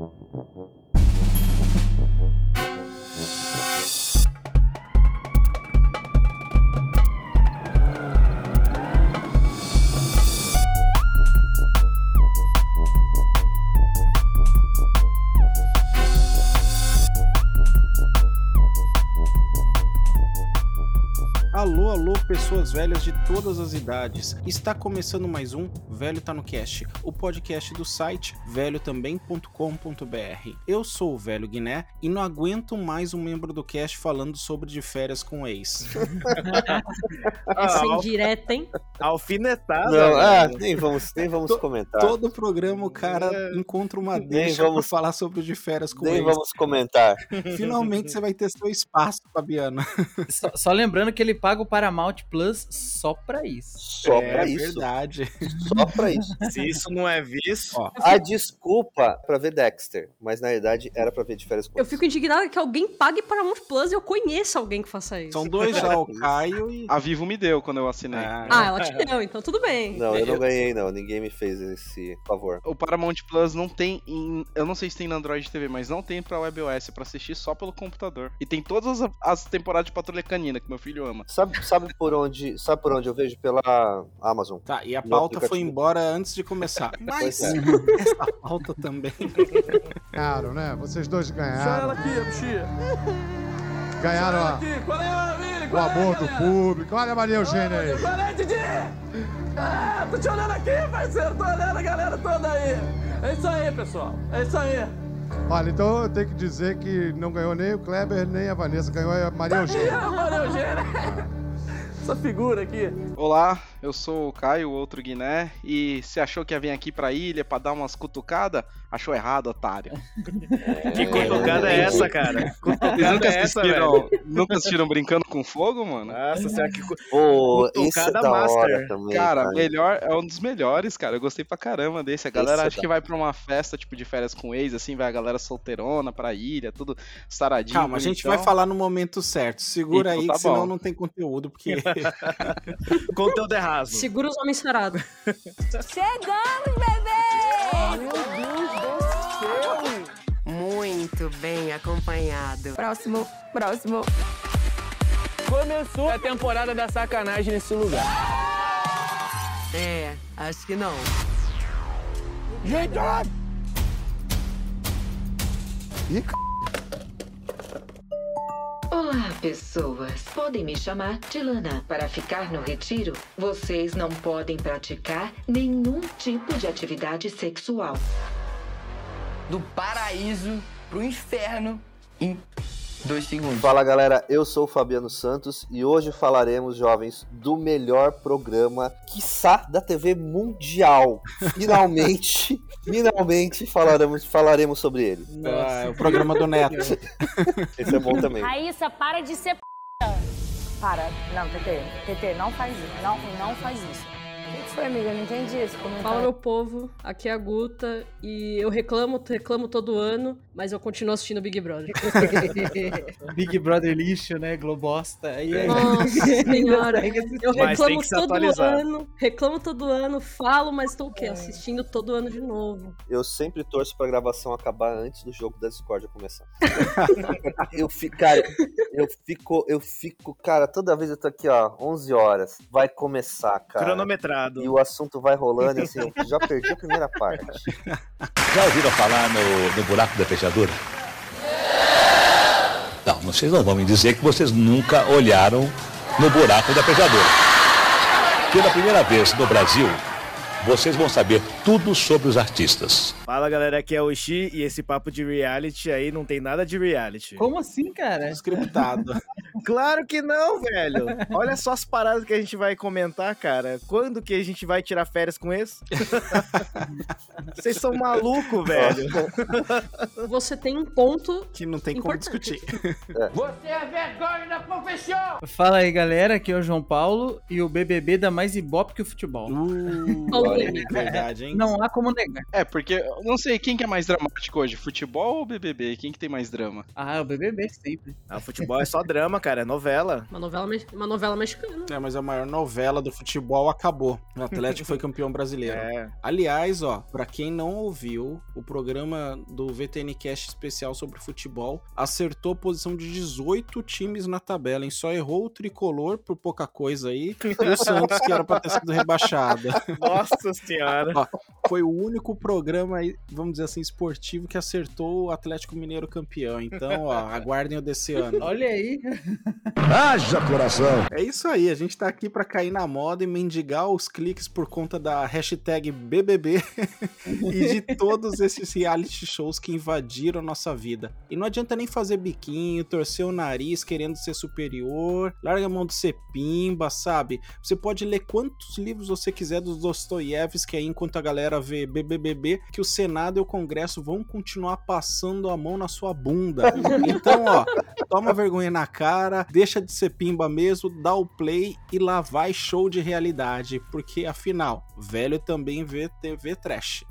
Thank you. Pessoas velhas de todas as idades. Está começando mais um Velho Tá no Cast, o podcast do site velhotambém.com.br. Eu sou o Velho Guiné e não aguento mais um membro do cast falando sobre de férias com ex. Essa indireta, hein? Alfinetada. Não, ah, nem vamos, nem vamos To- comentar. Todo programa o cara É. encontra uma Nem deixa vamos- pra falar sobre o de férias com Nem ex. vamos comentar. Finalmente você vai ter seu espaço, Fabiana. Só, só lembrando que ele paga o Paramount Plus só pra isso. Só é pra isso. verdade. Só pra isso. Se isso não é visto, Ó, A desculpa pra ver Dexter, mas na verdade era pra ver de férias com Eu fico indignada que alguém pague Paramount Plus e eu conheça alguém que faça isso. são dois já, o Caio e. A Vivo me deu quando eu assinei. Ah, ela te deu, então tudo bem. Não, eu não ganhei não. Ninguém me fez esse favor. O Paramount Plus não tem em. Eu não sei se tem na Android TV, mas não tem pra WebOS pra assistir só pelo computador. E tem todas as, as temporadas de Patrulha Canina, que meu filho ama. Sabe, sabe por onde, sabe por onde eu vejo pela Amazon? Tá, e a pauta foi embora antes de começar. Mas é. essa pauta também. Ganharam, né? Vocês dois ganharam. Ganharam a- o amor do público. Olha a Maria Eugênia aí. Ah, tô te olhando aqui, parceiro. Tô olhando a galera toda aí. É isso aí, pessoal. É isso aí. Olha, então eu tenho que dizer que não ganhou nem o Kleber, nem a Vanessa. Ganhou a Maria Eugênia. a Maria Eugênia. Essa figura aqui. Olá, eu sou o Caio, o outro Guiné. E se achou que ia vir aqui pra ilha pra dar umas cutucadas, achou errado, otário. que cutucada é essa, cara? Vocês Cutucada nunca é essa, assistiram, velho? nunca assistiram Brincando com Fogo, mano? Nossa, será que... Cutucada isso é da master. hora também. Cara, cara. melhor, é um dos melhores, cara. Eu gostei pra caramba desse. A galera Esse acha dá. que vai pra uma festa, tipo, de férias com ex, assim, vai a galera solteirona pra ilha, tudo saradinho. Calma, a gente bonitão. vai falar no momento certo. Segura Então aí, tá que senão bom. não tem conteúdo, porque Conteúdo errado. Segura os homens sarados. Muito bem acompanhado. Próximo, próximo. Começou a temporada da sacanagem nesse lugar. É, acho que não. Gente, olha. Olá, pessoas. Podem me chamar de Lana. Para ficar no retiro, vocês não podem praticar nenhum tipo de atividade sexual. Do paraíso pro inferno em dois segundos. Fala galera, eu sou o Fabiano Santos e hoje falaremos, jovens, do melhor programa, quiçá, da TV mundial. Finalmente, finalmente falaremos, falaremos sobre ele. ah, é o programa do Neto. Esse é bom também. Raíssa, para de ser p. Para. Não, TT. TT, não faz isso. Não, não faz isso. Foi, amiga? Eu não entendi esse Fala, comentário. meu povo, aqui é a Guta e eu reclamo, reclamo todo ano, mas eu continuo assistindo Big Brother. Big Brother lixo, né? Globosta. Aí é. Nossa senhora, eu Mas tem reclamo que se todo atualizar. ano, reclamo todo ano, falo, mas tô o quê? Assistindo todo ano de novo. Eu sempre torço pra gravação acabar antes do jogo da Discord começar. eu fico, cara, eu fico, eu fico, cara, toda vez eu tô aqui, ó, 11 horas, vai começar, cara. Cronometrado. E o assunto vai rolando, assim, já perdi a primeira parte. Já ouviram falar no, no buraco da fechadura? Não, vocês não vão me dizer que vocês nunca olharam no buraco da fechadura. Pela primeira vez no Brasil, vocês vão saber tudo sobre os artistas. Fala galera, aqui é o Xi e esse papo de reality aí não tem nada de reality. Como assim, cara? Scriptado. Claro que não, velho. Olha só as paradas que a gente vai comentar, cara. Quando que a gente vai tirar férias com esse? Vocês são malucos, velho. Você tem um ponto. Que não tem como Importante. discutir. Você é vergonha da profissão. Fala aí, galera. Aqui é o João Paulo e o BBB dá mais ibope que o futebol. Uh, Olha, olha, verdade, gente. Não há como negar. É, porque não sei quem que é mais dramático hoje, futebol ou BBB? Quem que tem mais drama? Ah, o BBB sempre. Ah, futebol é só drama, cara, é novela. Uma novela, me- uma novela mexicana. É, mas a maior novela do futebol acabou. O Atlético foi campeão brasileiro. É. Aliás, ó, pra quem não ouviu, o programa do VTN Cast especial sobre futebol acertou a posição de 18 times na tabela, hein? Só errou o tricolor por pouca coisa aí e o Santos, que era pra ter sido rebaixado. Nossa senhora. Ó, foi o único programa aí, vamos dizer assim, esportivo que acertou o Atlético Mineiro campeão. Então, ó, aguardem o desse ano. Olha aí. Haja coração! É isso aí, a gente tá aqui pra cair na moda e mendigar os cliques por conta da hashtag BBB e de todos esses reality shows que invadiram a nossa vida. E não adianta nem fazer biquinho, torcer o nariz querendo ser superior, larga a mão de ser pimba, sabe? Você pode ler quantos livros você quiser dos Dostoiévski aí enquanto a galera vê BBBB, que o Senado e o Congresso vão continuar passando a mão na sua bunda. Então, ó, toma vergonha na cara, deixa de ser pimba mesmo, dá o play e lá vai show de realidade, porque afinal, velho também vê TV trash.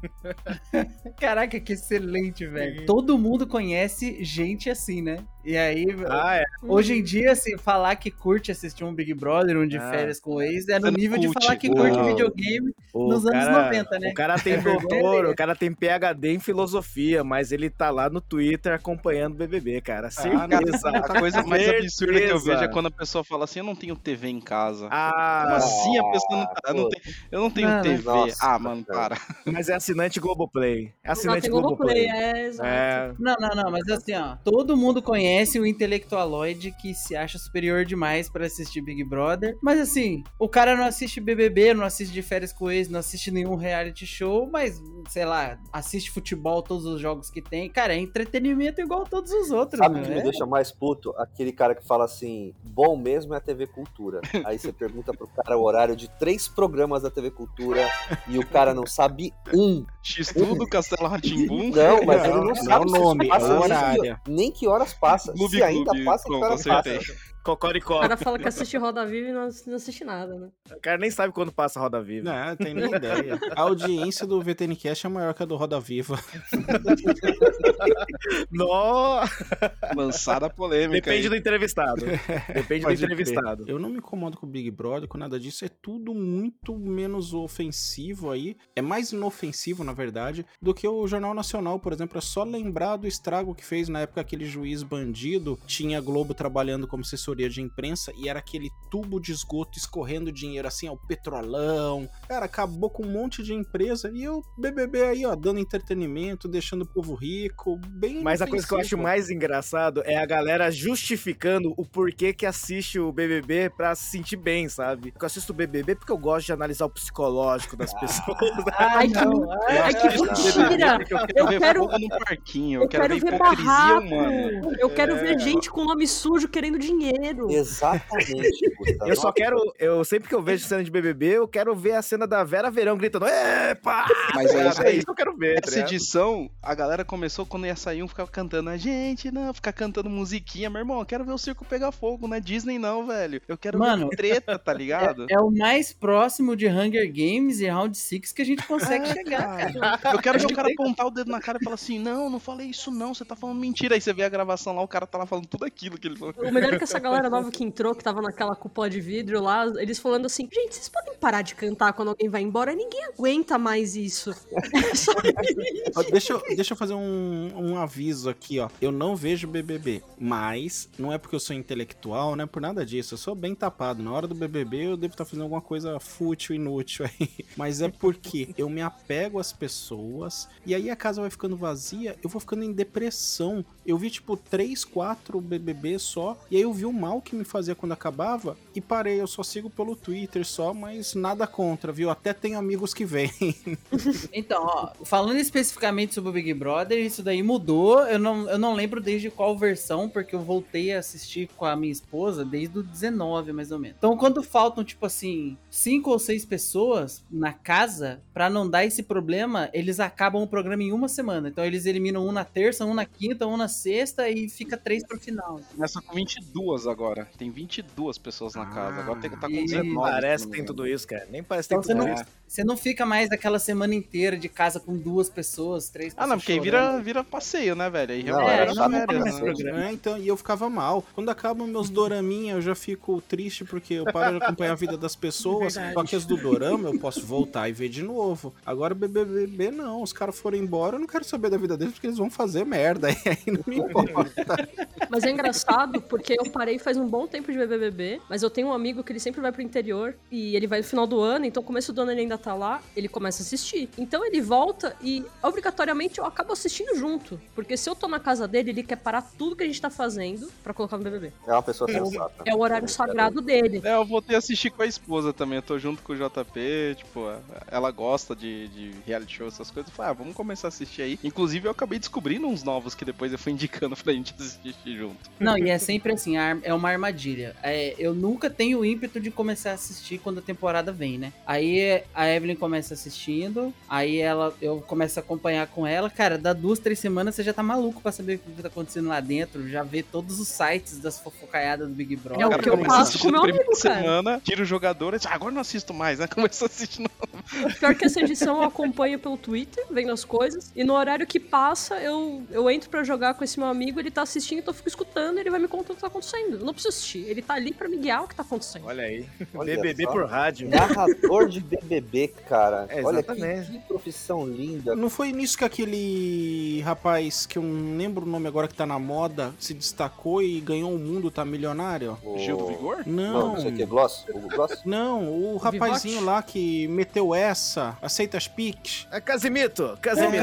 Caraca, que excelente, velho. Todo mundo conhece gente assim, né? E aí, Ah, é. hoje em dia, assim, falar que curte assistir um Big Brother, um de Ah. férias com o ex, é no nível de cult. falar que curte Uau. videogame O nos anos cara- 90, né? O cara tem É vergonha doutor, o cara tem PhD em filosofia, mas ele tá lá no Twitter acompanhando o BBB, cara. Ah. Certeza. A coisa mais absurda que eu vejo é quando a pessoa fala assim: eu não tenho TV em casa. Ah, Como assim a pessoa não tá? Eu não, tenho, eu não tenho Não, TV. nossa, ah, mano, para. mas é assinante Globoplay. É assinante tem Globoplay. Globoplay, é, exato. É, Não, não, não, mas assim, ó, todo mundo conhece o intelectualoide que se acha superior demais pra assistir Big Brother, mas assim, o cara não assiste BBB, não assiste de férias com ex, não assiste nenhum reality show, mas, sei lá, assiste futebol, todos os jogos que tem, cara, é entretenimento igual todos os outros, Sabe o que me é? deixa mais puto? Aquele cara que fala assim, bom mesmo é a TV Cultura. Aí você pergunta pro cara o horário de três programas da TV Cultura e o cara não sabe um. X tudo, Castelo Ratimbum. Não, mas ele Não, não não sabe é o se isso nome, passa o nem horário. que- Nem que horas passa. Clube, se ainda clube, passa, que horas passa. Cocoricó. O cara fala que assiste Roda Viva e não, não assiste nada, né? O cara nem sabe quando passa Roda Viva. Não, tem nem ideia. A audiência do VTN Cast é maior que a do Roda Viva. Nossa, Lançada polêmica. depende aí. do entrevistado. Depende do Pode crer. entrevistado. Eu não me incomodo com o Big Brother, com nada disso. É tudo muito menos ofensivo aí. É mais inofensivo, na verdade, do que o Jornal Nacional, por exemplo. É só lembrar do estrago que fez na época aquele juiz bandido. Tinha Globo trabalhando como assessoria de imprensa e era aquele tubo de esgoto escorrendo dinheiro assim, ó, o petrolão. Cara, acabou com um monte de empresa. E o BBB aí, ó, dando entretenimento, deixando o povo rico. Bem Mas a coisa que eu acho mais engraçado é a galera justificando o porquê que assiste o BBB pra se sentir bem, sabe? Eu assisto o BBB porque eu gosto de analisar o psicológico das pessoas. Ai, que Ai, que mentira. Eu quero Eu ver no parquinho. Eu, Eu quero, quero ver barraco. Eu quero É. ver gente com nome sujo querendo dinheiro. Exatamente. Eu só quero, eu sempre que eu vejo cena de BBB, eu quero ver a cena da Vera Verão gritando, epa! Mas é isso é isso que eu quero ver. tá Essa edição, a galera começou quando ia sair um ficava cantando, a gente não, ficar cantando musiquinha, meu irmão, eu quero ver o circo pegar fogo, não é Disney não, velho. Eu quero Mano, ver treta, tá ligado? É o mais próximo de Hunger Games e Round 6 que a gente consegue É, chegar, cara. Eu quero ver o cara apontar o dedo na cara e falar assim, não, não falei isso não, você tá falando mentira. Aí você vê a gravação lá, o cara tá lá falando tudo aquilo que ele falou. O melhor é que essa galera nova que entrou, que tava naquela cúpula de vidro lá, eles falando assim, gente, vocês podem parar de cantar quando alguém vai embora? Ninguém aguenta mais isso. Deixa eu, deixa eu fazer um, um aviso aqui, ó. Eu não vejo BBB, mas não é porque eu sou intelectual, não é por nada disso. Eu sou bem tapado. Na hora do BBB eu devo estar fazendo alguma coisa fútil, inútil aí. Mas é porque eu me apego às pessoas e aí a casa vai ficando vazia, eu vou ficando em depressão. Eu vi tipo 3, 4 BBB só e aí eu vi o mal que me fazia quando acabava e parei. Eu só sigo pelo Twitter só, mas nada contra, viu? Até tenho amigos que vêm. Então, ó, falando especificamente sobre o Big Brother, isso daí mudou. Eu não, eu não lembro desde qual versão, porque eu voltei a assistir com a minha esposa desde o 19, mais ou menos. Então, quando faltam, tipo assim, cinco ou seis pessoas na casa, pra não dar esse problema, eles acabam o programa em uma semana. Então, eles eliminam um na terça, um na quinta, um na sexta e fica três pro final. Começa com 22 agora. Tem 22 pessoas na casa. Agora tem que tá com e 19. Parece se que tem tudo isso, cara. Nem parece que Então, tem você tudo não, isso. Você não fica mais aquela semana inteira de casa com duas pessoas, três Ah, não, pessoas porque aí vira, vira passeio, né, velho? Aí Não, chato férias, pra né? É, então, e eu ficava mal. Quando acabam meus doraminha, eu já fico triste porque eu paro de acompanhar a vida das pessoas. Verdade. Só que as do dorama eu posso voltar e ver de novo. Agora BBB não, os caras foram embora, eu não quero saber da vida deles porque eles vão fazer merda. E aí não me importa. Mas é engraçado porque eu parei faz um bom tempo de BBB, mas eu tenho um amigo que ele sempre vai pro interior e ele vai no final do ano, então começo do ano ele ainda tá lá, ele começa a assistir. Então ele volta e obrigatoriamente eu acabo assistindo junto, porque se eu tô na casa dele, ele quer parar tudo que a gente tá fazendo pra colocar no BBB. É uma pessoa sensata. É o horário sagrado dele. É, eu voltei a assistir com a esposa também. Eu tô junto com o JP, tipo, ela gosta de, de reality show, essas coisas. Eu falei, ah, vamos começar a assistir aí. Inclusive, eu acabei descobrindo uns novos que depois eu fui indicando pra gente assistir junto. Não, e é sempre assim, é uma armadilha. É, eu nunca tenho ímpeto de começar a assistir quando a temporada vem, né? Aí a Evelyn começa assistindo, aí ela, eu começo a acompanhar com ela. Cara, dá duas, três semanas você já tá maluco pra saber o que tá acontecendo lá dentro, já vê todos os sites das fofocaiadas do Big Brother. É o que eu faço com na meu primeira amigo, cara. semana, tira o jogador e diz, ah, agora não assisto mais, né? Começa a assistir no... Pior que essa edição eu acompanho pelo Twitter, vendo as coisas, e no horário que passa, eu, eu entro pra jogar com esse meu amigo, ele tá assistindo, então eu fico escutando e ele vai me contando o que tá acontecendo. Eu não preciso assistir, ele tá ali pra me guiar o que tá acontecendo. Olha aí. Olha BBB só. por rádio. Narrador de BBB, cara. É, Olha que, que profissão linda. Não foi nisso que aquele rapaz, que eu não lembro o nome agora que tá na moda, se destacou e ganhou o mundo, tá milionário? O- Gil do Vigor? Não, Não. não sei o que, Gloss? O Gloss? Não, o rapazinho lá que meteu essa, aceita as piques. É Casimito. É, Casimiro.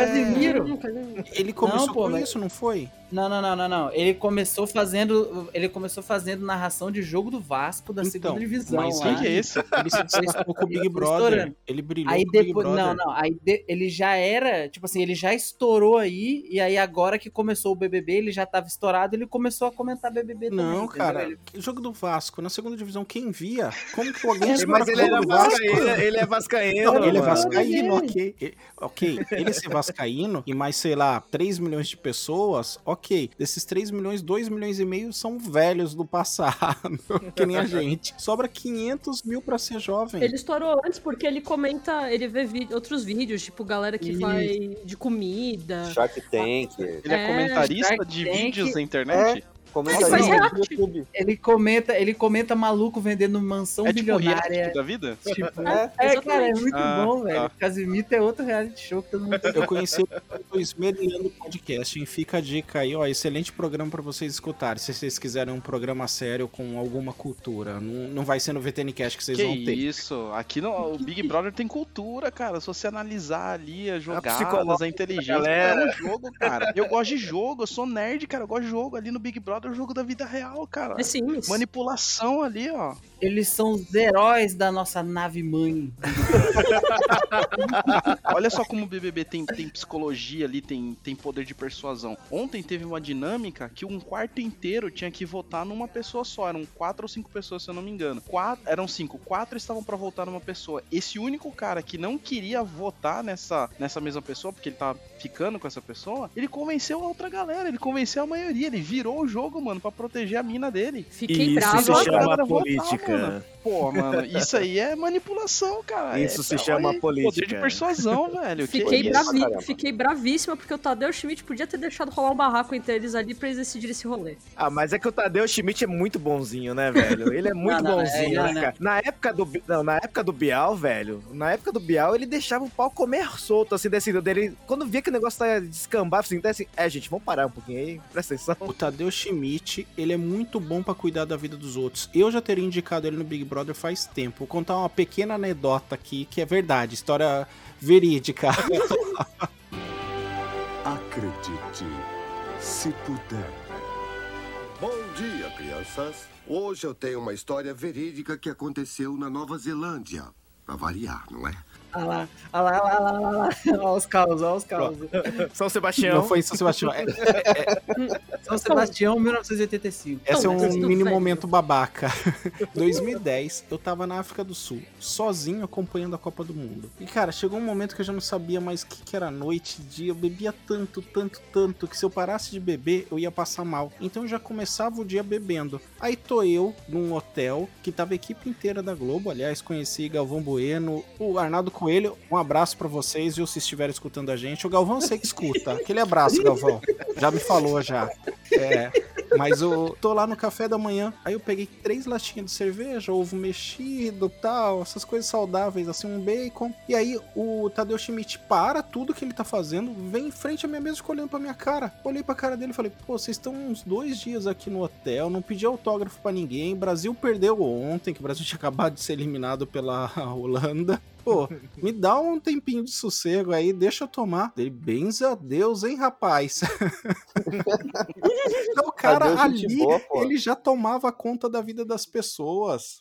Casimiro. Ele começou Não, pô, com mas- isso, não foi? Não, não, não, não, não. Ele começou fazendo. Ele começou fazendo narração de jogo do Vasco da segunda divisão. Então, mas lá. Quem que é esse? Ele se destacou com o Big Brother. Ele brilhou Aí com o Big depois. Brother. Não, não. Aí de- ele já era. Tipo assim, ele já estourou aí. E aí agora que começou o BBB, ele já tava estourado. Ele começou a comentar BBB também. Não, cara, Ele- jogo do Vasco, na segunda divisão, quem via? Como que alguém Mas estoura ele era Vasco? vascaíno, ele é vascaíno. Não, ele é vascaíno, ok. Ok, ele ser vascaíno e mais, sei lá, 3 milhões de pessoas, ok. Desses 3 milhões, 2 milhões e meio são velhos do passado, que nem a gente. Sobra 500 mil pra ser jovem. Ele estourou antes porque ele comenta, ele vê outros vídeos, tipo galera que Isso. vai de comida. Shark Tank. Ele é, É, comentarista Shark de Tank. vídeos na internet? Comenta Ele aí faz no. YouTube. Ele comenta, ele comenta maluco vendendo mansão É tipo bilionária. reality da vida? Tipo, É, é, cara, é muito Ah, bom, velho. tá. Casimito é outro reality show que todo mundo Eu conheci o do Esmerilhando Podcast, hein? Fica a dica aí, ó. Excelente programa pra vocês escutarem. Se vocês quiserem um programa sério com alguma cultura. Não, não vai ser no VTNcast que vocês Que vão ter. isso? Aqui no o Big Brother tem cultura, cara. Se você analisar ali as jogadas, psicológica a inteligência, galera. é um jogo, cara. Eu gosto de jogo, eu sou nerd, cara. Eu gosto de jogo. Ali no Big Brother o jogo da vida real, cara. É Sims. Manipulação ali, ó. Eles são os heróis da nossa nave mãe. Olha só como o BBB tem, tem psicologia ali, tem, tem poder de persuasão. Ontem teve uma dinâmica que um quarto inteiro tinha que votar numa pessoa só. Eram quatro ou cinco pessoas, se eu não me engano. Quatro, eram cinco. Quatro estavam pra votar numa pessoa. Esse único cara que não queria votar nessa, nessa mesma pessoa, porque ele tava ficando com essa pessoa, ele convenceu a outra galera. Ele convenceu a maioria. Ele virou o jogo, mano, pra proteger a mina dele. Fiquei Isso brava. se chama votar, política. mano. Pô, mano, isso aí é manipulação, cara. Isso É- se chama aí, política. Poder de persuasão, velho. Que Fiquei, isso? bravi- caramba. fiquei bravíssima porque o Tadeu Schmidt podia ter deixado rolar um barraco entre eles ali pra eles decidirem esse rolê. Ah, mas é que o Tadeu Schmidt é muito bonzinho, né, velho? Ele é muito Não, não, bonzinho, é, né, não, cara? Na época do não, na época do Bial, velho, na época do Bial, ele deixava o pau comer solto, assim, desse dele. Quando via que o negócio tá descambar, assim, tá assim, é, gente, vamos parar um pouquinho aí, presta atenção. O Tadeu Schmidt, ele é muito bom pra cuidar da vida dos outros. Eu já teria indicado ele no Big Brother faz tempo. Vou contar uma pequena anedota aqui, que é verdade, história verídica. Acredite, se puder. Bom dia, crianças. Hoje eu tenho uma história verídica que aconteceu na Nova Zelândia. Pra variar, não é? Olha lá, olha lá, olha lá, olha lá, olha lá. Olha os causos, olha os causos. São Sebastião. Não foi em São Sebastião. É- São Sebastião, 1985. Esse é mas um mini velho. momento babaca. 2010, eu tava na África do Sul, sozinho acompanhando a Copa do Mundo. E cara, chegou um momento que eu já não sabia mais o que, que era noite, dia. Eu bebia tanto, tanto, tanto, que se eu parasse de beber, eu ia passar mal. Então eu já começava o dia bebendo. Aí tô eu num hotel, que tava a equipe inteira da Globo. Aliás, conheci Galvão Bueno, o Arnaldo Coelho, um abraço pra vocês, viu, se estiverem escutando a gente. O Galvão sei que escuta. Aquele abraço, Galvão. Já me falou já. É, mas eu tô lá no café da manhã, aí eu peguei três latinhas de cerveja, ovo mexido, tal, essas coisas saudáveis, assim, um bacon. E aí o Tadeu Schmidt para tudo que ele tá fazendo, vem em frente à minha mesa olhando pra minha cara. Olhei pra cara dele e falei, pô, vocês estão uns dois dias aqui no hotel, não pedi autógrafo pra ninguém, Brasil perdeu ontem, que o Brasil tinha acabado de ser eliminado pela Holanda. Pô, me dá um tempinho de sossego aí, deixa eu tomar. Ele, benza a Deus, hein, rapaz? então, o cara gente ali, boa, ele já tomava conta da vida das pessoas.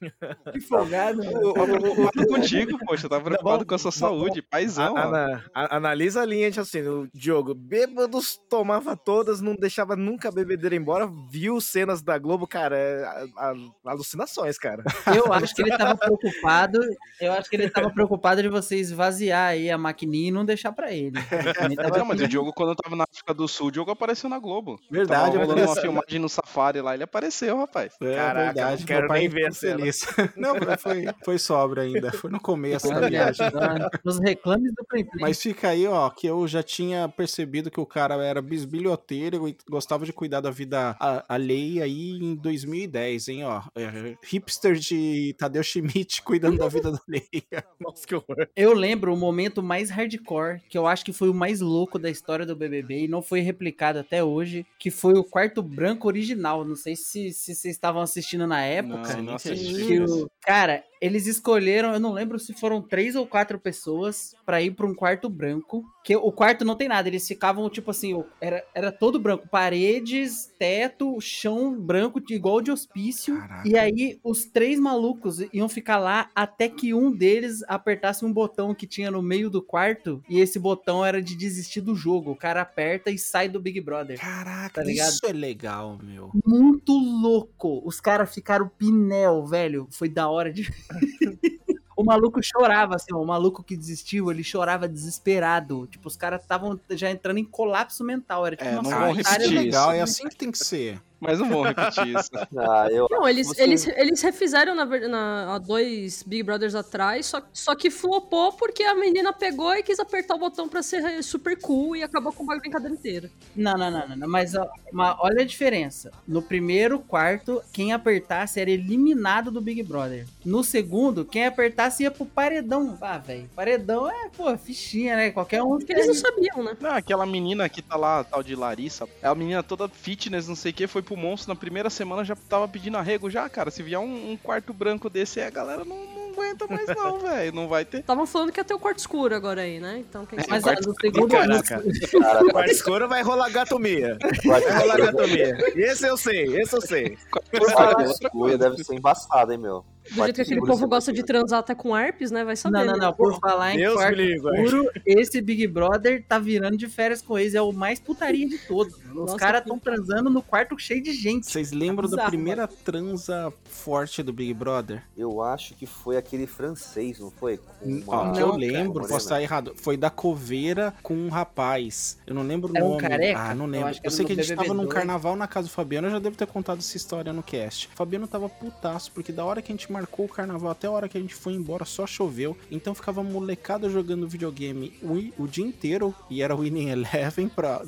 Que folgado. Eu tô contigo, poxa, tá preocupado com a sua saúde, paizão. ó. Ana- a- analisa a linha de assim, o Diogo, bêbados tomava todas, não deixava nunca a bebedeira embora, viu cenas da Globo, cara, é, a- a- alucinações, cara. Eu acho que ele tava preocupado. Eu acho que ele tava preocupado de você esvaziar aí a maquininha e não deixar pra ele. Não, mas o Diogo, quando eu tava na África do Sul, o Diogo apareceu na Globo. Verdade, Tava rolando uma filmagem no Safari lá, ele apareceu, rapaz. É Caraca, verdade, não quero nem ver a cena. feliz. Não, foi, foi sobra ainda, foi no começo da viagem. Nos reclames do Plim Plim. Mas fica aí, ó, que eu já tinha percebido que o cara era bisbilhoteiro e gostava de cuidar da vida a- alheia aí em 2010, hein, ó. É, hipster de Tadeu Schmidt cuidando da vida da alheia. Nossa, que horror. Eu lembro o momento mais hardcore, que eu acho que foi o mais louco da história do BBB e não foi replicado até hoje, que foi o quarto branco original. Não sei se, se vocês estavam assistindo na época. Não, não assisti. que o- cara, eles escolheram, eu não lembro se foram três ou quatro pessoas pra ir pra um quarto branco. Que o quarto não tem nada, eles ficavam tipo assim, era, era todo branco, paredes, teto, chão branco, igual de hospício. Caraca. E aí os três malucos iam ficar lá até que um deles apertasse um botão que tinha no meio do quarto e esse botão era de desistir do jogo. O cara aperta e sai do Big Brother. Caraca, Tá ligado? isso é legal, meu. Muito louco. Os caras ficaram pinel, velho. Foi da hora de. O maluco chorava, assim, ó, o maluco que desistiu, ele chorava desesperado. Tipo, os caras estavam já entrando em colapso mental. Era tipo É, uma não vão repetir legal, é assim que tem que ser. Mas não vou repetir isso. Ah, eu, Não, eles, você- eles, eles refizeram na, na- há dois Big Brothers atrás, só, só que flopou porque a menina pegou e quis apertar o botão pra ser super cool e acabou com a brincadeira inteira. Não, não, não, não, não, Mas, ó, mas olha a diferença. No primeiro quarto, quem apertasse era eliminado do Big Brother. No segundo, quem apertasse ia pro paredão. Ah, velho. Paredão é, pô, fichinha, né? Qualquer um. Porque eles não sabiam, né? Não, aquela menina que tá lá, tal de Larissa, é a menina toda fitness, não sei o que, foi pro monstro na primeira semana, já tava pedindo arrego já, cara. Se vier um, um quarto branco desse aí, a galera não, não aguenta mais não, velho. Não vai ter. Estavam falando que ia ter o quarto escuro agora aí, né? Então quem sabe. Mas quarto- no segundo. Caraca. Cara, O quarto escuro vai rolar gatomia. Vai rolar gatomia. Esse eu sei, esse eu sei. Falar escuro, deve ser embaçado, hein, meu. Do jeito que aquele povo gosta de transar até com herpes, né? Vai saber. Não, não, né? não. Por falar em Deus quarto escuro, esse Big Brother tá virando de férias com ex. É o mais putaria de todos. Os caras tão transando no quarto cheio de gente. Vocês lembram da primeira transa forte do Big Brother? Eu acho que foi aquele francês, não foi? Com Ó, que eu Não, lembro, morena. posso estar errado. Foi da coveira com um rapaz. Eu não lembro o um nome. careca? Ah, não Eu lembro. acho que Eu, era sei que a gente BBB tava num 2. carnaval na casa do Fabiano. Eu já devo ter contado essa história no cast. O Fabiano tava putaço, porque da hora que a gente marcou o carnaval até a hora que a gente foi embora só choveu. Então ficava molecada jogando videogame o, o dia inteiro. E era Winning Eleven pra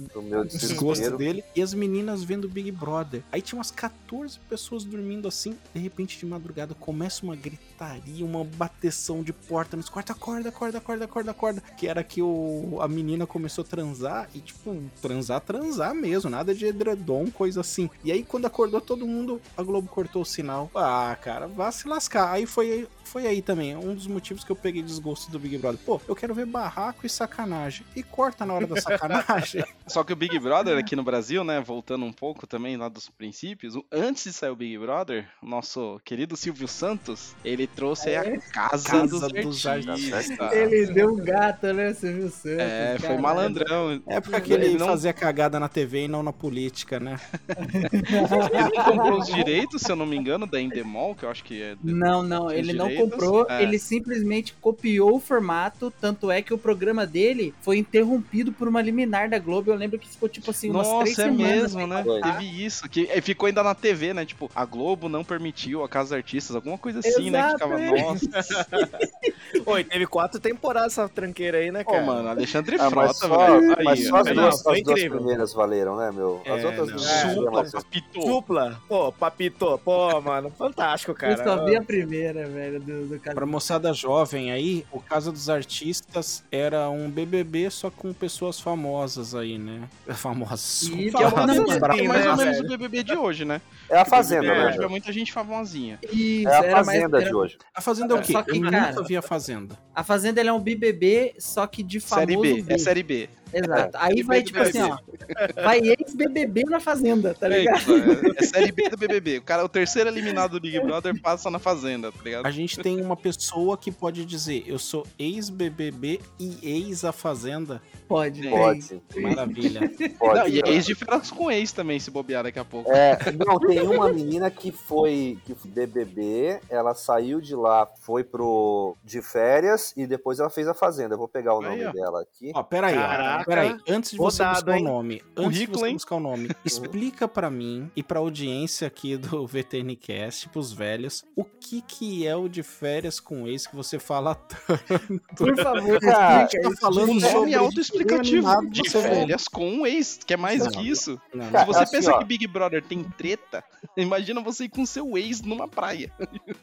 desgosto dele. E as meninas vendo Big Brother. Aí tinha umas 14 pessoas dormindo assim. De repente, de madrugada, começa uma gritaria, uma bateção de porta nos quartos. Acorda, acorda, acorda, acorda, acorda. Que era que o, a menina começou a transar. E, tipo, transar, transar mesmo. Nada de edredom, coisa assim. E aí, quando acordou todo mundo, a Globo cortou o sinal. Ah, cara, vá se lascar. Aí foi, foi aí também. Um dos motivos que eu peguei desgosto do Big Brother. Pô, eu quero ver barraco e sacanagem. E corta na hora da sacanagem. Só que o Big Brother aqui no Brasil, né, voltando um pouco também lá dos princípios, antes de sair o Big Brother, o nosso querido Silvio Santos, ele trouxe aí a Casa, Casa dos, dos Artistas. Ele deu um gato, né, Silvio Santos? É, foi caralho. malandrão. É porque aquele Ele não- fazia cagada na TV e não na política, né? Ele comprou os direitos, se eu não me engano, da Endemol, que eu acho que é. Não, não, ele não direitos. feitas, comprou, é. ele simplesmente copiou o formato, tanto é que o programa dele foi interrompido por uma liminar da Globo. Eu lembro que ficou tipo assim umas três Nossa, é semanas. mesmo, né? passar. Teve isso. Que eh, ficou ainda na TV, né? Tipo, a Globo não permitiu a Casa dos Artistas, alguma coisa assim, né? Que Exato, ficava, é. nossa. Oi, teve quatro temporadas essa tranqueira aí, né, Pô, cara? mano, Alexandre Ah, Frota, mas só, velho. mas Aí, só as duas, as duas primeiras valeram, né, meu? As É, outras não. É, mais- Papito. Supla. Pô, papito. Pô, mano, fantástico, cara. Eu só vi a primeira, velho, do, do. Pra moçada jovem aí, o Casa dos Artistas era um BBB só com pessoas famosas aí, né? Famosas. E é, Famosas, mais- sim, é mais né, ou menos o BBB de hoje, né? É a Fazenda, BBB né? hoje é muita gente famosinha. Isso, É a mais- Fazenda era- de hoje. A Fazenda é o quê? Só que, Eu cara- nunca vi a Fazenda. A Fazenda é um BBB, só que de famoso. Série B, é mesmo. série B. Exato. Aí vai, tipo assim, ó. Vai ex-BBB na Fazenda, tá É, ligado? é, é série B do BBB. O cara, o terceiro eliminado do Big Brother passa na Fazenda, tá ligado? A gente tem uma pessoa que pode dizer, eu sou ex-BBB e ex-A Fazenda. Pode. Pode. Maravilha. Pode. Não, e é ex de férias com ex também, se bobear daqui a pouco. É, não, tem uma menina que foi que foi BBB, ela saiu de lá, foi pro de férias e depois ela fez a Fazenda. Eu vou pegar o Aí, nome ó. dela aqui. Ó, peraí, ó. Caraca. Peraí, antes de você Rodado, buscar hein? o nome, antes de você hein? buscar o nome, explica pra mim e pra audiência aqui do VTNcast, pros velhos, o que que é o de férias com ex que você fala tanto. Por favor, Cara, explica tá isso. falando O nome sobre é autoexplicativo. De você vê. férias com um ex, que é mais Não, que isso. Não, Se Cara, você assim, pensa ó. que Big Brother tem treta, imagina você ir com seu ex numa praia.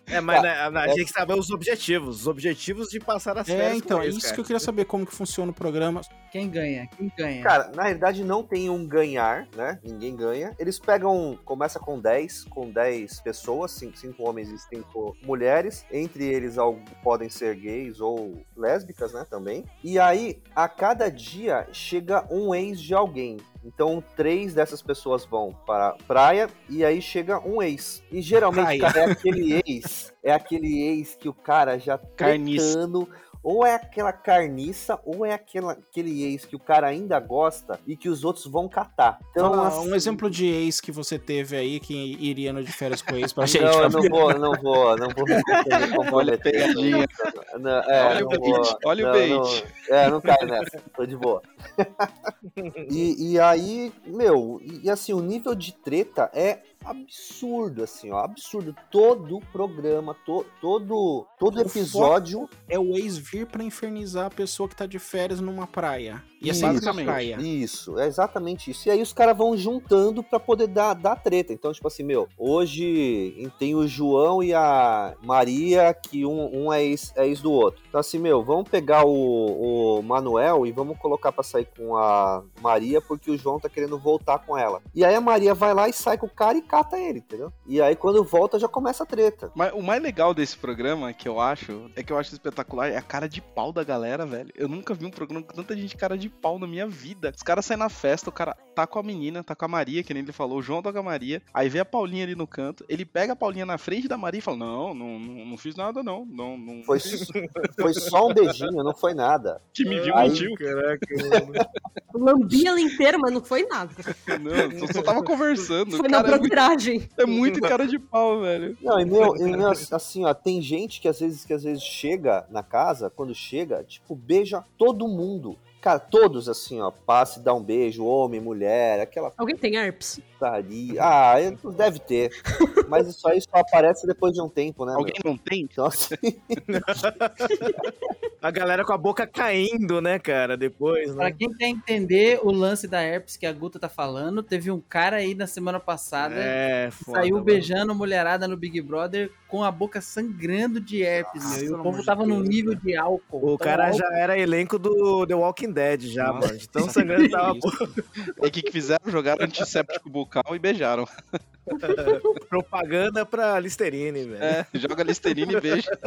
É, mas né, a, a gente tem que saber os objetivos. Os objetivos de passar as férias É, então, com é isso cara. que eu queria saber como que funciona o programa. Quem ganha? Quem ganha? Cara, na realidade não tem um ganhar, né? Ninguém ganha. Eles pegam, começa com 10, com 10 pessoas, 5, homens e 5 mulheres. Entre eles podem ser gays ou lésbicas, né, também. E aí, a cada dia chega um ex de alguém. Então, três dessas pessoas vão para a praia e aí chega um ex. E geralmente, cara, é aquele ex, é aquele ex que o cara já tretando, ou é aquela carniça, ou é aquela, aquele ex que o cara ainda gosta e que os outros vão catar. Então, Fala assim, um exemplo de ex que você teve aí que iria no de férias com ex pra gente. Não, eu não vou, não vou, não vou me comprometer. Olha a pegadinha. Não, é, Olha não o bait, vou. olha o Não, bait. não, é, não caio nessa, tô de boa. E, e aí, meu, e, e assim, o nível de treta é absurdo, assim, ó, absurdo. Todo programa, to, todo, todo O episódio É o ex vir pra infernizar a pessoa que tá de férias numa praia. E Isso, assim, na praia. Isso, é exatamente isso. E aí os caras vão juntando pra poder dar, dar treta. Então, tipo assim, meu, hoje tem o João e a Maria, que um, um é, ex, é ex do outro. Então, assim, meu, vamos pegar o, o Manuel e vamos colocar pra sair com a Maria, porque o João tá querendo voltar com ela. E aí a Maria vai lá e sai com o cara e cata ele, entendeu? E aí quando volta já começa a treta. Mas o mais legal desse programa, que eu acho, é que eu acho espetacular, é a cara de pau da galera, velho. Eu nunca vi um programa com tanta gente cara de pau na minha vida. Os caras saem na festa, o cara tá com a menina, tá com a Maria, que nem ele falou, o João tá com a Maria, aí vê a Paulinha ali no canto, ele pega a Paulinha na frente da Maria e fala: Não, não, não, não fiz nada, não. Não, não Foi, foi só um beijinho, não foi nada. Que me viu, Aí- mentiu. Caraca, mano. Lambi ela inteira, mas não foi nada. Não, só, só tava conversando. Foi na cara, é muito, broderagem. é muito cara de pau, velho. Não, e meu, e meu, assim, ó, tem gente que às vezes que às vezes chega na casa, quando chega, tipo, beija todo mundo. Cara, todos assim, ó, passa e dá um beijo, homem, mulher, aquela Alguém tem herpes? Putaria. Ah, eu- deve ter. Mas isso aí só aparece depois de um tempo, né? Alguém meu? não tem? Então, assim, A galera com a boca caindo, né, cara, depois, Pra né? quem quer entender o lance da herpes que a Guta tá falando, teve um cara aí na semana passada É, que foda. saiu mano. beijando mulherada no Big Brother com a boca sangrando de herpes, meu. E o povo tava num nível de álcool. O cara álcool- já era elenco do The Walking Dead, já, Nossa, mano. De tão sangrando que tava É que que fizeram? Jogaram antisséptico bucal e beijaram. propaganda pra Listerine, velho. É, joga Listerine e beija.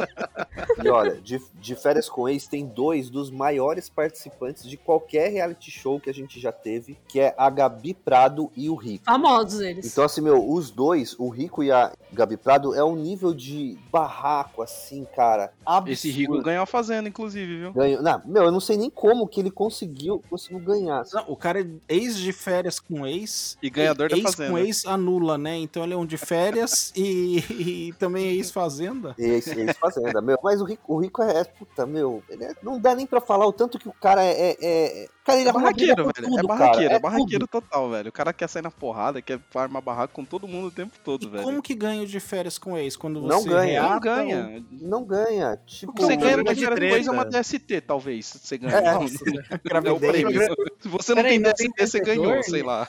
e olha, de, de férias com com Ex tem dois dos maiores participantes de qualquer reality show que a gente já teve, que é a Gabi Prado e o Rico. Famosos eles. Então, assim, meu, os dois, o Rico e a Gabi Prado, é um nível de barraco, assim, cara. Absurdo. Esse Rico ganhou a fazenda, inclusive, viu? Ganhou. Não, meu, eu não sei nem como que ele conseguiu, conseguiu ganhar. Não, o cara é ex de férias com ex. E ganhador da ex Fazenda. com ex anula, né? Então ele é um de férias e, e também é ex-fazenda. Esse, esse fazenda, meu. Mas o Rico, o Rico é, puta, meu, ele é- não dá nem pra falar o tanto que o cara é. é- é- cara, ele É barraqueiro, com velho. tudo, é barraqueiro, é, É barraqueiro total, velho. O cara quer sair na porrada, quer armar barraco com todo mundo o tempo todo, velho. Como que ganha o de férias com ex? Quando você Não ganha. Não reata ganha. Não ganha. Tipo, O que você ganha de Dinheiro Depois é uma treta. DST, talvez. Você ganha. É, Não, nossa, não é o gravidez. prêmio. Se você não Peraí, tem não tem DST, você ganhou, vencedor, sei né? lá.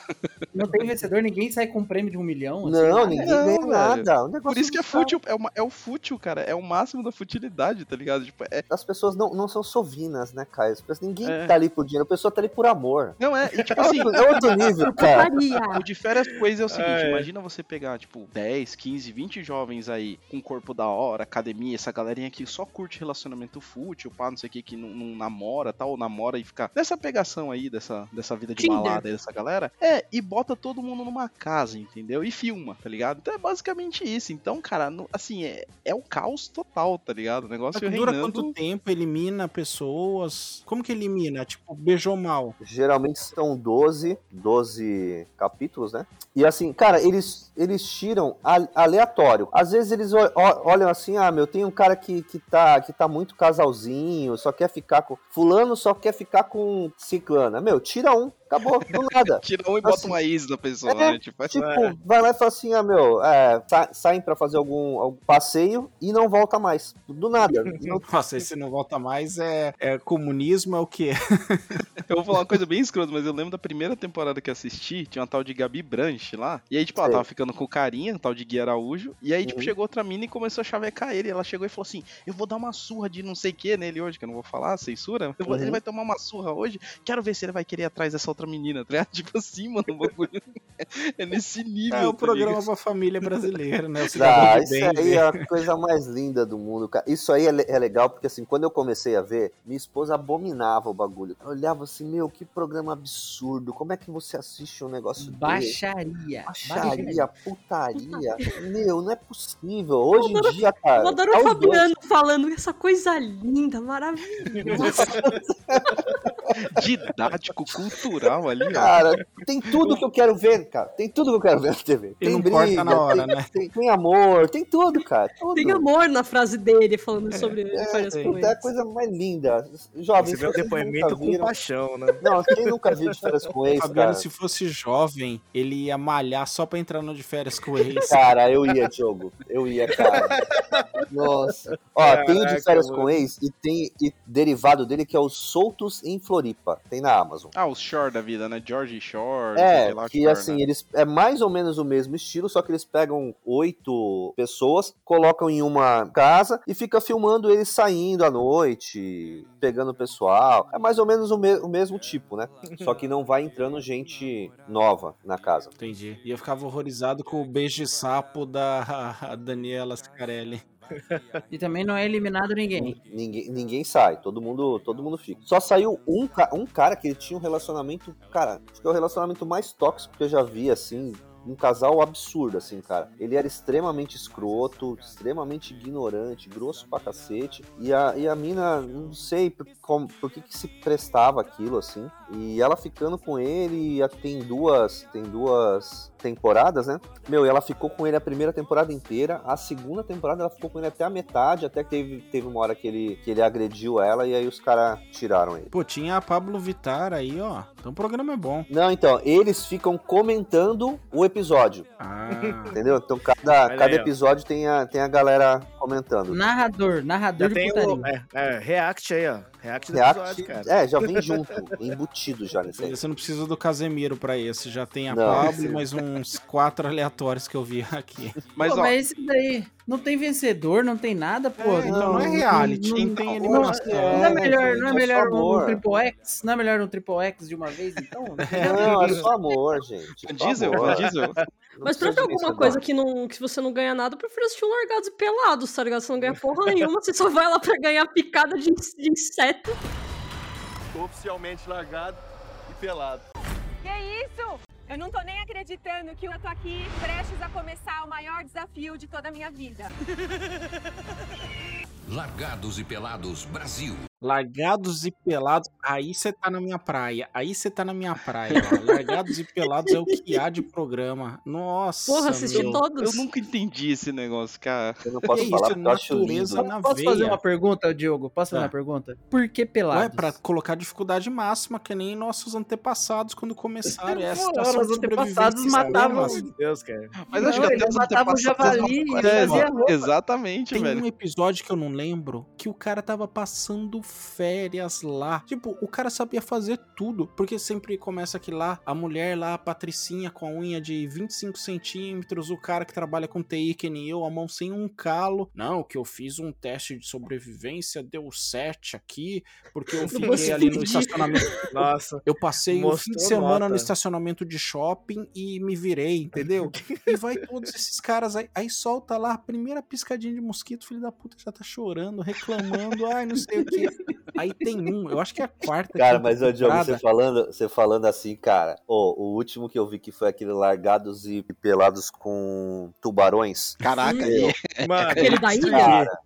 Não tem vencedor, ninguém sai com um prêmio de um milhão. assim, Não, nada. ninguém Não, ganha nada. Um Por isso que é fútil, é, uma- é o fútil, cara. É o máximo da futilidade, tá ligado? Tipo, é, As pessoas não, não são sovinas, né, Caio? As pessoas, ninguém É. tá ali por dinheiro, a pessoa tá ali por amor. não é, e, tipo É assim, é outro nível, cara. O de férias ex é o seguinte, É. imagina você pegar, tipo, 10, 15, 20 jovens aí, com corpo da hora, academia, essa galerinha que só curte relacionamento fútil, pá, não sei o que, que não, não namora, tal, ou namora e fica nessa pegação aí, dessa, dessa vida de Tinder. balada aí dessa galera. É, e bota todo mundo numa casa, entendeu? E filma, tá ligado? Então é basicamente isso. Então, cara, no- assim, é, é o caos total, tá ligado? O negócio Mas dura reinando... quanto tempo? Elimina pessoas? Como que elimina? Tipo, beijou mal. Geralmente são 12, 12 capítulos, né? E assim, cara, eles, eles tiram aleatório. Às vezes eles ol- ol- olham assim, ah, meu, tem um cara que, que, tá, que tá muito casalzinho, só quer ficar com. Fulano só quer ficar com ciclana. Meu, tira um, acabou, do nada. Tira um e bota Assim, uma ex da pessoa, é, né? Tipo, Tipo, vai lá e fala assim, ah, meu, é, sa- saem pra fazer algum, algum passeio e não volta mais. Do nada. Não- Nossa, esse não volta mais é, é comunismo, é o quê? Eu vou falar uma coisa bem escrota, mas eu lembro da primeira temporada que assisti, tinha uma tal de Gabi Branche lá. E aí, tipo, ela Sei. tava ficando com o carinha, um tal de Gui Araújo. E aí, tipo, Uhum. chegou outra mina e começou a chavecar ele. Ela chegou e falou assim: Eu vou dar uma surra de não sei o que nele hoje, que eu não vou falar, censura. Eu vou- Uhum. Ele vai tomar uma surra hoje. Quero ver se ele vai querer ir atrás dessa outra menina, tá ligado? Tipo assim, mano, o bagulho é nesse nível. É o tá programa pra família brasileira, né? Ah, isso bem, aí né? é a coisa mais linda do mundo, cara. Isso aí é, é legal porque, assim, quando eu comecei a ver, minha esposa abominava o bagulho. Eu olhava assim, meu, que programa absurdo. Como é que você assiste um negócio desse? Baixaria. Baixaria, putaria. Meu, não é possível. Hoje em dia, cara. Eu adoro tá o Fabiano falando essa coisa linda, maravilhosa. Didático, cultural ali, ó. Cara, tem tudo que eu quero ver, cara. Tem tudo que eu quero ver na TV. E Tem não briga, corta na hora, tem, né? tem, tem amor, tem tudo, cara. Tudo. Tem amor na frase dele falando sobre férias com Puta, é a coisa mais linda. Jovens, Você vê o depoimento com paixão, né? Não, quem nunca viu de férias com ex, Fabiano, cara? se fosse jovem, ele ia malhar só pra entrar no de férias com ex. Cara, eu ia, Diogo. Eu ia, cara. Nossa. Ó, tem o de Caraca, férias com ex e tem e derivado dele que é os Soltos em Floripa. Tem na Amazon. Ah, os Shore da vida, né? George Shore, É, lá que Shore, assim, né? eles é mais ou menos o mesmo estilo, só que eles pegam oito pessoas, colocam em uma casa e fica filmando eles saindo à noite, pegando o pessoal. É mais ou menos o, me- o mesmo tipo, né? Só que não vai entrando gente nova na casa. Entendi. E eu ficava horrorizado com o beijo de sapo da Daniela Scarelli. E também não é eliminado ninguém. Ninguém, ninguém sai, todo mundo, todo mundo fica. Só saiu um, um cara que ele tinha um relacionamento, cara, acho que é o relacionamento mais tóxico que eu já vi, assim, um casal absurdo, assim, cara. Ele era extremamente escroto, extremamente ignorante, grosso pra cacete. E a, e a mina, não sei por, como, por que que se prestava aquilo, assim. E ela ficando com ele, tem duas, tem duas temporadas, né? Meu, e ela ficou com ele a primeira temporada inteira. A segunda temporada ela ficou com ele até a metade, até que teve, teve uma hora que ele, que ele agrediu ela e aí os caras tiraram ele. Pô, tinha a Pablo Vittar aí, ó. Então o programa é bom. Não, então, eles ficam comentando o episódio. Ah. Entendeu? Então cada, Olha cada aí, ó. episódio tem a, tem a galera comentando. Narrador, narrador Já de tem putaria. o é, é, React aí, ó. React do React, episódio, cara. é, já vem junto, embutido já nesse aí. Você não precisa do Casemiro pra esse. Já tem a Não. Pablo e mais uns quatro aleatórios que eu vi aqui. Mas, Pô, ó, mas esse daí não tem vencedor, não tem nada, pô. É, então não é reality, não- tem não- eliminação. Não é melhor, não é gente, melhor um triple X? Não é melhor um triple X de uma vez, então? Não, é só amor, gente. só Diesel, Mas pra ter alguma coisa que, não, que você não ganha nada, eu prefiro assistir um Largados e Pelados, tá ligado? Você não ganha porra nenhuma, você só vai lá pra ganhar picada de, de inseto. Oficialmente largado e pelado. Que isso? Eu não tô nem acreditando que eu tô aqui prestes a começar o maior desafio de toda a minha vida. Largados e Pelados Brasil. Largados e pelados, aí você tá na minha praia. Aí você tá na minha praia. Largados e pelados é o que há de programa. Nossa. Porra, assisti meu. todos. Eu nunca entendi esse negócio, cara. Eu não posso isso, falar eu acho natureza na Posso veia. fazer uma pergunta, Diogo? Posso fazer Tá. uma pergunta? Por que pelados? Ué, pra colocar dificuldade máxima, que nem nossos antepassados quando começaram. É a Pô, situação os antepassados matavam-. Meu Deus, cara. Mas Não, acho que até os matavam o antepassados javali e É, fazia roupa. Exatamente, Tem velho. um episódio que eu não lembro que o cara tava passando férias lá. Tipo, o cara sabia fazer tudo. Porque sempre começa aqui lá, a mulher lá, a Patricinha com a unha de 25 centímetros, o cara que trabalha com TI, que nem eu, a mão sem um calo. Não, que eu fiz um teste de sobrevivência, deu 7 aqui, porque eu fiquei ali no estacionamento. Nossa. Eu passei o fim de semana nota. no estacionamento de shopping e me virei, entendeu? e vai todos esses caras aí, aí solta lá a primeira piscadinha de mosquito, filho da puta já tá chorando, reclamando, ai, não sei o que. Aí tem um, eu acho que é a quarta. Cara, mas ô Diogo, você falando, você falando assim, cara, ó, o último que eu vi que foi aquele largados e pelados com tubarões. Caraca, Meu, Mano, Aquele da ilha? cara,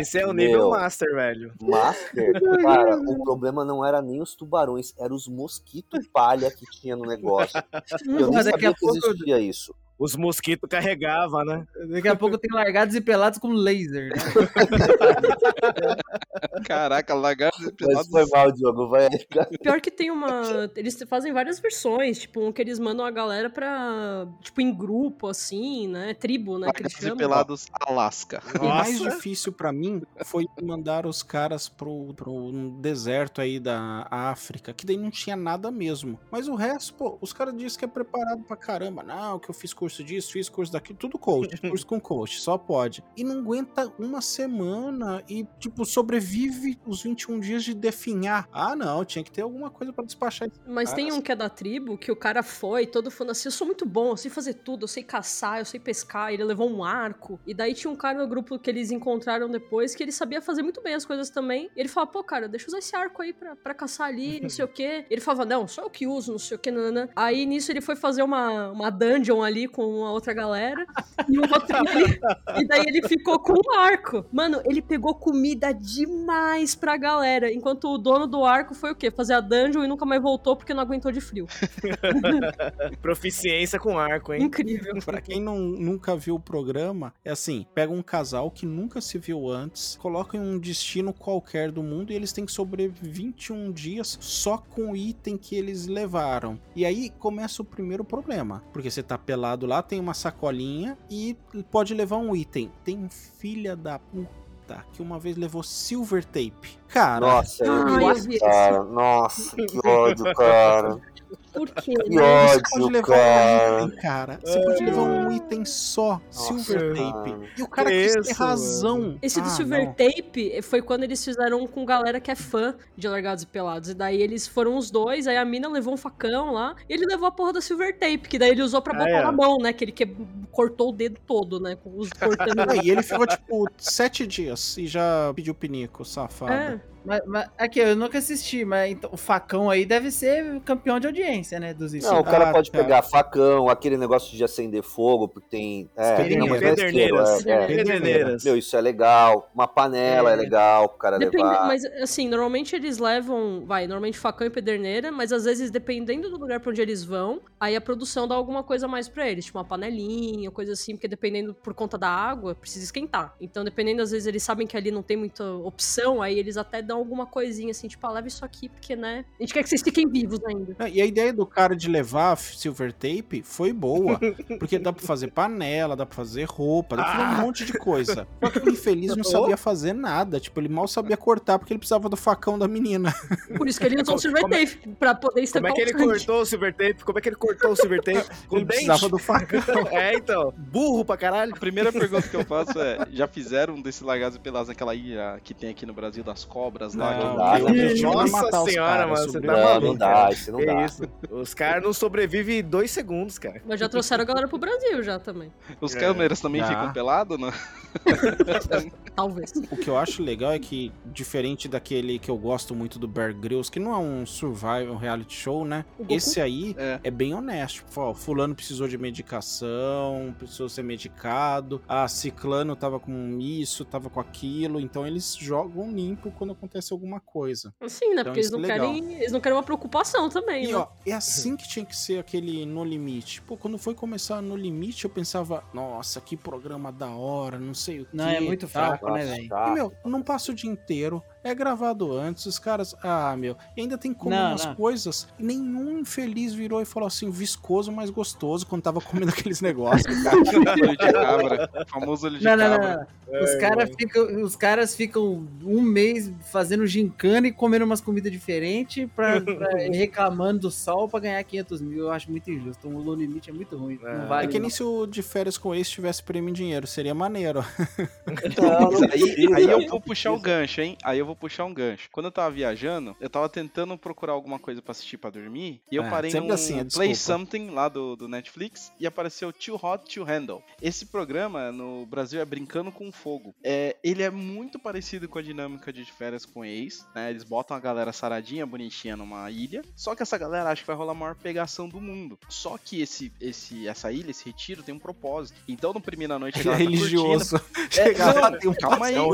esse é o nível meu, master, velho. Master, cara, o problema não era nem os tubarões, era os mosquitos palha que tinha no negócio. Eu Mas daqui sabia a que pouco- existia isso. Os mosquitos carregavam, né? Daqui a pouco tem largados e pelados com laser, né? Caraca, lagarto Mas pelado. foi mal, Diogo, vai. Pior que tem uma. Eles fazem várias versões, tipo, um que eles mandam a galera pra. Tipo, em grupo, assim, né? Tribo, né? Que eles Lagartos e chamam. pelados Alasca. O mais difícil pra mim foi mandar os caras pro, pro um deserto aí da África, que daí não tinha nada mesmo. Mas o resto, pô, os caras dizem que é preparado pra caramba. Não, que eu fiz curso disso, fiz curso daquilo, tudo coach, curso com coach, só pode. E não aguenta uma semana e, tipo, sobrevive os 21 dias de definhar. Ah, não, tinha que ter alguma coisa pra despachar. Mas tem caras. um que é da tribo, que o cara foi, todo falando assim, eu sou muito bom, eu sei fazer tudo, eu sei caçar, eu sei pescar, ele levou um arco. E daí tinha um cara no grupo que eles encontraram depois, que ele sabia fazer muito bem as coisas também. E ele falava, pô, cara, deixa eu usar esse arco aí pra, pra caçar ali, não sei o quê. Ele falava, não, só eu que uso, não sei o quê, nanana. Aí nisso ele foi fazer uma, uma dungeon ali com uma outra galera. E, o outro, ele- e daí ele ficou com um arco. Mano, ele pegou comida demais pra galera. Enquanto o dono do arco foi o quê? Fazer a dungeon e nunca mais voltou porque não aguentou de frio. Proficiência com arco, hein? Incrível. Pra quem não, nunca viu o programa, é assim: pega um casal que nunca se viu antes, coloca em um destino qualquer do mundo e eles têm que sobreviver 21 dias só com o item que eles levaram. E aí começa o primeiro problema, porque você tá pelado lá, tem uma sacolinha e pode levar um item. Tem um filha da puta que uma vez levou silver tape. Cara, Nossa, eu Ai, vi eu isso, vi cara. Nossa, que ódio, cara. Por quê? Que né? Você pode levar cara. um item, cara. Você pode levar um item só, silver cara. tape. E o cara Que quis ter razão. Esse do Ah, Silver não. Tape foi quando eles fizeram com galera que é fã de Largados e Pelados. E daí eles foram os dois, aí a mina levou um facão lá, e ele levou a porra da Silver Tape, que daí ele usou pra Ah, botar é. na mão, né? Que ele que... cortou o dedo todo, né? Com os cortando. É, e ele ficou, tipo, sete dias e já pediu pinico, safado. É. Mas, mas aqui, eu nunca assisti, mas então, o facão aí deve ser campeão de audiência, né? Dos Não, o cara Ah, pode cara. pegar facão, aquele negócio de acender fogo, porque tem. É, Pederneiras. é Pederneiras. é. Pederneiras. Meu, isso é legal. Uma panela é, É. legal pro cara Depende- levar. mas assim, normalmente eles levam, vai, normalmente facão e pederneira, mas às vezes dependendo do lugar pra onde eles vão, aí a produção dá alguma coisa a mais pra eles, tipo uma panelinha, coisa assim, porque dependendo por conta da água, precisa esquentar. Então, dependendo às vezes eles sabem que ali não tem muita opção, aí eles até dão alguma coisinha assim, tipo, ah, leva isso aqui porque, né, a gente quer que vocês fiquem vivos ainda. É, E a ideia do cara de levar silver tape foi boa, porque dá pra fazer panela, dá pra fazer roupa, dá pra fazer um monte de coisa. Só que o infeliz não sabia fazer nada, tipo, ele mal sabia cortar porque ele precisava do facão da menina. Por isso que ele usou o Como- Silver como é- Tape, pra poder Como estampar é que ele cortou o silver tape? Como é que ele cortou o silver tape? Com Ele dente? precisava do facão. É, então. Burro pra caralho. A primeira pergunta que eu faço é: já fizeram desse Largados e Pelados naquela ilha que tem aqui no Brasil das cobras horas lá. Não, que não. Não Nossa senhora, mano, você tá Não, maluco. não dá, isso não dá. Os caras não sobrevivem dois segundos, cara. Mas já trouxeram a galera pro Brasil já também. Os câmeras também ficam pelados, né? Talvez. O que eu acho legal é que, diferente daquele que eu gosto muito do Bear Grylls, que não é um survival, reality show, né? Esse aí É. é. bem honesto. Tipo, ó, fulano precisou de medicação, precisou ser medicado. Ah, ciclano tava com isso, tava com aquilo. Então eles jogam limpo quando acontece alguma coisa. Sim, né? Então Porque eles não, é legal. querem, eles não querem uma preocupação também, E né? ó, é assim que tinha que ser aquele No Limite. Pô, quando foi começar No Limite, eu pensava, nossa, que programa da hora, não sei o Não, quê, é muito fraco, né, velho? E, meu, não passa o dia inteiro, é gravado antes, os caras. Ah, meu. E ainda tem como Não, umas não. coisas. Nenhum infeliz virou e falou assim, viscoso, mas gostoso, quando tava comendo aqueles negócios. olho de cabra. Famoso olho de Não, não, não, cabra. não. Os, cara ficam, os caras ficam um mês fazendo gincana e comendo umas comidas diferentes pra, pra- reclamando do sol pra ganhar 500 mil. Eu acho muito injusto. O low limite é muito ruim. Não vale. É que nem não. se o de férias com esse tivesse prêmio em dinheiro, seria maneiro. Não, não Aí, precisa, aí eu vou puxar o gancho, hein? Aí eu vou puxar um gancho. Quando eu tava viajando, eu tava tentando procurar alguma coisa pra assistir pra dormir. E eu É, parei no assim, é Play desculpa. Something lá do, do Netflix e apareceu Too Hot to Handle. Esse programa no Brasil é Brincando com Fogo. É, ele é muito parecido com a dinâmica de férias com ex, né? Eles botam a galera saradinha, bonitinha numa ilha. Só que essa galera acha que vai rolar a maior pegação do mundo. Só que esse, esse, essa ilha, esse retiro, tem um propósito. Então, no primeira noite, a Ele é tá religioso. curtindo. Chegar não, calma aí, É um.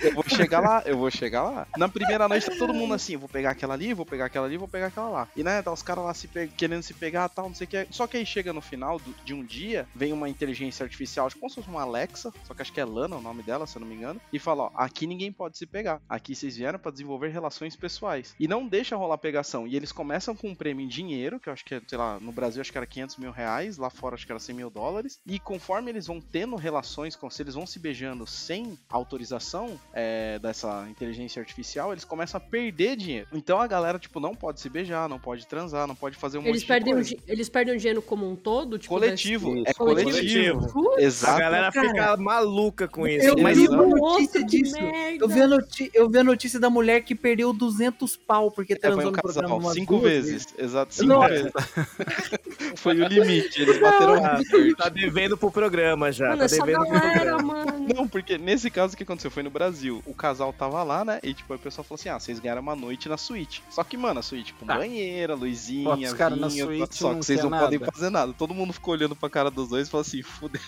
Eu vou chegar lá, eu vou chegar lá. Na primeira noite tá todo mundo assim, vou pegar aquela ali, vou pegar aquela ali, vou pegar aquela lá. E né, tá os caras lá se querendo se pegar tal, não sei o que. Só que aí chega no final do- de um dia, vem uma inteligência artificial, tipo como se fosse uma Alexa, só que acho que é Lana o nome dela, se eu não me engano, e fala, ó, aqui ninguém pode se pegar. Aqui vocês vieram pra desenvolver relações pessoais. E não deixa rolar pegação. E eles começam com um prêmio em dinheiro, que eu acho que é, sei lá, no Brasil acho que era 500 mil reais, lá fora acho que era 100 mil dólares. E conforme eles vão tendo relações com, se eles vão se beijando sem autorização é, dessa inteligência artificial, eles começam a perder dinheiro. Então a galera, tipo, não pode se beijar, não pode transar, não pode fazer um Eles monte perdem, de coisa. eles perdem o dinheiro como um todo? Tipo, Coletivo, desse- é coletivo. A Exato. galera cara. fica maluca com isso. Eu mas vi não- notícia disso. merda. Eu vi, a noti- eu vi a notícia da mulher que perdeu 200 pau porque É, transou foi um no programa casal, umas cinco duas vezes. Exato, cinco Nossa. vezes. foi o limite, eles bateram Ah, recorde. tá devendo pro programa já. Mano, tá devendo pro galera, programa. mano. Não, porque nesse caso o que aconteceu foi no Brasil. O casal tava lá, né? E tipo, o pessoal falou assim: ah, vocês ganharam uma noite na suíte. Só que, mano, a suíte com Tá. banheira, luzinha, os caras na vinho, suíte, só que vocês não podem fazer nada. Todo mundo ficou olhando pra cara dos dois e falou assim: fudeu.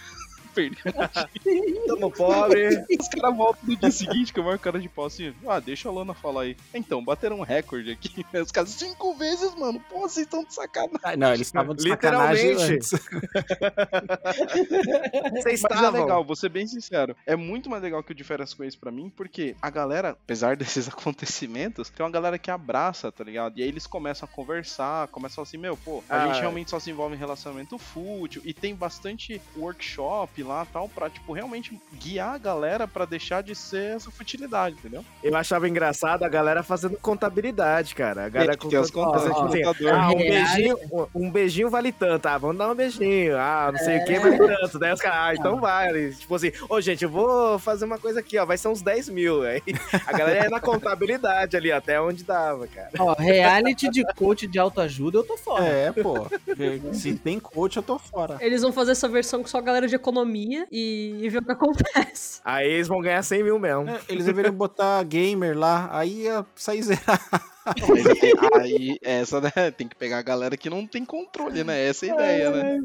Perdeu. Tamo pobre. Os caras voltam no dia seguinte com a maior cara de pau assim: ah, deixa a Lana falar aí. Então, bateram um recorde aqui. Os caras, cinco vezes, mano. Pô, vocês estão de sacanagem. Ah, Não, eles estavam de sacanagem Literalmente. antes. Vocês Mas é estavam. legal, vou ser bem sincero. É muito mais legal que o de férias com isso pra mim, porque a galera, apesar desses acontecimentos, tem uma galera que abraça, tá ligado? E aí eles começam a conversar, começam assim, meu, pô, a Ah, gente é. realmente só se envolve em relacionamento fútil, e tem bastante workshop lá tal, pra, tipo, realmente guiar a galera pra deixar de ser essa futilidade, entendeu? Eu achava engraçado a galera fazendo contabilidade, cara. A galera que contando- contadores, tipo assim, ah, um beijinho, um beijinho vale tanto. Ah, vamos dar um beijinho. Ah, não sei o que vale tanto. Daí os caras, ah, então vale. Tipo assim, ô gente, eu vou fazer uma coisa aqui, ó. Vai ser uns 10 mil. Aí a galera ia na contabilidade ali, até onde dava, cara. Ó, reality de coach de autoajuda, eu tô fora. É, pô. Se tem coach, eu tô fora. Eles vão fazer essa versão com só a galera de economia e, e ver o que acontece. Aí eles vão ganhar 100 mil mesmo. É, Eles deveriam botar gamer lá, aí ia sair zerado. Mas aí, aí, essa, né, tem que pegar a galera que não tem controle, né? Essa é a ideia, né?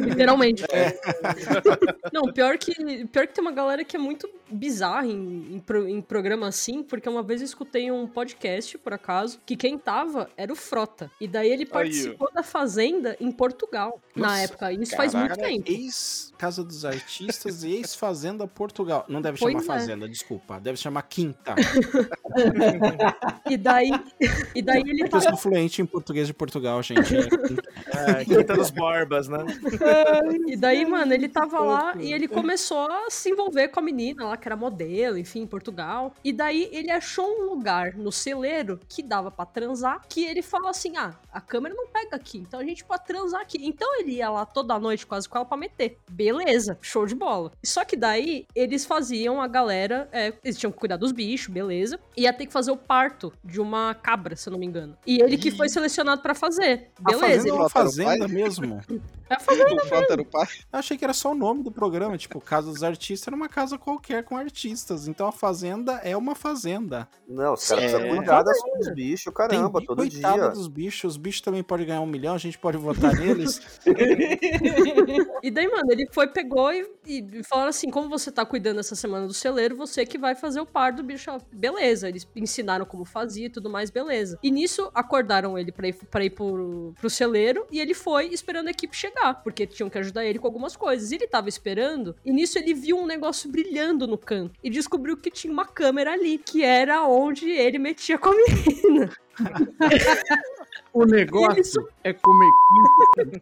Literalmente. Não, pior que, pior que tem uma galera que é muito bizarra em, em, pro- em programa assim, porque uma vez eu escutei um podcast, por acaso, que quem tava era o Frota. E daí ele Aí, participou da Fazenda em Portugal, na Nossa, época. Isso faz muito tempo. Ex-Casa dos Artistas e ex-Fazenda Portugal. Não deve Pois chamar é. Fazenda, desculpa. Deve chamar Quinta. E daí E daí ele Eu sou tava. fluente em português de Portugal, gente. É, Quinta dos Borbas, né? E daí, mano, ele tava lá e ele começou a se envolver com a menina lá, que era modelo, enfim, em Portugal. E daí ele achou um lugar no celeiro que dava pra transar, que ele falou assim: ah, a câmera não pega aqui, então a gente pode transar aqui. Então ele ia lá toda noite quase com ela pra meter. Beleza, show de bola. Só que daí eles faziam a galera, é, eles tinham que cuidar dos bichos, beleza. E ia ter que fazer o parto de uma cabra, se eu não me engano. E ele que foi selecionado pra fazer. A Beleza. Fazenda é uma ele- fazenda mesmo. É a fazenda O Frota era o pai. Eu achei que era só o nome do programa, tipo, Casa dos Artistas era uma casa qualquer com artistas. Então a fazenda é uma fazenda. Não, os caras Sim, precisam é. cuidar das, dos bichos, caramba, Tem, todo coitada dia. dos bichos, os bichos também podem ganhar um milhão, a gente pode votar neles. E daí, mano, ele foi, pegou e, e falaram assim: como você tá cuidando essa semana do celeiro, você que vai fazer o par do bicho. Beleza, eles ensinaram como fazia e tudo mais, beleza. E nisso acordaram ele pra ir, pra ir pro, pro celeiro e ele foi esperando a equipe chegar, porque tinham que ajudar ele com algumas coisas. E ele tava esperando, e nisso ele viu um negócio brilhando no canto e descobriu que tinha uma câmera ali, que era onde ele metia com a menina. O negócio su- é comer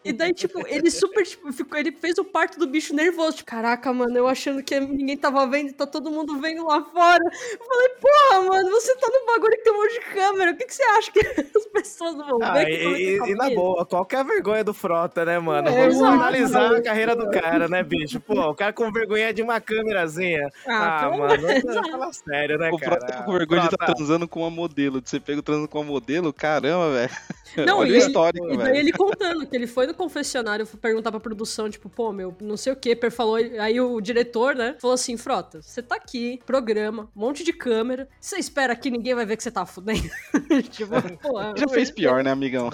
E daí, tipo, ele super, tipo, ficou, ele fez o parto do bicho nervoso. Tipo, caraca, mano, eu achando que ninguém tava vendo, tá todo mundo vendo lá fora. Eu falei, porra, mano, você tá no bagulho que tem um monte de câmera. O que, que você acha que as pessoas vão Ah, ver? e, você e- tá e na vendo? boa, qualquer vergonha do Frota, né, mano? É, Vamos analisar a carreira do cara, né, bicho? Pô, o cara com vergonha de uma câmerazinha. Ah, Ah, mano, fala sério, né, O cara? Frota tá com vergonha de estar Frota, transando com uma modelo. De você pega transando com uma modelo, caramba, velho. Não, Olha e, o ele- histórico, e daí velho. ele contando que ele foi no confessionário perguntar pra produção, tipo, pô, meu, não sei o que, Per falou, aí o diretor, né, falou assim, Frota, você tá aqui, programa, um monte de câmera, você espera que ninguém vai ver que você tá fudendo? tipo, pô, Já fez pior, né, amigão?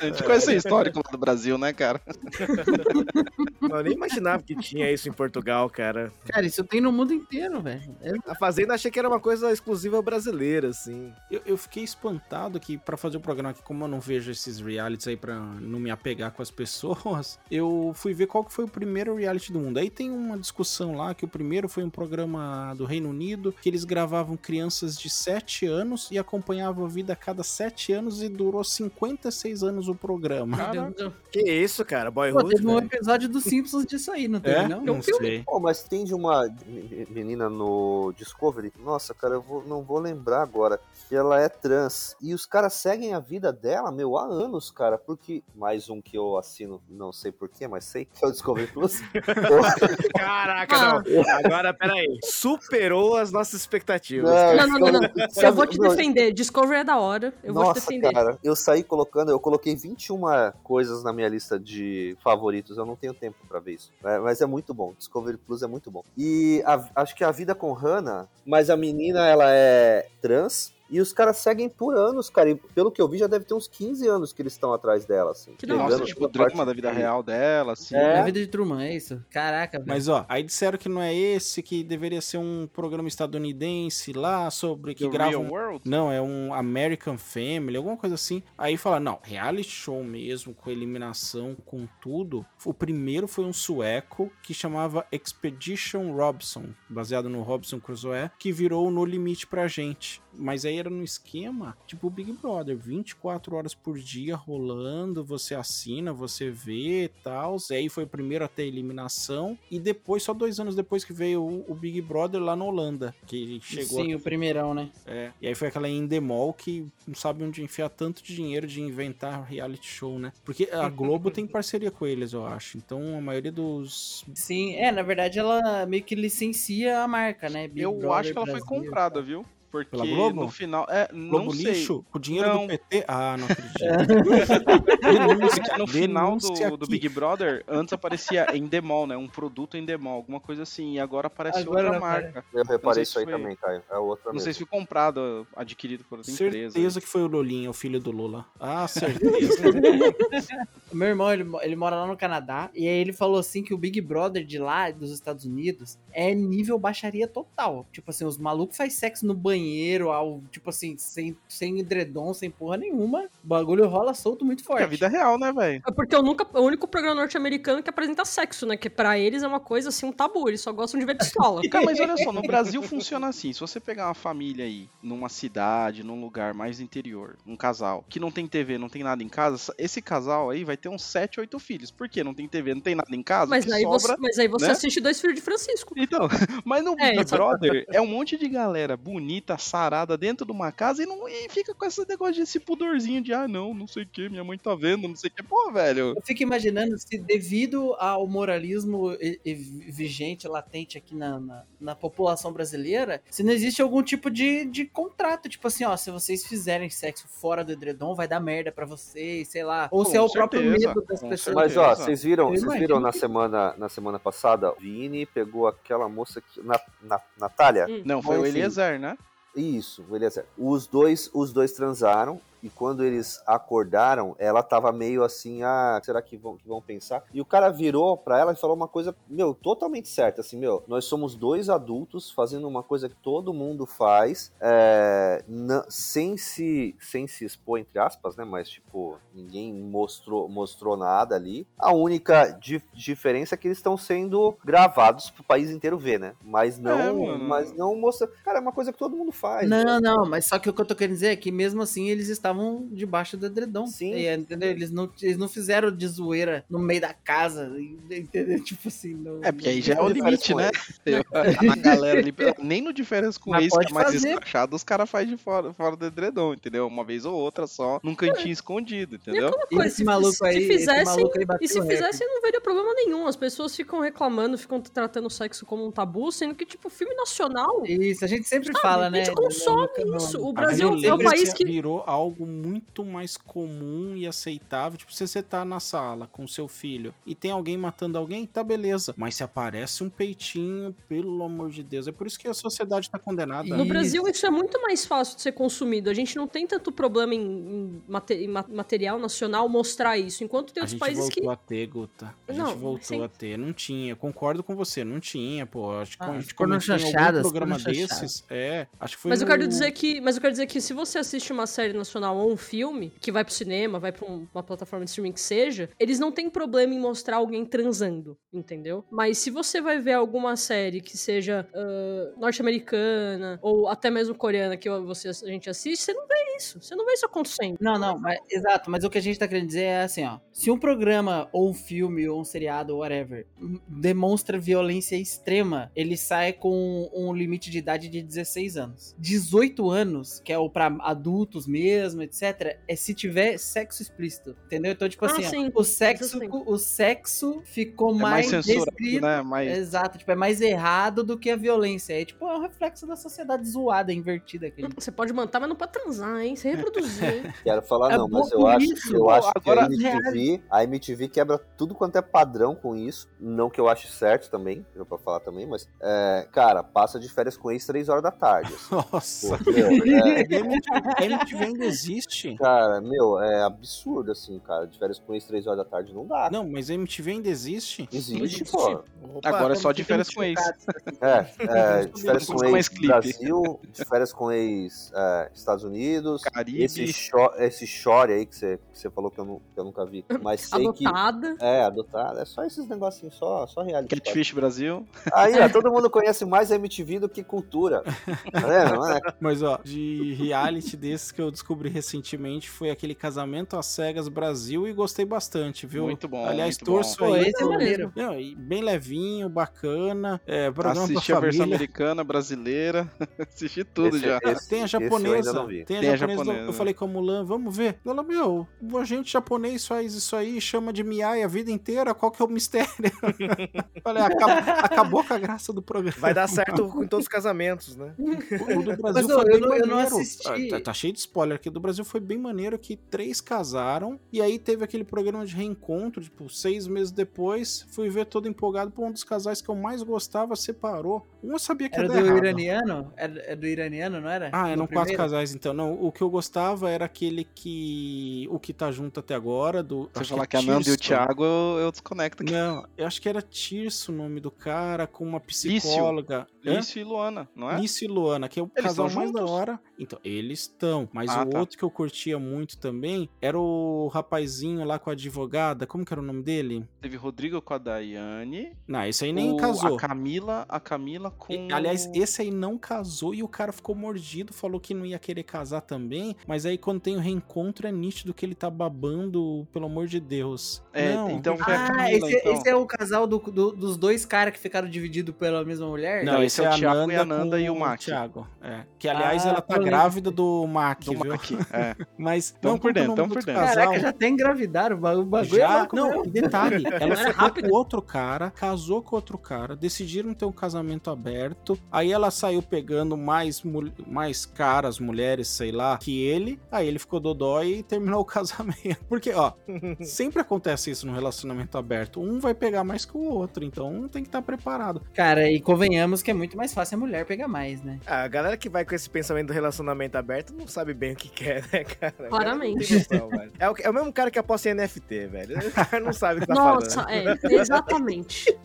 A gente conhece o histórico lá do Brasil, né, cara? Eu nem imaginava que tinha isso em Portugal, cara. Cara, isso tem no mundo inteiro, velho. É- A Fazenda achei que era uma coisa exclusiva brasileira, assim. Eu, eu fiquei espantado que pra fazer o programa aqui, como eu não vejo esses realities aí pra não me apegar com as pessoas, eu fui ver qual que foi o primeiro reality do mundo. Aí tem uma discussão lá que o primeiro foi um programa do Reino Unido, que eles gravavam crianças de 7 anos e acompanhavam a vida a cada 7 anos e durou 56 anos o programa. Que isso, cara? Pô, Boyhood, teve um velho. episódio dos Simpsons disso aí, não teve, É? não? Não sei. Pô, mas tem de uma me- menina no Discovery, nossa, cara, eu vou- não vou lembrar agora, que ela é trans. E os caras seguem a vida dela, meu, há anos, cara, porque. Mais um que eu assino, não sei porquê, mas sei, que é o Discovery Plus. Caraca, Ah. não. Agora, peraí. Superou as nossas expectativas. Não, Não, não, não, não. Eu vou te não, defender. Discovery é da hora. Eu vou te Nossa, defender. cara, eu saí colocando, eu coloquei 21 coisas na minha lista de favoritos, eu não tenho tempo pra ver isso. É, mas é muito bom, Discovery Plus é muito bom. E a- acho que a vida com Hannah, mas a menina ela é trans. E os caras seguem por anos, cara. E pelo que eu vi, já deve ter uns 15 anos que eles estão atrás dela, assim. Que. Nossa, tipo, o drama da vida de- real dela, assim. É. A vida de Truman, é isso? Caraca, velho. Mas ó, aí disseram que não é esse, que deveria ser um programa estadunidense lá sobre que The grava. Real um- World? Não, é um American Family, alguma coisa assim. Aí fala, não, reality show mesmo, com eliminação, com tudo. O primeiro foi um sueco que chamava Expedition Robson, baseado no Robson Crusoe, que virou No Limite pra gente. Mas aí era no esquema, tipo o Big Brother, 24 horas por dia rolando, você assina, você vê e tal. Aí foi o primeiro até a eliminação. E depois, só dois anos depois que veio o, o Big Brother lá na Holanda, que chegou Sim, o primeirão, né? é, e aí foi aquela Endemol que não sabe onde enfiar tanto dinheiro de inventar reality show, né? Porque a Globo tem parceria com eles, eu acho. Então a maioria dos. Sim, é, na verdade ela meio que licencia a marca, né? Big Eu Brother acho que ela foi Brasil. comprada, viu? Porque Pela Globo? no final. É, Globo não sei. lixo? Com o dinheiro Não. do PT? Ah, não acredito. no final Denúncia do, do. Big Brother, antes aparecia Endemol, né? Um produto Endemol, alguma coisa assim. E agora aparece Agora outra não marca. Eu reparei isso aí foi- também, Caio. É outra Não mesmo. sei se foi comprado, adquirido por outra empresa. Certeza que foi o Lulinha, o filho do Lula. Ah, certeza. Meu irmão, ele, ele mora lá no Canadá, e aí ele falou assim que o Big Brother de lá, dos Estados Unidos, é nível baixaria total. Tipo assim, os malucos fazem sexo no banheiro banheiro, ao, tipo assim, sem, sem edredom, sem porra nenhuma. O bagulho rola solto muito forte. É a vida real, né, velho? É porque eu nunca, o único programa norte-americano que apresenta sexo, né? Que pra eles é uma coisa assim, um tabu. Eles só gostam de ver pistola. Cara, mas olha só, no Brasil funciona assim. Se você pegar uma família aí, numa cidade, num lugar mais interior, um casal, que não tem TV, não tem nada em casa, esse casal aí vai ter uns 7, 8 filhos. Por quê? Não tem TV, não tem nada em casa? Mas aí, sobra, você, mas aí você né? assiste Dois Filhos de Francisco. Então, mas no É, Big Brother é um monte de galera bonita, sarada dentro de uma casa e, não, e fica com esse negócio de esse pudorzinho de ah, não, não sei o que, minha mãe tá vendo, não sei o que. Pô, velho. Eu fico imaginando se, devido ao moralismo vigente, latente aqui na, na, na população brasileira, se não existe algum tipo de, de contrato. Tipo assim, ó, se vocês fizerem sexo fora do edredom, vai dar merda pra vocês, sei lá. Ou Com se é o próprio certeza, medo das com pessoas. Mas ó, vocês viram, vocês viram na que- semana, na semana passada, o Vini pegou aquela moça que. Na, na, Natália? Não, foi o Enfim, Eliezer, né? Isso, Eliezer. Os dois, os dois transaram e quando eles acordaram, ela tava meio assim, ah, será que vão, que vão pensar? E o cara virou pra ela e falou uma coisa, meu, totalmente certa, assim, meu, nós somos dois adultos fazendo uma coisa que todo mundo faz, é, na- sem se sem se expor, entre aspas, né, mas, tipo, ninguém mostrou, mostrou nada ali. A única di- diferença é que eles estão sendo gravados pro país inteiro ver, né, mas não, É, mano. mas não mostra, cara, é uma coisa que todo mundo faz. né? Não, não, mas só que o que eu tô querendo dizer é que mesmo assim eles estavam debaixo do edredom. Sim. E, entendeu? Eles não, eles não fizeram de zoeira no meio da casa, entendeu? Tipo assim, não. É, porque aí já é o limite, né? A galera ali, nem no de férias com ex, que é mais fazer. escrachado, os caras fazem de fora, fora do edredom, entendeu? Uma vez ou outra só, num cantinho escondido, E entendeu? E coisa, esse se, maluco se aí- esse fizessem, maluco aí bateu e se o fizessem, não veria problema nenhum. As pessoas ficam reclamando, ficam tratando o sexo como um tabu, sendo que, tipo, filme nacional. Isso, a gente sempre Sabe, fala, a né? gente no- no- consome isso. O Brasil a é um violência país que- virou algo muito mais comum e aceitável. Tipo, se você tá na sala com seu filho e tem alguém matando alguém, tá beleza. Mas se aparece um peitinho, pelo amor de Deus. É por isso que a sociedade tá condenada. No Brasil, isso é muito mais fácil de ser consumido. A gente não tem tanto problema em, em mate- em ma- material nacional mostrar isso. Enquanto tem A outros gente países voltou que. a ter, Guta. A Não, gente voltou sim. a ter. Não tinha. Concordo com você, não tinha, pô. Acho que Ah, a gente comentou em algum programa desses. É, acho que foi Mas eu no- quero dizer que, mas eu quero dizer que se você assiste uma série nacional ou um filme que vai pro cinema, vai pra um- uma plataforma de streaming que seja, eles não têm problema em mostrar alguém transando, entendeu? Mas se você vai ver alguma série que seja ah, norte-americana ou até mesmo coreana que você, a gente assiste, você não vê isso. Você não vê isso acontecendo. Não, não, mas, exato, mas o que a gente tá querendo dizer é assim, ó. Se um programa, ou um filme, ou um seriado, ou whatever, m- demonstra violência extrema, ele sai com um limite de idade de 16 anos. 18 anos, que é o pra adultos mesmo, etc., é se tiver sexo explícito, entendeu? Então, tipo Ah, assim, ó, sim. o sexo, o sexo ficou É mais, mais censurado, descrito. né? Mais... Exato, tipo, é mais errado do que a violência. É tipo, é um reflexo da sociedade zoada, invertida que a gente Você pode manter, mas não pra transar, hein? Se reproduzir, hein? Quero falar É não, mas eu acho, isso, eu acho que a agora- MTV, a MTV quebra tudo quanto é padrão com isso. Não que eu ache certo também, pra falar também, mas, é, cara, passa de férias com ex três horas da tarde. assim. Nossa. Pô, meu, é, A MTV, a MTV ainda existe. Cara, meu, é absurdo, assim, cara. De férias com ex três horas da tarde não dá. Não, mas a MTV ainda existe? Existe, pô. Agora é só de férias com ex. É, é, de férias com ex. Brasil, de férias com ex é, Estados Unidos. Caribe. Esse, cho esse chore aí que você, que você falou que eu, não, que eu nunca vi. Mas sei Adotada. que. É, adotada. É só esses negocinhos, só, só reality. Catfish Brasil. Aí, ó, todo mundo conhece mais MTV do que cultura. Tá vendo? Não é? Mas, ó, de reality desses que eu descobri recentemente foi aquele Casamento às Cegas Brasil e gostei bastante, viu? Muito bom, Aliás, muito torço bom. Pô, aí. esse é maneiro. Não, bem levinho, bacana. É, programa Assisti pra a versão americana, brasileira. Assisti tudo Esse- já. esse- Tem a japonesa. não. Tem a Tem a japonesa. japonesa. Eu falei com a Mulan, vamos ver. Ela, meu, a gente japonês faz isso aí, chama de Miai a vida inteira, qual que é o mistério? falei, acabou, acabou com a graça do programa. Vai dar certo com todos os casamentos, né? O, o do Brasil Mas, bem eu não- eu não assisti. Ah, Tá, tá cheio de spoiler aqui. Do Brasil foi bem maneiro que três casaram e aí teve aquele programa de reencontro, tipo, seis meses depois, fui ver todo empolgado, pô, um dos casais que eu mais gostava separou. Um eu sabia que Era ia do errado. iraniano? Era, é do iraniano, não era? Ah, eram quatro primeiro? casais, então. Não, o que eu gostava era aquele que. O que tá junto até agora. Do, Você falar é que a Nanda e o. Thiago, eu, eu desconecto aqui. Não, eu acho que era Tirso o nome do cara, com uma psicóloga. Lício e Luana, não é? Lício e Luana, que é o Eles casal mais da hora. Então, eles estão. Mas Ah, o tá. outro que eu curtia muito também era o rapazinho lá com a advogada. Como que era o nome dele? Teve Rodrigo com a Daiane. Não, esse aí nem o- casou. A Camila, a Camila com. E, Aliás, esse aí não casou e o cara ficou mordido, falou que não ia querer casar também. Mas aí quando tem o reencontro é nítido que ele tá babando, pelo amor de Deus. É, não, então foi a Ah, Camila, esse, então. esse é o casal do- do- dos dois caras que ficaram divididos pela mesma mulher? Não, Não, esse é é o a Thiago Nanda, e a Nanda e o Mac. Thiago. É. Que aliás Ah, ela tá grávida do Mac, Do viu? Mac, é. Mas Tamo não por o dentro, do por dentro. casal. Caraca, já até engravidaram. O bagulho é Já, louco não, detalhe, ela Era ficou rápido. com outro cara, casou com outro cara, decidiram ter um casamento aberto, aí ela saiu pegando mais, mais caras, mulheres, sei lá, que ele, aí ele ficou dodói e terminou o casamento. Porque, ó, sempre acontece isso no relacionamento aberto, um vai pegar mais que o outro, então um tem que estar preparado. Cara, e convenhamos que é muito mais fácil a mulher pegar mais, né? Ah, A galera que vai com esse pensamento do relacionamento aberto não sabe bem o que quer, né, cara? Claramente. noção. É, o, é o mesmo cara que aposta em NFT, velho. O cara não sabe o que tá Nossa, falando. é, exatamente.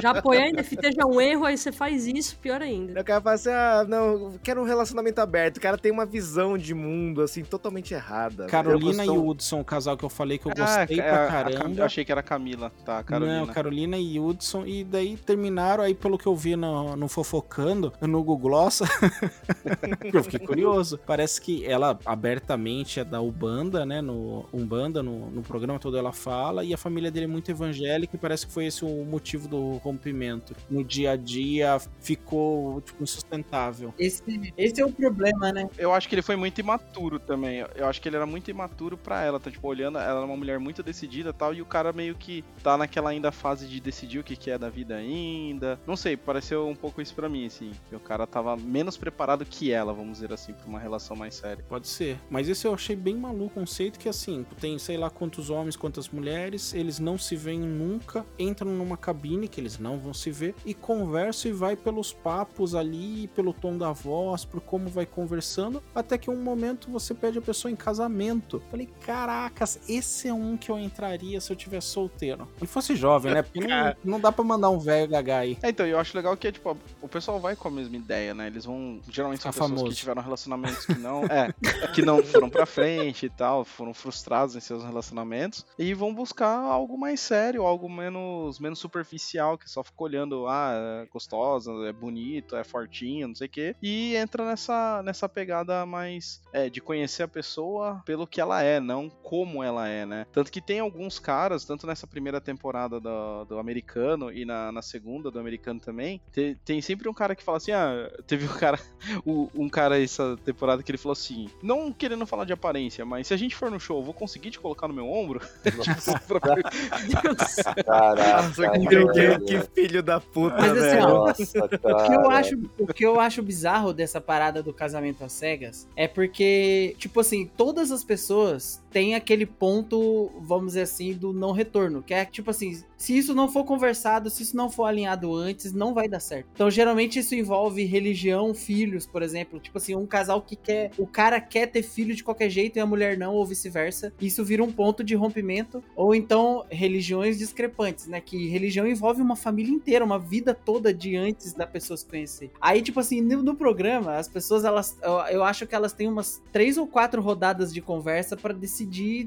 Já apoiar em NFT já é um erro, aí você faz isso, pior ainda. O cara fala assim, ah, não, eu quero um relacionamento aberto. O cara tem uma visão de mundo, assim, totalmente errada. Carolina e Hudson, o casal que eu falei que eu Ah, gostei é, pra a Cam- caramba. Eu achei que era a Camila, tá, Carolina. Não, Carolina e Hudson. E daí terminaram, aí pelo que eu vi no, no Fofocando, no Google Gloss, eu fiquei curioso. Parece que ela abertamente é da Ubanda, né? No Umbanda, no, no programa todo ela fala, e a família dele é muito evangélica e parece que foi esse o motivo do rompimento. No dia a dia ficou, tipo, insustentável. Esse, esse é o problema, né? Eu acho que ele foi muito imaturo também. Eu acho que ele era muito imaturo pra ela, tá tipo olhando, ela é uma mulher muito decidida, e tal, e o cara meio que tá naquela ainda fase de decidir o que que é da vida ainda. Não sei, pareceu um pouco isso pra mim assim. que O cara tava menos preparado que ela, vamos dizer assim, pra uma relação mais séria. Pode ser. Mas esse eu achei bem maluco o conceito que assim, tem sei lá quantos homens, quantas mulheres, eles não se veem nunca, entram numa cabine que eles não vão se ver e conversam e vai pelos papos ali, pelo tom da voz, por como vai conversando, até que um momento você pede a pessoa em casamento. Falei, caracas, esse é um que eu entraria se eu tivesse solteiro. E fosse jovem, né? Porque não, não dá pra mandar um velho gaga aí. É, então, eu acho legal que, tipo, o pessoal vai com a mesma ideia, né? Eles vão. Geralmente são pessoas famoso. que tiveram relacionamentos que não. é, que não foram pra frente e tal, foram frustrados em seus relacionamentos. E vão buscar algo mais sério, algo menos, menos superficial, que só fica olhando, ah, é gostosa, é bonito, é fortinho, não sei o quê. E entra nessa, nessa pegada mais é, de conhecer a pessoa pelo que ela é, não como ela é, né? Tanto que tem alguns caras, tanto nessa primeira temporada do, do americano e na, na segunda do americano também, te- tem sempre um cara que fala assim: ah, teve um cara, um cara essa temporada que ele falou assim, não querendo falar de aparência, mas se a gente for no show, eu vou conseguir te colocar no meu ombro? Tipo, Caraca, Nossa, que, velho. que- que filho da puta, Mas assim, velho. ó, Nossa, O que, eu acho, o que eu acho bizarro dessa parada do casamento às cegas é porque, tipo assim, todas as pessoas têm aquele ponto, vamos dizer assim, do não retorno. Que é tipo assim, se isso não for conversado, se isso não for alinhado antes, não vai dar certo. Então, geralmente, isso envolve religião, filhos, por exemplo. Tipo assim, um casal que quer. O cara quer ter filho de qualquer jeito e a mulher não, ou vice-versa. Isso vira um ponto de rompimento. Ou então, religiões discrepantes, né? Que religião envolve uma família inteira, uma vida toda de antes da pessoa se conhecer. Aí, tipo assim, no, no programa, as pessoas, elas. Eu, eu acho que elas têm umas três ou quatro rodadas de conversa pra decidir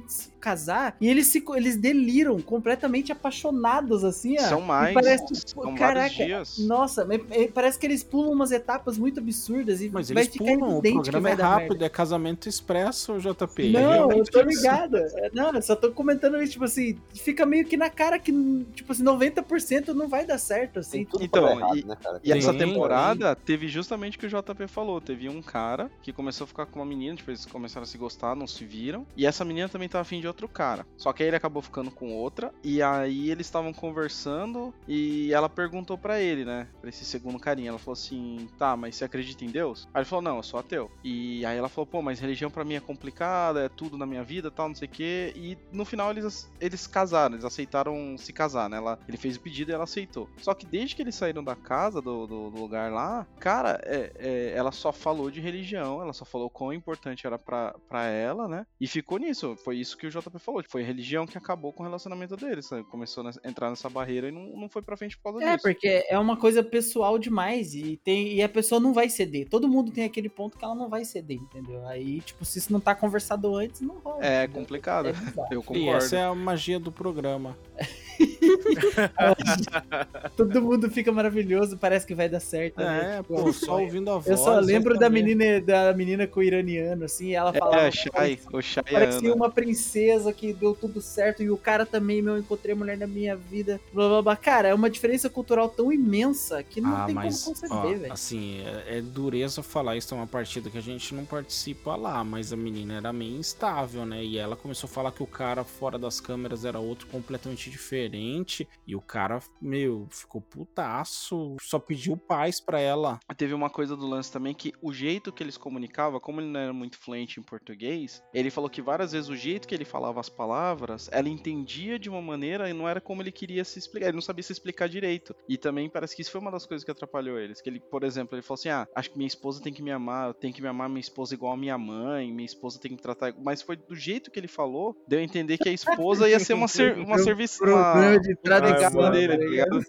se casar. E eles, se, eles deliram completamente apaixonados, assim, ó. São mais, Parece, são caraca, dias. nossa, parece que eles pulam umas etapas muito absurdas e Mas vai eles ficar pulam, o programa é rápido, é casamento expresso, JP. É Não, eu realmente tô ligado. É, Não, eu só tô comentando isso, tipo assim, fica meio que na cara que, tipo assim, 90% não vai dar certo, assim. Então, e, né, e essa Sim, temporada teve justamente o que o JP falou. Teve um cara que começou a ficar com uma menina, tipo, eles começaram a se gostar, não se viram. E essa menina também tava afim de outro cara. Só que aí ele acabou ficando com outra. E aí eles estavam conversando e ela perguntou pra ele, né? Pra esse segundo carinha. Ela falou assim: tá, mas você acredita em Deus? Aí ele falou: não, eu sou ateu. E aí ela falou: pô, mas religião pra mim é complicada, é tudo na minha vida, tal, não sei o quê. E no final eles, eles casaram, eles aceitaram se casar, né? Ela, ele fez o pedido e ela aceitou. Só que desde que eles saíram da casa, do, do, do lugar lá, cara, é, é, ela só falou de religião, ela só falou quão importante era pra, pra ela, né? E ficou nisso. Isso. Foi isso que o JP falou. Foi a religião que acabou com o relacionamento deles. sabe? Começou a entrar nessa barreira e não, não foi pra frente por causa É, disso. porque é uma coisa pessoal demais e, tem, e a pessoa não vai ceder. Todo mundo tem aquele ponto que ela não vai ceder, entendeu? Aí, tipo, se isso não tá conversado antes, não rola. É entendeu? complicado. É. Eu E concordo. essa é a magia do programa. Todo mundo fica maravilhoso, parece que vai dar certo. né? É, Tipo, pô, só ouvindo a voz. Eu só lembro da menina, da menina com o iraniano, assim, ela falava. É, Shai, o Shai Parecia Ana. uma princesa que deu tudo certo e o cara também, meu, encontrei a mulher da minha vida, blá blá blá. Cara, é uma diferença cultural tão imensa que não ah, tem mas, como conceber, velho. assim, é, é dureza falar isso é uma partida que a gente não participa lá, mas a menina era meio instável, né? E ela começou a falar que o cara fora das câmeras era outro completamente diferente, e o cara, meu, ficou putaço, só pediu paz pra ela. Teve uma coisa do lance também que o jeito que eles comunicavam, como ele não era muito fluente em português, ele falou que várias vezes o jeito que ele falava as palavras, ela entendia de uma maneira e não era como ele queria se explicar. Ele não sabia se explicar direito. E também parece que isso foi uma das coisas que atrapalhou eles. Que ele, por exemplo, ele falou assim: Ah, acho que minha esposa tem que me amar, eu tenho que me amar minha esposa igual a minha mãe, minha esposa tem que tratar. Mas foi do jeito que ele falou, deu a entender que a esposa ia ser uma, ser, uma serviço. problema Uma, de tradução, dele, tá tá ligado?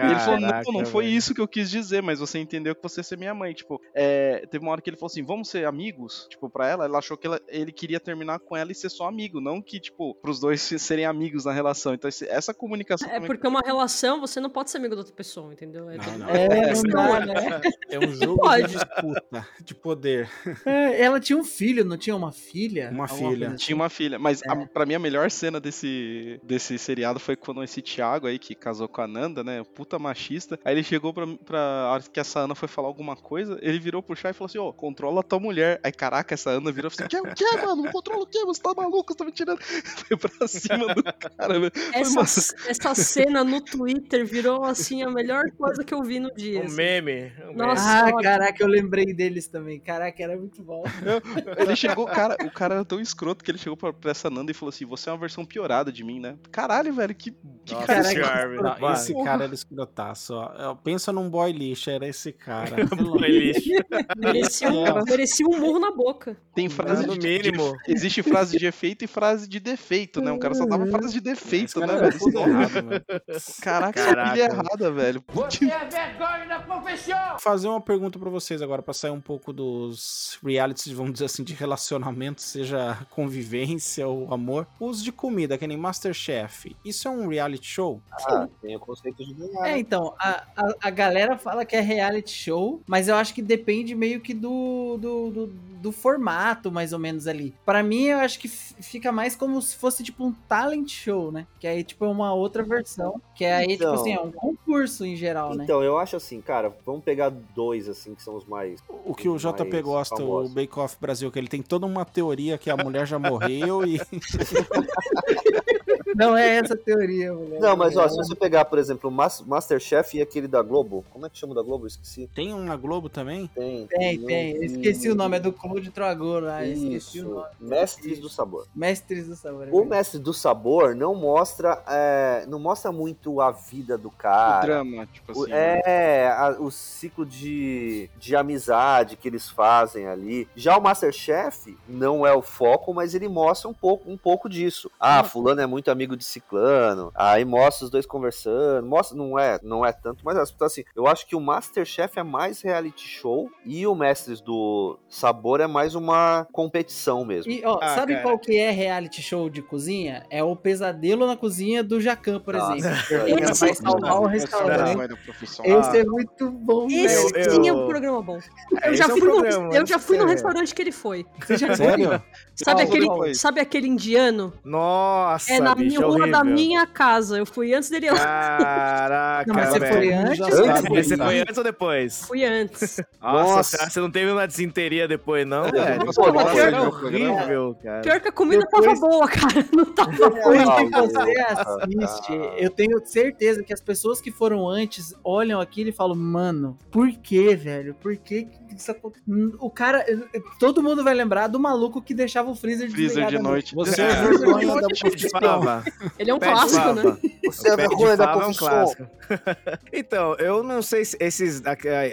E ele falou, não, Caraca, não foi isso que eu quis dizer, mas você entendeu que você ia ser minha mãe. Tipo, é, teve uma hora que ele falou assim, vamos ser amigos? Tipo, pra ela, ela achou que ela- ele queria terminar com ela e ser só amigo, não que, tipo, pros dois serem amigos na relação. Então, esse- essa comunicação É porque uma relação, você não pode ser amigo da outra pessoa, entendeu? É, Não, não. É, não dá, né? É um jogo Pode. de disputa, de poder. É, ela tinha um filho, não tinha uma filha? Uma filha. coisa Tinha uma filha, mas É. a, pra mim a melhor cena desse, desse seriado foi quando esse Thiago aí, que casou com a Nanda, né, puta machista, aí ele chegou pra, pra a hora que essa Ana foi falar alguma coisa, ele virou pro chá e falou assim, ó, controla tua mulher. Aí, caraca, essa Ana virou e falou assim, que, que, mano, controla o que? Você tá maluco, você tá me tirando? Foi pra cima do cara, velho. Essa, essa cena no Twitter virou, assim, a melhor coisa que eu vi no dia. Um assim. meme. um Nossa, Ah, caraca, eu lembrei deles também. Caraca, era muito bom. Ele chegou, cara, o cara era tão escroto que ele chegou pra, pra essa Nanda e falou assim: Você é uma versão piorada de mim, né? Caralho, velho, que, que Nossa cara escroto. velho. Não, esse cara era escrotaço, ó. Pensa num boy lixo, era esse cara. Boy lixo. Merecia um, merecia um murro na boca. Tem frase No de, mínimo. de- Existe frase de efeito e frase de defeito, né? O cara só dava frase de defeito, né, velho? tudo errado, velho. Caraca, Caraca. pilha errada, velho. Você é vergonha da profissão! fazer uma pergunta pra vocês agora, pra sair um pouco dos realities, vamos dizer assim, de relacionamento, seja convivência ou amor. Os de comida, que nem Masterchef. Isso é um reality show? Ah, tem o conceito de ganhar. É, né? então, a, a, a galera fala que é reality show, mas eu acho que depende meio que do, do, do, do formato, mais ou menos, ali. Pra mim, eu acho que fica mais como se fosse, tipo, um talent show, né? Que aí, tipo, é uma outra versão, que aí, tipo Então. assim, é um concurso em geral, né? Então, eu acho assim, cara, vamos pegar dois, assim, que são os mais. O que o JP gosta, o famosos. Bake Off Brasil, que ele tem toda uma teoria que a mulher já morreu e. Não é essa a teoria, mulher. Não, mas ó, se você pegar, por exemplo, o Mas- Masterchef e aquele da Globo, como é que chama o da Globo? Eu esqueci. Tem um na Globo também? Tem. Tem, tem. Eu que- esqueci o nome, é do Claude Troagor lá. eu Esqueci o Isso, nome. Mestres do Sabor. Mestres do Sabor. é O Mestre do Sabor não mostra, é, não mostra muito a vida do O cara. drama, tipo O- assim. né? é, a- o ciclo de, de amizade que eles fazem ali. Já o Masterchef não é o foco, mas ele mostra um pouco, um pouco disso. Ah, fulano é muito amigo de ciclano. Aí mostra os dois conversando. Mostra, não é, não é tanto, mas assim, eu acho que o Masterchef é mais reality show e o Mestres do Sabor é mais uma competição mesmo. E, ó, Ah, sabe cara. qual que é reality show de cozinha? É o Pesadelo na Cozinha do Jacan, por Nossa, exemplo. esse é vai salvar o restaurante. Esse é muito bom, Esse eu- sim é um programa bom. Eu Esse já é um fui, no, programa, eu já fui no restaurante que ele foi. Você já? Sério? Sabe aquele, sabe aquele indiano? Nossa, É na bicho, minha rua horrível. da minha casa. Eu fui antes dele. Caraca, Não, mas você velho. foi antes? Antes Mas você foi antes ou depois? Fui antes. Nossa, Nossa. você não teve uma desinteria depois, não, É, nossa, Pô, nossa, era nossa, horrível, cara. Pior que a comida Depois- tava boa, cara. Não tava ruim. que Não, você assiste, eu tenho certeza que as pessoas que foram antes olham aquilo e falam, mano, por que, velho? Por que que isso aconteceu? O cara, todo mundo vai lembrar do maluco que deixava o freezer Freezer desligado de noite. Você é É. vergonha da Ele é um clássico, fava. né? Você é vergonha da é um clássico. então, eu não sei se esses,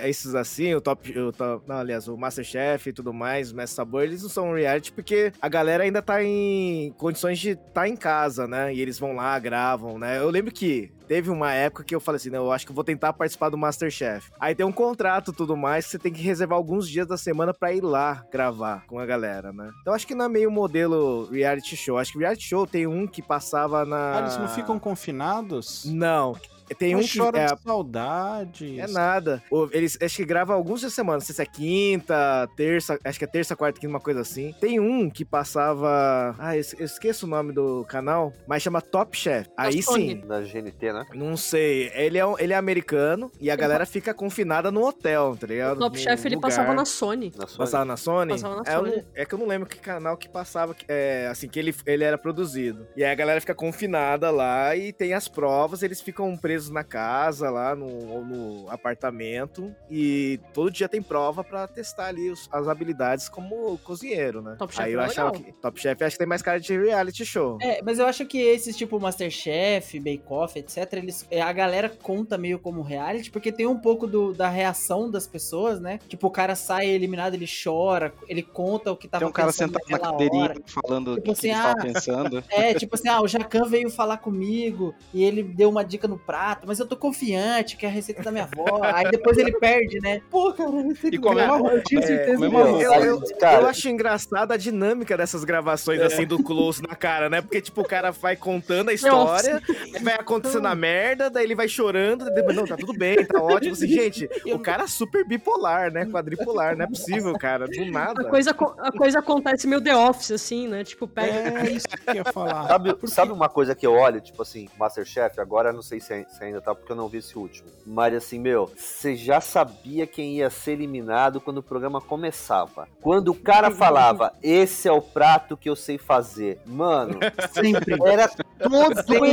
esses assim, o top, o top. Não, aliás, o Masterchef e tudo mais, o Mestre Sabor, eles não são reality porque a galera ainda tá em condições de estar em casa, né? E eles vão lá, gravam, né? Eu lembro que teve uma época que eu falei assim, não, eu acho que eu vou tentar participar do Masterchef. Aí tem um contrato e tudo mais, que você tem que reservar alguns dias da semana pra ir lá gravar com a galera, né? Então acho que não é meio modelo reality show. Acho que reality show tem um que passava na. Ah, eles não ficam confinados? Não. Tem um Mas que chora é, de saudade. é nada. Eles acho que gravam alguns dias da semana. Não sei se é quinta, terça, acho que é terça, quarta, quinta, uma coisa assim. Tem um que passava. Ah, eu es- eu esqueço o nome do canal, mas chama Top Chef. Aí sim. Da GNT, né? Não sei. Ele é, ele é americano e a galera fica confinada no hotel, tá ligado? O Top Num Chef ele lugar. passava na Sony. Passava na Sony? Passava na É, Sony. não- é que eu não lembro que canal que passava, é, assim, que ele, ele era produzido. E aí a galera fica confinada lá e tem as provas, eles ficam presos na casa, lá no, no apartamento. E todo dia tem prova pra testar ali os- as habilidades como cozinheiro, né? Top Chef aí eu é achava legal. que Top Chef acho que tem mais cara de reality show. É, mas eu acho que esses tipo Masterchef, Bake Off, etc, eles, é, a galera conta meio como reality, porque tem um pouco do- da reação das pessoas, né? Tipo, o cara sai eliminado, ele chora, ele conta o que tava Tem um cara sentado na cadeirinha hora. falando o Tipo que, assim, que ele ah, tava pensando. É, tipo assim, ah, o Jacan veio falar comigo e ele deu uma dica no prato, mas eu tô confiante que é a receita da minha avó. Aí depois ele perde, né? Pô, cara, a receita E minha avó, eu tinha É, certeza eu, que era eu, eu- Cara. eu acho engraçada a dinâmica dessas gravações, assim, do close na cara, né? Porque, tipo, o cara vai contando a história, vai acontecendo a merda, daí ele vai chorando, depois, não, tá tudo bem, tá ótimo. Assim, gente, o cara é super bipolar, né? Quadripolar, não é possível, cara, do nada. A coisa, a coisa acontece meio The Office, assim, né? Tipo, pega. É isso que eu ia falar. Sabe, sabe uma coisa que eu olho, tipo assim, Masterchef, agora eu não sei se, ai- se ainda tá, porque eu não vi esse último. Mas assim, meu, você já sabia quem ia ser eliminado quando o programa começava. Quando o cara falava, esse é o prato que eu sei fazer. Mano, Sempre. era todo Sempre.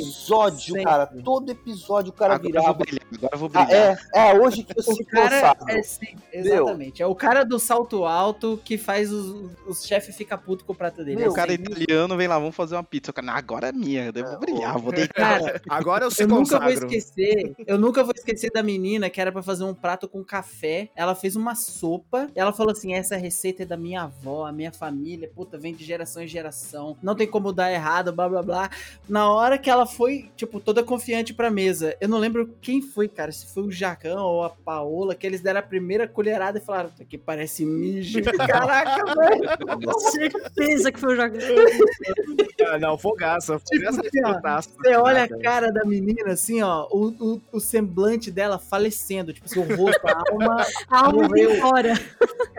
episódio, Sempre. cara. Todo episódio o cara Agora eu vou virava. brilhar, agora eu vou Ah, brilhar. é, é, hoje que eu O sei cara cansado. é sim, Meu. exatamente. É o cara do salto alto que faz os, os chefes ficar puto com o prato dele. o cara é italiano vem lá, vamos fazer uma pizza. O cara, "Não, agora é minha, eu vou brilhar, vou deitar. Cara, Agora eu se eu nunca vou esquecer. Eu nunca vou esquecer da menina que era pra fazer um prato com café. Ela fez uma sopa. Ela falou assim: essa receita é da minha avó, a minha família, puta, vem de geração em geração. Não tem como dar errado, blá blá blá. Na hora que ela foi, tipo, toda confiante pra mesa, eu não lembro quem foi, cara. Se foi o Jacão ou a Paola, que eles deram a primeira colherada e falaram: Isso aqui parece mijo. Caraca, velho. Certeza que foi o Jacan. Ah, não, fogaça. Tipo fogaça assim, ó, fantástico. Você olha a cara da menina, assim, ó, o, o, o semblante dela falecendo. Tipo assim, o rosto, a alma. A alma morreu. fora.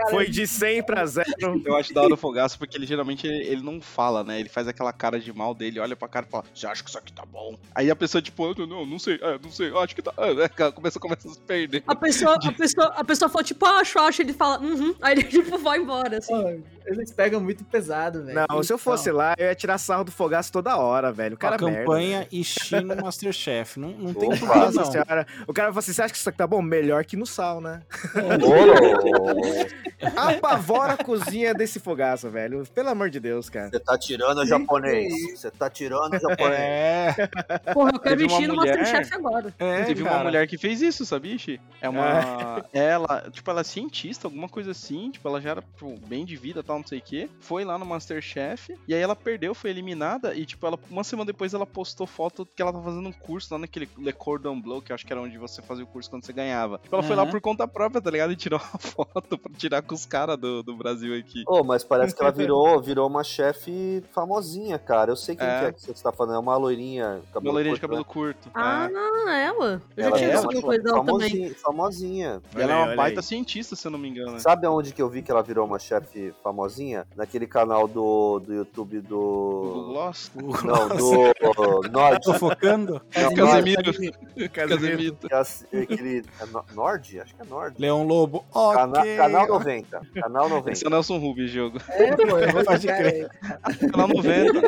Foi de 100 pra 0. Eu acho da hora o Fogaço, porque ele geralmente ele, ele não fala, né? Ele faz aquela cara de mal dele, olha pra cara e fala, você acha que isso aqui tá bom? Aí a pessoa, tipo, "Ah, não, não, não sei, é, não sei, acho que tá. É, começa, começa a se perder. A pessoa, a pessoa, a pessoa falou, tipo, acho, acho. Ele fala, uhum. Aí ele, tipo, vai embora, assim. Eles pegam muito pesado, velho. Não, se eu fosse lá, eu ia tirar sarro do fogaço toda hora, velho. O cara a é merda, campanha e Xi no Masterchef. Não, não tem porquê, Nossa não. senhora. O cara fala assim: você acha que isso aqui tá bom? Melhor que no sal, né? Apavora a cozinha desse fogaço, velho. Pelo amor de Deus, cara. Você tá tirando o japonês. Você tá tirando o japonês. É, Porra, eu quero uma ir no mulher- Masterchef agora. é, Teve uma cara. mulher que fez isso, sabia, Xi? É uma. Ela, tipo, ela é cientista, alguma coisa assim. Tipo, ela já era tipo, bem de vida tal, não sei o quê. Foi lá no Masterchef. E aí ela perdeu, foi eliminada. E, tipo, ela, uma semana depois ela postou foto que ela tava fazendo um curso lá naquele Le Cordon Bleu, que eu acho que era onde você fazia o curso quando você ganhava. Tipo, ela foi lá por conta própria, tá ligado? E tirou uma foto pra tirar com os caras do, do Brasil aqui. Ô, mas parece que ela virou, virou uma chefe famosinha, cara. Eu sei quem É. que é que você está falando. É uma loirinha. Uma loirinha de curto, cabelo né? curto. Ah, é. ela. Eu já Ela tinha é visto uma alguma coisa dela também. famosinha. E ela é Olha aí, uma olha baita aí. cientista, se eu não me engano. né? Sabe aonde que eu vi que ela virou uma chefe famosinha? Naquele canal do, do YouTube do. Gloss? Não, do Nord. Tô focando? Não, Casemiro. Casemiro. Casemiro. que é Aquele. É No- Nord? Acho que é Nord. Leão Lobo. Cana- Ok. canal 90. 90. Canal 90. Esse é o Nelson Rubens, jogo. É, pô, eu vou Pode crer. Canal 90.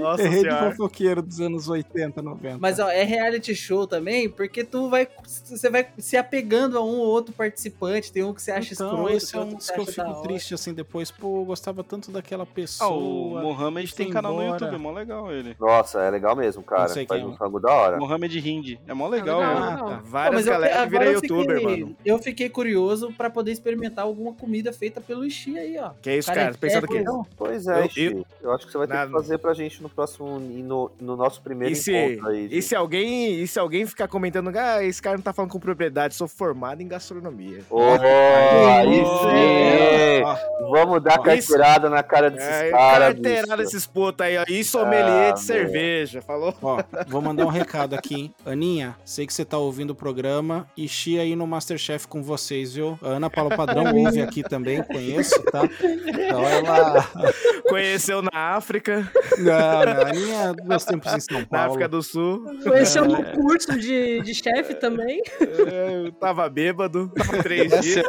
Nossa Rede senhora. fofoqueiro dos anos 80, 90. Mas ó, é reality show também, porque tu vai. Você vai se apegando a um ou outro participante. Tem um que você acha então, escroto, esse é um que dos você que eu fico triste assim depois. Pô, eu gostava tanto daquela Ah, pessoa. o Mohamed tem canal no embora. YouTube, é mó legal ele. Nossa, é legal mesmo, cara. Faz quem um é. frango da hora. Mohamed Hindi. É mó legal, legal, ele. Ah, tá. Várias eu- galera que vira eu youtuber, fiquei- mano. Eu fiquei curioso pra poder experimentar alguma comida feita pelo Ixi aí, ó. Que isso, Cara, cara? é Pensando chefe, que. não? Pois é, Eu- Xi. Eu, acho que você vai ter Na- que fazer pra gente no próximo. e No, no nosso primeiro E se, encontro aí. e se alguém, e se alguém ficar comentando, ah, esse cara não tá falando com propriedade, sou formado em gastronomia. Ô, aí sim! Vamos dar carteirada na cara desses É, caras. carteirada desses putos aí, ó. E sommelier Ah, de cerveja, falou? Ó, vou mandar um recado aqui, hein? Aninha, sei que você tá ouvindo o programa e Xi aí no Masterchef com vocês, viu? A Ana Paula Padrão ouve aqui também, conheço, tá? Então ela. Conheceu na África, Não, não, a Aninha meus tempos em São na Paulo. África do Sul. Conheceu no curso de, de chefe também. É, Eu tava bêbado, três dias.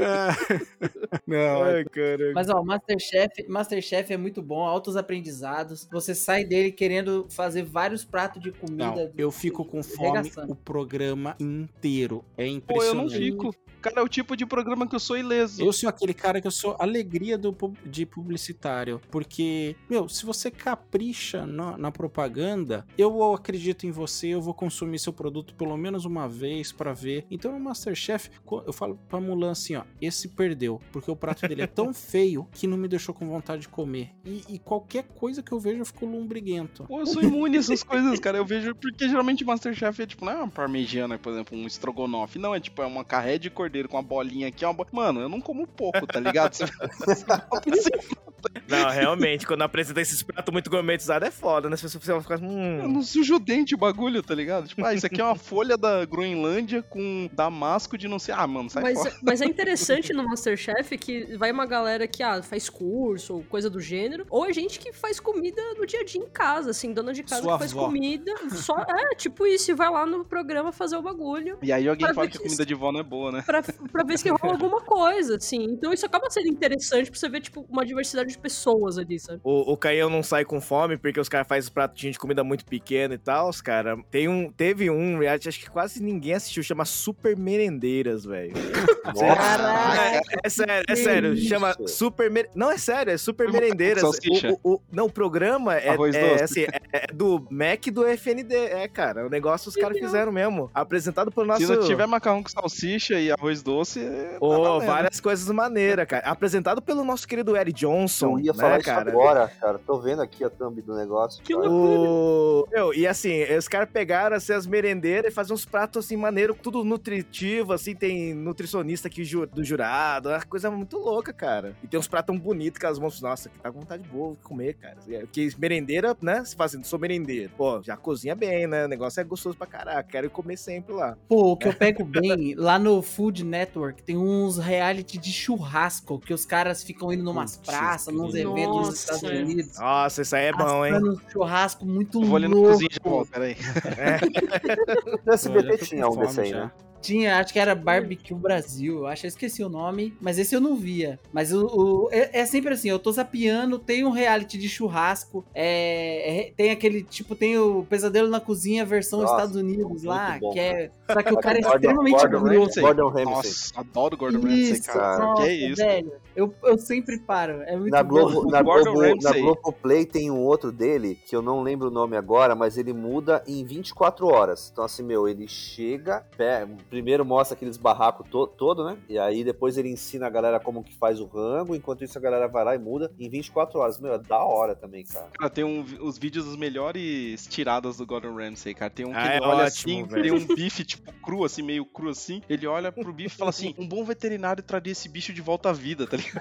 Não, Ai, caramba. Mas ó, Masterchef, Masterchef é muito bom, altos aprendizados. Você sai dele querendo fazer vários pratos de comida. não, eu fico com fome o programa inteiro. É Pô, eu impressionante. não fico. Cara, é o tipo de programa que eu sou ileso. Eu sou aquele cara que eu sou alegria do, de publicitário. Porque, meu, se você capricha na, na propaganda, eu acredito em você, eu vou consumir seu produto pelo menos uma vez pra ver. Então, no Masterchef, eu falo pra Mulan assim, ó, esse perdeu. Porque o prato dele é tão feio que não me deixou com vontade de comer. E, e qualquer coisa que eu vejo, eu fico lombriguento. Pô, eu sou imune a essas coisas, cara. Eu vejo. Porque geralmente Masterchef é tipo, não é uma parmegiana, por exemplo, um estrogonofe. Não, é tipo, é uma carré de cordeiro com uma bolinha aqui. Uma bo... Mano, eu não como pouco, tá ligado? Não, realmente, quando apresenta esses pratos muito gourmetizados é foda, né? Se você você vai ficar. Eu Hum, não sujo o dente o bagulho, tá ligado? Tipo, ah, isso aqui é uma folha da Groenlândia com damasco de não sei. Ah, mano, sai Mas, fora. mas é interessante no Masterchef que vai uma galera que ah, faz curso ou coisa do gênero, ou é gente que faz comida no dia a dia em casa, assim, dona de casa Sua que faz avó. comida. Só, é, tipo isso, e vai lá no programa fazer o bagulho. E aí alguém fala a que comida de vó não é boa, né? Pra, pra ver se rola alguma coisa, assim. Então isso acaba sendo interessante pra você ver, tipo, uma diversidade de pessoas ali, sabe? O, o Caião não sai com fome porque os caras fazem pratinho de comida muito pequeno e tal, os cara. Tem um, teve um reality, acho que quase ninguém assistiu, chama Super Merendeiras, velho. Caraca. É, é sério, é sério. Chama Super Mer... Não, é sério, é Super Merendeiras. O, o- o- não, o programa é, é, assim, é, é do Mac do FND. É, cara, o negócio os caras fizeram mesmo. Apresentado pelo nosso. Se não tiver macarrão com salsicha e arroz doce, Ô, valendo. várias coisas maneiras, cara. Apresentado pelo nosso querido Eric Johnson. Eu ia né, falar isso cara? agora, cara. Tô vendo aqui a thumb do negócio. Que cara. O... Meu, e assim, os caras pegaram assim, as merendeiras e faziam uns pratos assim, maneiro, tudo nutritivo, assim, tem nutricionista aqui do jurado, é uma coisa muito louca, cara. E tem uns pratos tão bonitos que as mãos, nossa, que tá com vontade boa de comer, cara. Que merendeira, né? Se fazendo, sou merendeiro. Pô, já cozinha bem, né? O negócio é gostoso pra caraca, quero comer sempre lá. Pô, o que eu pego bem, lá no Food Network tem uns reality de churrasco, que os caras ficam indo numas Putz, praças, nos grilo. eventos nos Nossa, Estados é. Unidos. Nossa, isso aí é bom, hein? um churrasco muito Eu vou ali na louco. cozinha e já volto, peraí. No Eu já SBT tinha um desse aí, né? Tinha, acho que era Barbecue Brasil, acho, eu esqueci o nome, mas esse eu não via. Mas o, o- é, é sempre assim, eu tô zapeando, tem um reality de churrasco, é, é- tem aquele, tipo, tem o Pesadelo na Cozinha versão Nossa, Estados Unidos lá, bom, que é... Só que o cara é Gordon- extremamente Gordon grosso. Gordon Ramsay. Nossa, adoro Gordon Ramsay, cara. nossa, que é isso? velho. Eu, eu sempre paro, é muito Na bom. Globo, na, Gordon Globo, na Ramsay. Globoplay tem um outro dele, que eu não lembro o nome agora, mas ele muda em 24 horas. Então, assim, meu, ele chega, pé- primeiro mostra aqueles barracos to, todo, né? E aí depois ele ensina a galera como que faz o rango, enquanto isso a galera vai lá e muda em 24 horas. Meu, é da hora também, cara. Cara, tem um, os vídeos dos melhores tiradas do Gordon Ramsay, cara. Tem um que Ah, ele é olha ótimo, assim, velho. tem um bife, tipo, cru, assim, meio cru assim. Ele olha pro bife e fala assim: um bom veterinário traria esse bicho de volta à vida, tá ligado?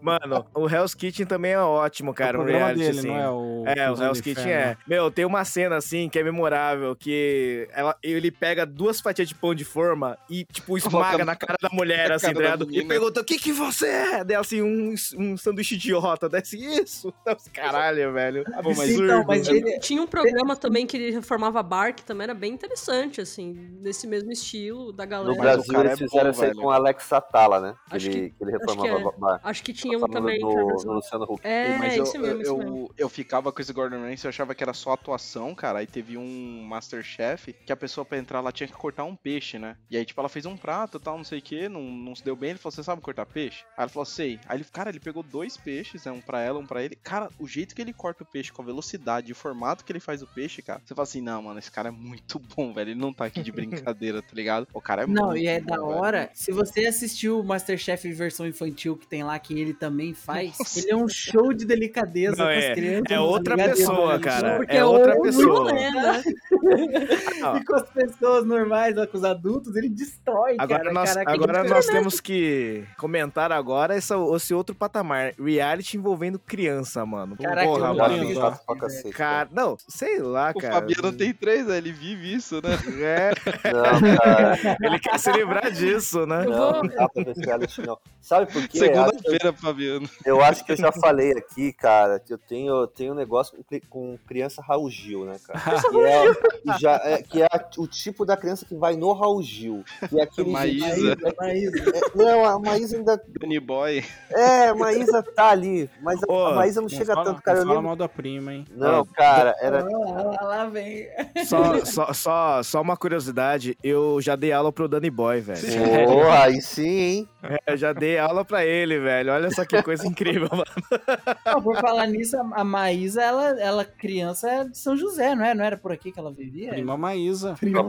Mano, o Hell's Kitchen também é ótimo, cara. o um reality, dele, assim. Não é o. É, o Hell's Kitchen Inferno. é. Meu, tem uma cena assim que é memorável, que ela, ele pega duas fatias de pão de forma e, tipo, esmaga Coloca na cara da mulher, assim, tá ligado? E pergunta, o que que você é? Dela, assim, um, um sanduíche idiota. Desce isso. Nossa, Caralho, velho. Pô, mas- Absurdo. Então, mas ele- Tinha um programa também que ele reformava bar, que também era bem interessante, assim, nesse mesmo estilo da galera. No Brasil, cara eles é fizeram isso aí com o Alex Satala, né? Que Acho ele, que- que ele acho que reformava é. bar. Acho que tinha um Falando também. do, Luciano Huck. É, Mas eu, isso mesmo, isso eu, mesmo. eu, eu ficava com esse Gordon Ramsay, eu achava que era só atuação, cara. Aí teve um Masterchef que a pessoa pra entrar lá tinha que cortar um peixe, né? E aí, tipo, ela fez um prato e tal, não sei o que, não, não se deu bem. Ele falou, você sabe cortar peixe? Aí ela falou, sei. Aí ele, cara, ele pegou dois peixes, né? Um pra ela, um pra ele. Cara, o jeito que ele corta o peixe, com a velocidade e o formato que ele faz o peixe, cara, você fala assim, não, mano, esse cara é muito bom, velho. Ele não tá aqui de brincadeira, tá ligado? O cara é muito Não, e é bom, da velho. hora. Se você assistiu o Masterchef versão infantil que tem lá, que ele também faz, ele é um show de delicadeza Não, com é- as crianças. É tá outra ligado? pessoa, É cara. Porque É outra pessoa. né? E com as pessoas normais, lá, com os adultos, ele destrói, Agora, cara. nós, Caraca, agora ele- nós temos que comentar agora esse, esse outro patamar. Reality envolvendo criança, mano. Caraca, Porra, eu mano. cacete. Cara, não, sei lá, O cara. Fabiano tem três, né? Ele vive isso, né? É, Não, cara. ele quer se livrar disso, né? Não, não dá pra ver esse reality, não. Sabe por quê? Segunda-feira, Fabiano. Eu acho que eu já falei aqui, cara, que eu tenho, eu tenho um negócio com, com criança Raul Gil, né, cara? Que é, já, é, que é o tipo da criança que vai no Raul Gil. Que é aquele Maísa. Maísa. É, não, a Maísa ainda. Danny Boy. É, a Maísa tá ali. Mas a, Ô, a Maísa não Não chega fala, tanto, cara. não Eu fala lembro... mal da prima, hein? Não, cara, era. Lá, lá vem. Só, só, só, só uma curiosidade, eu já dei aula pro Danny Boy, velho. Pô, aí sim, hein? É, eu já dei aula pra ele, velho. Olha só que coisa incrível, mano. Não, por falar nisso, a a Maísa, ela, ela criança é de São José, não é? Não era por aqui que ela vivia? Prima Maísa. Prima.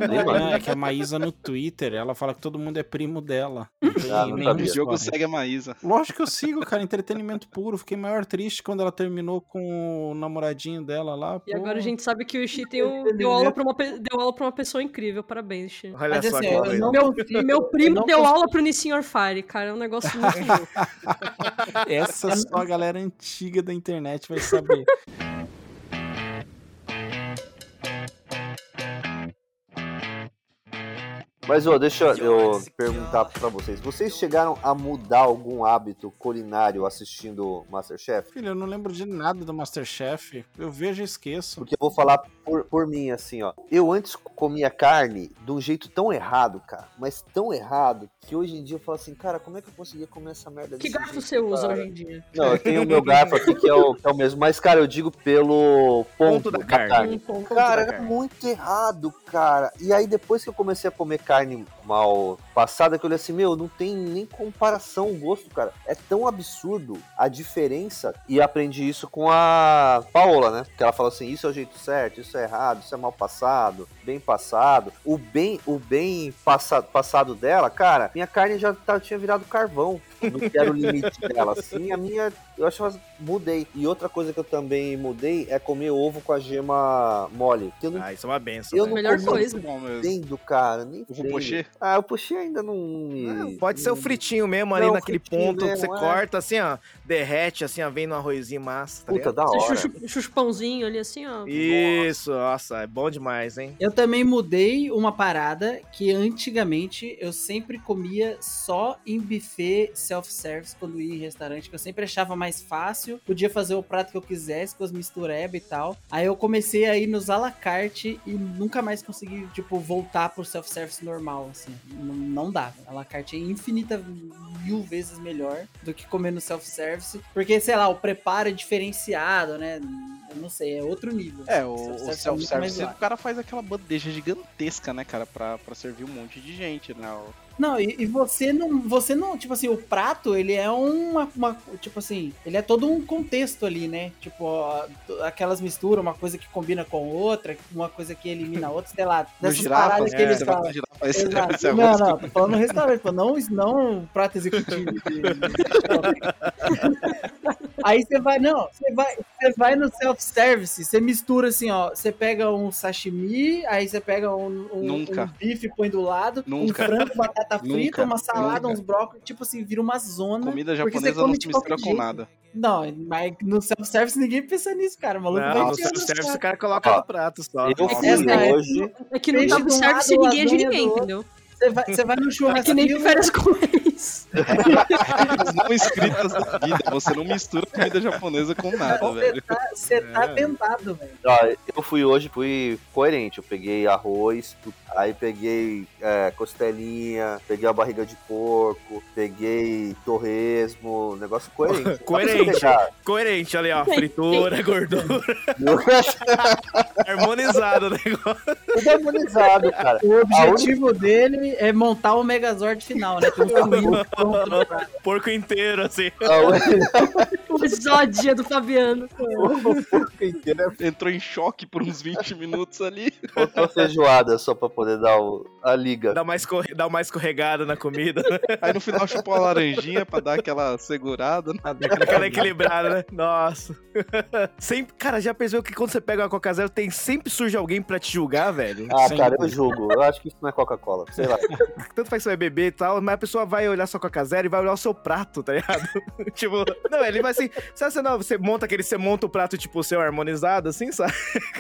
É, que a Maísa no Twitter, ela fala que todo mundo é primo dela. Ah, não. O história. segue a Maísa. Lógico que eu sigo, cara, entretenimento puro. Fiquei maior triste quando ela terminou com o namoradinho dela lá. E pô. agora a gente sabe que o Ishi tem um- deu, aula pra uma, deu aula pra uma pessoa incrível. Parabéns, Ishi. Olha Mas só assim, que não Meu, consigo- meu primo eu não deu consigo- aula pro Nissin Orfire, cara. É um negócio muito louco. Essa só a galera antiga da internet vai saber. Mas, ô, deixa eu perguntar pra vocês. Vocês chegaram a mudar algum hábito culinário assistindo Masterchef? Filho, eu não lembro de nada do Masterchef. Eu vejo e esqueço. Porque eu vou falar por, por mim, assim, ó. Eu antes comia carne de um jeito tão errado, cara. Mas tão errado, que hoje em dia eu falo assim, cara, como é que eu conseguia comer essa merda Que garfo jeito, você usa cara? hoje em dia? Não, eu tenho o meu garfo aqui que é o, que é o mesmo. Mas, cara, eu digo pelo ponto, Ponto da da, carne. carne. Um ponto Cara, da era carne. muito errado, cara. E aí, depois que eu comecei a comer carne mal passada, que eu olhei assim, meu, não tem nem comparação o gosto, cara. É tão absurdo a diferença. E aprendi isso com a Paola, né? Que ela fala assim: isso é o jeito certo, isso é errado, isso é mal passado, bem passado. O bem, o bem passado, passado dela, cara, minha carne já tá- tinha virado carvão. Não quero o limite dela. Assim, a minha, eu acho que eu mudei. E outra coisa que eu também mudei é comer ovo com a gema mole. Que eu não Ah, isso é uma benção. eu velho. não Melhor coisa. Mesmo. entendo, cara. Nem O sei. pochê? Ah, o pochê ainda não me... Ah, Pode ser o fritinho mesmo ali Não, naquele ponto que você mesmo, é. corta assim, ó, derrete assim, ó, vem no arrozinho massa, tá Puta, ligado? da Você hora. chuchu, chuchu pãozinho ali assim, ó. Isso, nossa, é bom demais, hein? Eu também mudei uma parada que antigamente eu sempre comia só em buffet self-service quando ia em restaurante, que eu sempre achava mais fácil, podia fazer o prato que eu quisesse com as misturebas e tal. Aí eu comecei a ir nos à la carte e nunca mais consegui, tipo, voltar pro self-service normal, assim. Não, não dá. A la carte é infinita mil vezes melhor do que comer no self-service, porque, sei lá, o preparo é diferenciado, né? Não sei, é outro nível. É, o, o Self-service é o cara faz aquela bandeja gigantesca, né, cara, pra, pra servir um monte de gente, né? Não, e, e você não, você não, tipo assim, o prato, ele é uma, uma, tipo assim, ele é todo um contexto ali, né? Tipo, ó, aquelas misturas, uma coisa que combina com outra, uma coisa que elimina outra, sei lá, dessas girafa, paradas que é, eles você vai falam. girafa, esse Não, arroz não, que- tô falando no restaurante, não, não prato executivo. de- Aí você vai, não, você vai, você vai no self-service, você mistura assim, ó. Você pega um sashimi, aí você pega um, um, Nunca. um bife, põe do lado, Nunca. um frango, batata frita, Nunca. uma salada, Nunca. uns brócolis, tipo assim, vira uma zona. Comida japonesa come não se mistura com jeito. nada. Não, mas no self-service ninguém pensa nisso, cara. O maluco Não, vai no self-service o cara coloca no prato só. Eu É que essa- hoje. É que não Peixe dá de um certo se lado, ninguém é de ninguém, entendeu? Você vai, você vai no É churrasco. que nem férias com ex. Não escritas da vida. Você não mistura comida japonesa com nada, Você velho. tá, você tá É. tentado, velho. Ó, eu fui hoje, fui coerente. Eu peguei arroz, aí peguei é, costelinha, peguei a barriga de porco, peguei torresmo, negócio coerente. Coerente. Coerente, olha aí, ó. Fritura, gordura. Harmonizado o negócio. Tudo harmonizado, cara. O objetivo dele é montar o Megazord final, né? Tem um prato. Porco inteiro, assim. O exódia do Fabiano. o porco inteiro é Entrou em choque por uns 20 minutos ali. Faltou feijoada só pra poder dar o- a liga. Dá uma, escorre... Dá uma escorregada na comida. Aí no final chupou a laranjinha pra dar aquela segurada. né? Aquela equilibrada, né? Nossa. Sempre... Cara, já pensou que quando você pega uma Coca Zero, tem sempre surge alguém pra te julgar, velho? Ah, Sem cara, eu julgo. Eu acho que isso não é Coca-Cola. Sei lá. Tanto faz que você vai beber e tal, mas a pessoa vai olhar sua Coca Zero e vai olhar o seu prato, tá ligado? tipo, não, ele vai assim. Sabe, você, não, você monta aquele, você monta o prato, tipo, o seu harmonizado, assim, sabe?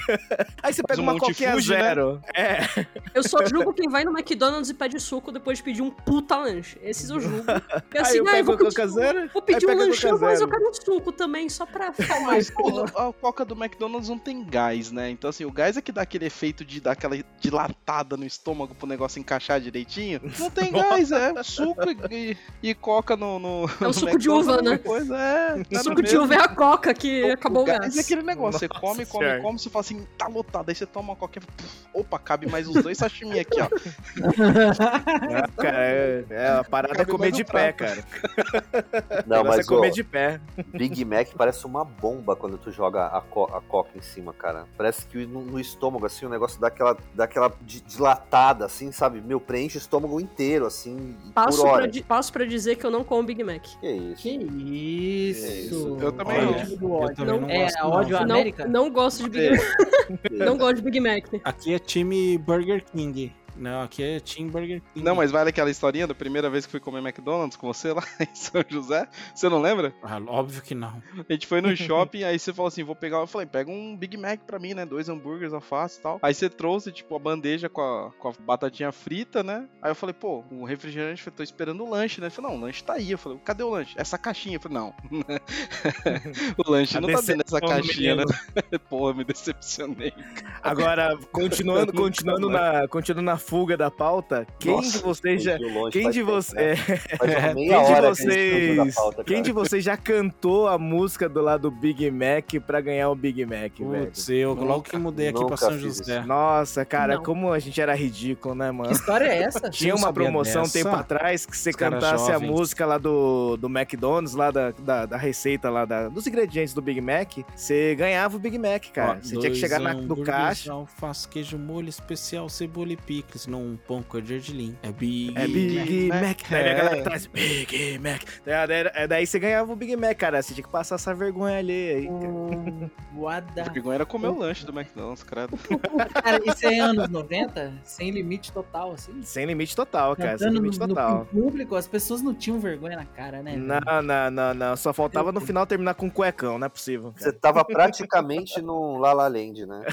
Aí você pega um uma Coquinha Fuji, né? Zero. É. Eu só julgo quem vai no McDonald's e pede suco depois de pedir um puta lanche. Esses eu julgo. Aí assim, eu ah, pego vou pedir, Coca Zero, vou pedir aí um lanchinho, Coca mas eu quero um suco também, só pra ficar Mas mais. a coca do McDonald's não tem gás, né? Então, assim, o gás é que dá aquele efeito de dar aquela dilatada no estômago pro negócio encaixar direitinho. Não tem gás, é suco e, e- e coca no, no. É o no suco de uva, né? Coisa, é, tá O suco de uva é a coca que acabou o gás gás. é aquele negócio, você Nossa come, come, Senhora. come, você fala assim, tá lotado. Aí você toma uma coquinha, puf, opa, cabe mais os dois sashimi aqui, ó. Ah, cara, é, é, a parada é comer de pé, prato. cara. Não, O mas é comer ó, de pé. Big Mac parece uma bomba quando tu joga a, co- a coca em cima, cara. Parece que no, no estômago, assim, o negócio dá aquela, dá aquela di- dilatada, assim, sabe? Meu, preenche o estômago inteiro, assim, Passo por pra, hora. di- passo pra dizer que eu não como Big Mac. Que isso? Que isso. isso. Eu também não. Do eu ódio. também não é, gosto, não. ódio Não, América? não gosto de Big É. Mac. Não gosto de Big Mac. Aqui é time Burger King. Não, aqui é Team Burger King. Não, mas vale aquela historinha da primeira vez que fui comer McDonald's com você lá em São José? Você não lembra? Ah, óbvio que não. A gente foi no shopping, aí você falou assim, vou pegar... Eu falei, pega um Big Mac pra mim, né? Dois hambúrgueres, alface e tal. Aí você trouxe, tipo, a bandeja com a, com a batatinha frita, né? Aí eu falei, pô, o refrigerante, eu falei, tô esperando o lanche, né? Ele falou, não, o lanche tá aí. Eu falei, cadê o lanche? Essa caixinha. Eu falei, não. o lanche A não tá dentro dessa caixinha, né? menino. Eu me decepcionei. Agora, continuando, continuando, na, continuando na fuga da pauta, quem Nossa, de vocês já. longe, Quem de é, Quem de que vocês. pauta, Quem de vocês já cantou a música do lado do Big Mac pra ganhar o Big Mac, velho? Putz, eu logo que mudei aqui pra São José. Nossa, cara, Não. como a gente era ridículo, né, Que mano? história é essa? Tinha uma promoção um tempo atrás que você Os cantasse a música lá do, do McDonald's, lá da, da, da receita lá da, dos ingredientes do Big Mac, você ganhava o Big Mac, cara. Ó, você tinha que chegar na, no caixa. Alface, queijo molho especial, cebola e picles, num pão com gergelim. É Big, É Big Mac. Mac. Daí a É. galera atrás, Big Mac. Daí, daí- é, daí você ganhava o Big Mac, cara. Você tinha que passar essa vergonha ali aí. Hum, What the... A vergonha era comer o lanche do McDonald's, credo. Cara, isso é anos 90? Sem limite total, assim? Sem limite total, cara. Sem Cantando limite no, total. no público, as pessoas não tinham vergonha na cara, né? velho? Não, não, não, não. Só faltava no final terminar com um cuecão, não é possível. Você tava praticamente no La La Land, né?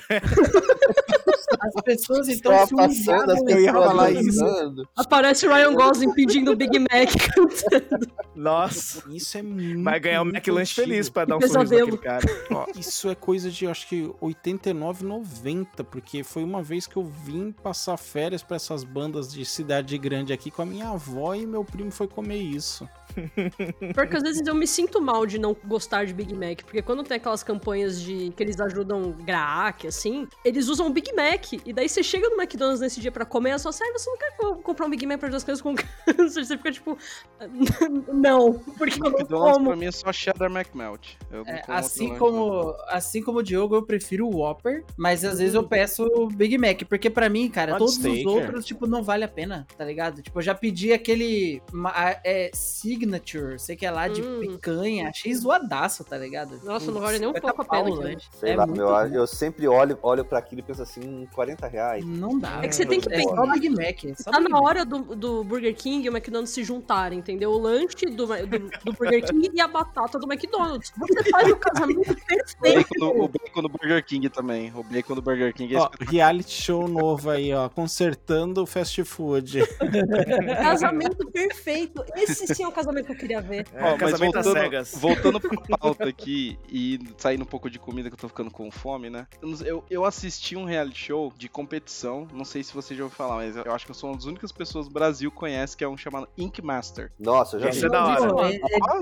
As pessoas então Tava se passando as humilhavam. Eu ia pessoas falar isso. Aparece o Ryan Gosling pedindo Big Mac cantando. Nossa. Isso é muito. Vai ganhar o muito McLanche feliz pra dar um sorriso pesadelo. naquele cara. Ó, isso é coisa de, acho que, 89, 90, porque foi uma vez que eu vim passar férias pra essas bandas de cidade grande aqui com a minha avó e meu primo foi comer isso. Porque às vezes eu me sinto mal de não gostar de Big Mac, porque quando tem aquelas campanhas de que eles ajudam GRAAC, assim, eles usam o Big Mac, e daí você chega no McDonald's nesse dia pra pra comer, ela só assim, "Ai, você não quer que eu comprar um Big Mac pra duas coisas com câncer? Você fica tipo, não, porque eu não McDonald's como. pra mim é só cheddar McMelt. É, assim, como, assim como o Diogo, eu prefiro o Whopper, mas às vezes eu peço o Big Mac, porque pra mim, cara, Hot todos steak, os outros, tipo, não vale a pena, tá ligado? Tipo, eu já pedi aquele é, Signature, sei que é lá de Hum. picanha, achei zoadaço, tá ligado? Nossa, não vale nem um 50 pouco a pena pau, aquilo. né? Sei É lá, muito meu, eu sempre olho, olho pra aquilo e penso assim, "Hum, 40 reais. Não dá. É que você tem que É só pensar- Big Mac. é só Tá Big na Mac. hora do, do Burger King e o McDonald's se juntarem, entendeu? O lanche do, do, do Burger King e a batata do McDonald's. Você faz o casamento perfeito. o bacon do Burger King também. O bacon do Burger King é Ó, reality show novo aí, ó. Consertando o fast food. Casamento perfeito. Esse sim é o casamento que eu queria ver. É, Ó, mas voltando, cegas. voltando pra pauta aqui e saindo um pouco de comida que eu tô ficando com fome, né? Eu Eu, eu assisti um reality show de competição, não sei se você já ouviu falar, mas eu acho que eu sou uma das únicas pessoas do Brasil que conhece, que é um chamado Ink Master. Nossa, eu já Esse vi. é da hora. É-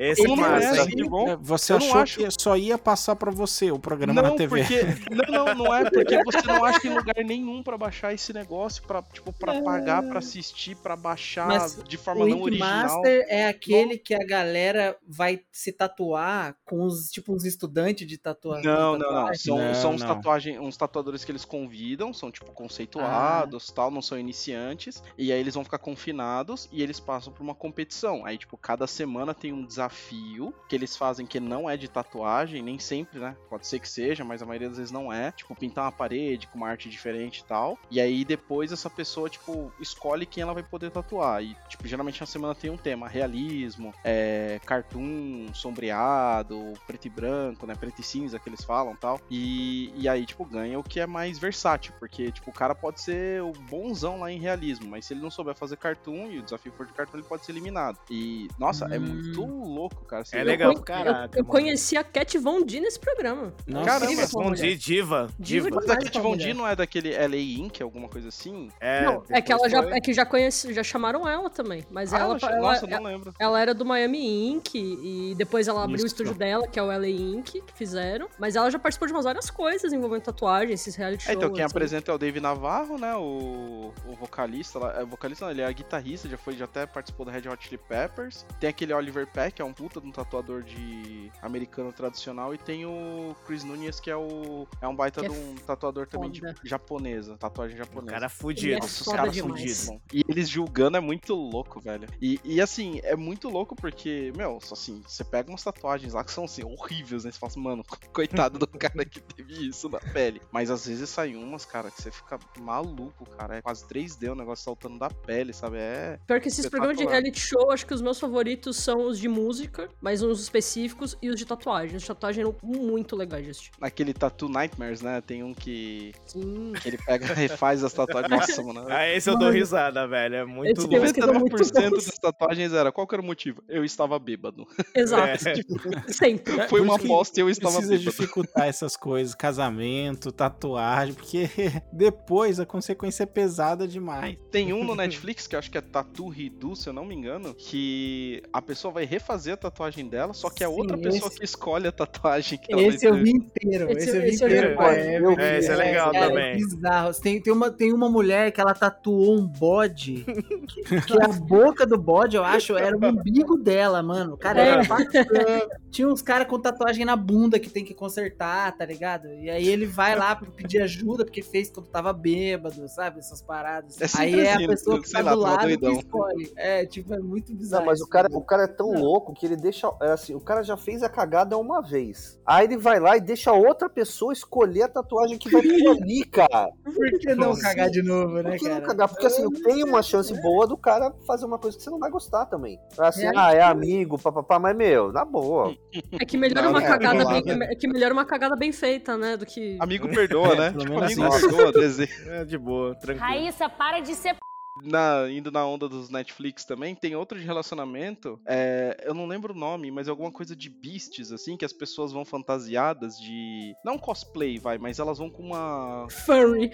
é- Esse todo é mundo massa. É, Você Eu achou acho- que só ia passar pra você o programa Não, na TV. porque. Não, não, não é porque você não acha em lugar nenhum pra baixar esse negócio, pra, tipo, pra pagar, pra assistir, pra baixar Mas de forma não Ink original. Master é aquele que a galera vai se tatuar com os, tipo, uns estudantes de tatua Não, não, não. tatuagem. São, Não, são uns, não. tatuagem, uns tatuadores que eles convidam, são tipo conceituados tal, não são iniciantes. E aí eles vão ficar confinados e eles passam por uma competição. Aí, tipo, cada semana tem um desafio que eles fazem que não é de tatuagem, nem sempre, né? Pode ser que seja, mas a maioria das vezes não é. Tipo, pintar uma parede com uma arte diferente e tal. E aí depois essa pessoa, tipo, escolhe quem ela vai poder tatuar. E, tipo, geralmente na semana tem um tema: realismo, é, cartoon, sombreado, preto e branco, né? Preto e cinza que eles falam tal. E, e aí, tipo, ganha o que é mais versátil. Porque, tipo, o cara pode ser o bonzão lá em realismo, mas se ele não souber fazer cartoon e o desafio for de cartoon, ele pode ser eliminado. E, nossa, é muito louco, cara. Você É legal Eu, eu, caraca. eu mano. conheci a Cat Von D nesse programa. Nossa, Caramba, mulher. dia, diva. Diva Diva. Mas a essa Von. D não é daquele LA Inc., alguma coisa assim? É, Não, é que ela depois já, foi- é que já conhece, já chamaram ela também. Mas Ah, ela, ela nossa, eu ela, não lembro. ela era do Miami Inc. E depois ela abriu o Isso. estúdio dela, que é o LA Inc., que fizeram. Mas ela já participou de umas várias coisas envolvendo tatuagem, esses reality É, shows. então quem assim. apresenta é o Dave Navarro, né? O, o vocalista. lá- É, vocalista não, ele é guitarrista, já foi, já até participou do Red Hot Chili Peppers. Tem aquele Oliver Peck, que é um puta de um tatuador de americano tradicional. E tem o Chris Nunes, que é o. É um baita Que de é um tatuador também de foda. japonesa. Tatuagem O japonesa. cara Ele fudido. é Nossa, os foda caras fudidos. E eles julgando é muito louco, velho. E, e assim, é muito louco porque, meu, só assim, você pega umas tatuagens lá que são assim, horríveis, né? Você fala assim, mano, coitado do cara que teve isso na pele. Mas às vezes saem umas, cara, que você fica maluco, cara. É quase 3D o negócio saltando da pele, sabe? É. Pior que esses programas de reality show, acho que os meus favoritos são os de música, mas uns específicos, e os de tatuagem. Os de tatuagem eram muito legais de assistir. Aquele Tattoo Nightmares, né? Tem um que, Sim. que ele pega e refaz as tatuagens. Nossa, mano. Ah, esse eu dou risada, velho. É muito Esse louco. que eu dou muito 99% bons. das tatuagens era. Qual que era o motivo? Eu estava bêbado. Exato. É. Tipo, sempre. É, Foi uma aposta e eu estava Precisa bêbado. dificultar essas coisas, casamento, tatuagem, porque depois a consequência é pesada demais. Tem um no Netflix que eu acho que é Tattoo Redo, se eu não me engano, que a pessoa vai refazer a tatuagem dela, só que é Sim, outra pessoa esse- que escolhe a tatuagem que ela Esse eu vi inteiro. Esse- Esse, eu vi esse eu já inteiro. É. É, esse é legal cara, também. É bizarro. Tem, tem, uma, tem uma mulher que ela tatuou um bode, que, que a boca do bode, eu acho, era o umbigo dela, mano. Cara, era É. bacana. Tinha uns caras com tatuagem na bunda que tem que consertar, tá ligado? E aí ele vai lá pra pedir ajuda, porque fez quando tava bêbado, sabe? Essas paradas. É aí é assim, a pessoa que sei tá lá, do tava lado doidão. que escolhe. É, tipo, é muito bizarro. Não, mas o cara, o cara é tão louco que ele deixa. É assim, o cara já fez a cagada uma vez. Aí ele vai lá e deixa outra pessoa escolher a tatuagem que vai pôr ali, cara. Por que não Assim, cagar de novo, né, Por que não cara? cagar? Porque assim, tem uma chance boa do cara fazer uma coisa que você não vai gostar também. Assim, É. ah, é amigo, papapá, mas meu, na boa. É que melhor Não, uma não, cagada não, bem, é que melhor uma cagada bem feita, né, do que Amigo perdoa, né? Pelo Tipo, amigo perdoa, desejo. É de boa, tranquilo. Raíssa, para de ser p... na, indo na onda dos Netflix também, tem outro de relacionamento. é, eu não lembro o nome, mas é alguma coisa de beasts, assim, que as pessoas vão fantasiadas de. Não cosplay, vai, mas elas vão com uma. Furry.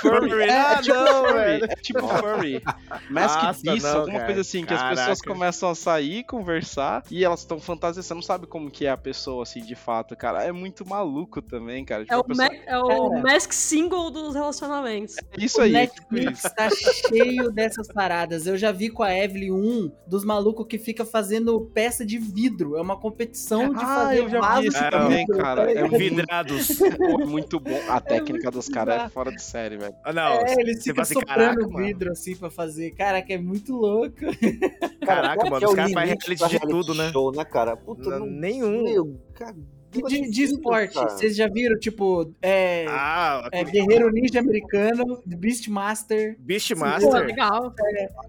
Furry. É, Ah, é tipo não, furry. É tipo furry. Masked Nossa, Beast, não, alguma cara. coisa assim, que as pessoas começam a sair, conversar, e elas estão fantasiando. Você não sabe como que é a pessoa, assim, de fato, cara. É muito maluco também, cara. Tipo, É a o, pessoa- é o Cara. mask single dos relacionamentos. Isso o aí, Netflix tá cheio dessas paradas. Eu já vi com a Evelyn um dos malucos que fica fazendo peça de vidro. É uma competição de Ah, fazer eu já vaso vi isso de também, vidro, cara. É Vidrados. pô, muito bom. A técnica dos caras é fora de série, velho. Ah, não. É, eles você ficam assim, soprando caraca, o mano. vidro assim pra fazer. Caraca, é muito louco. Caraca, qual mano, é os caras fazem reality de tudo, né? Show, né, cara? Puta, Não, não, nenhum. Meu, cara. De, de, de esporte, cara. vocês já viram, tipo, é, Ah, é Guerreiro Ninja Americano, Beastmaster. Pô, Beastmaster. legal.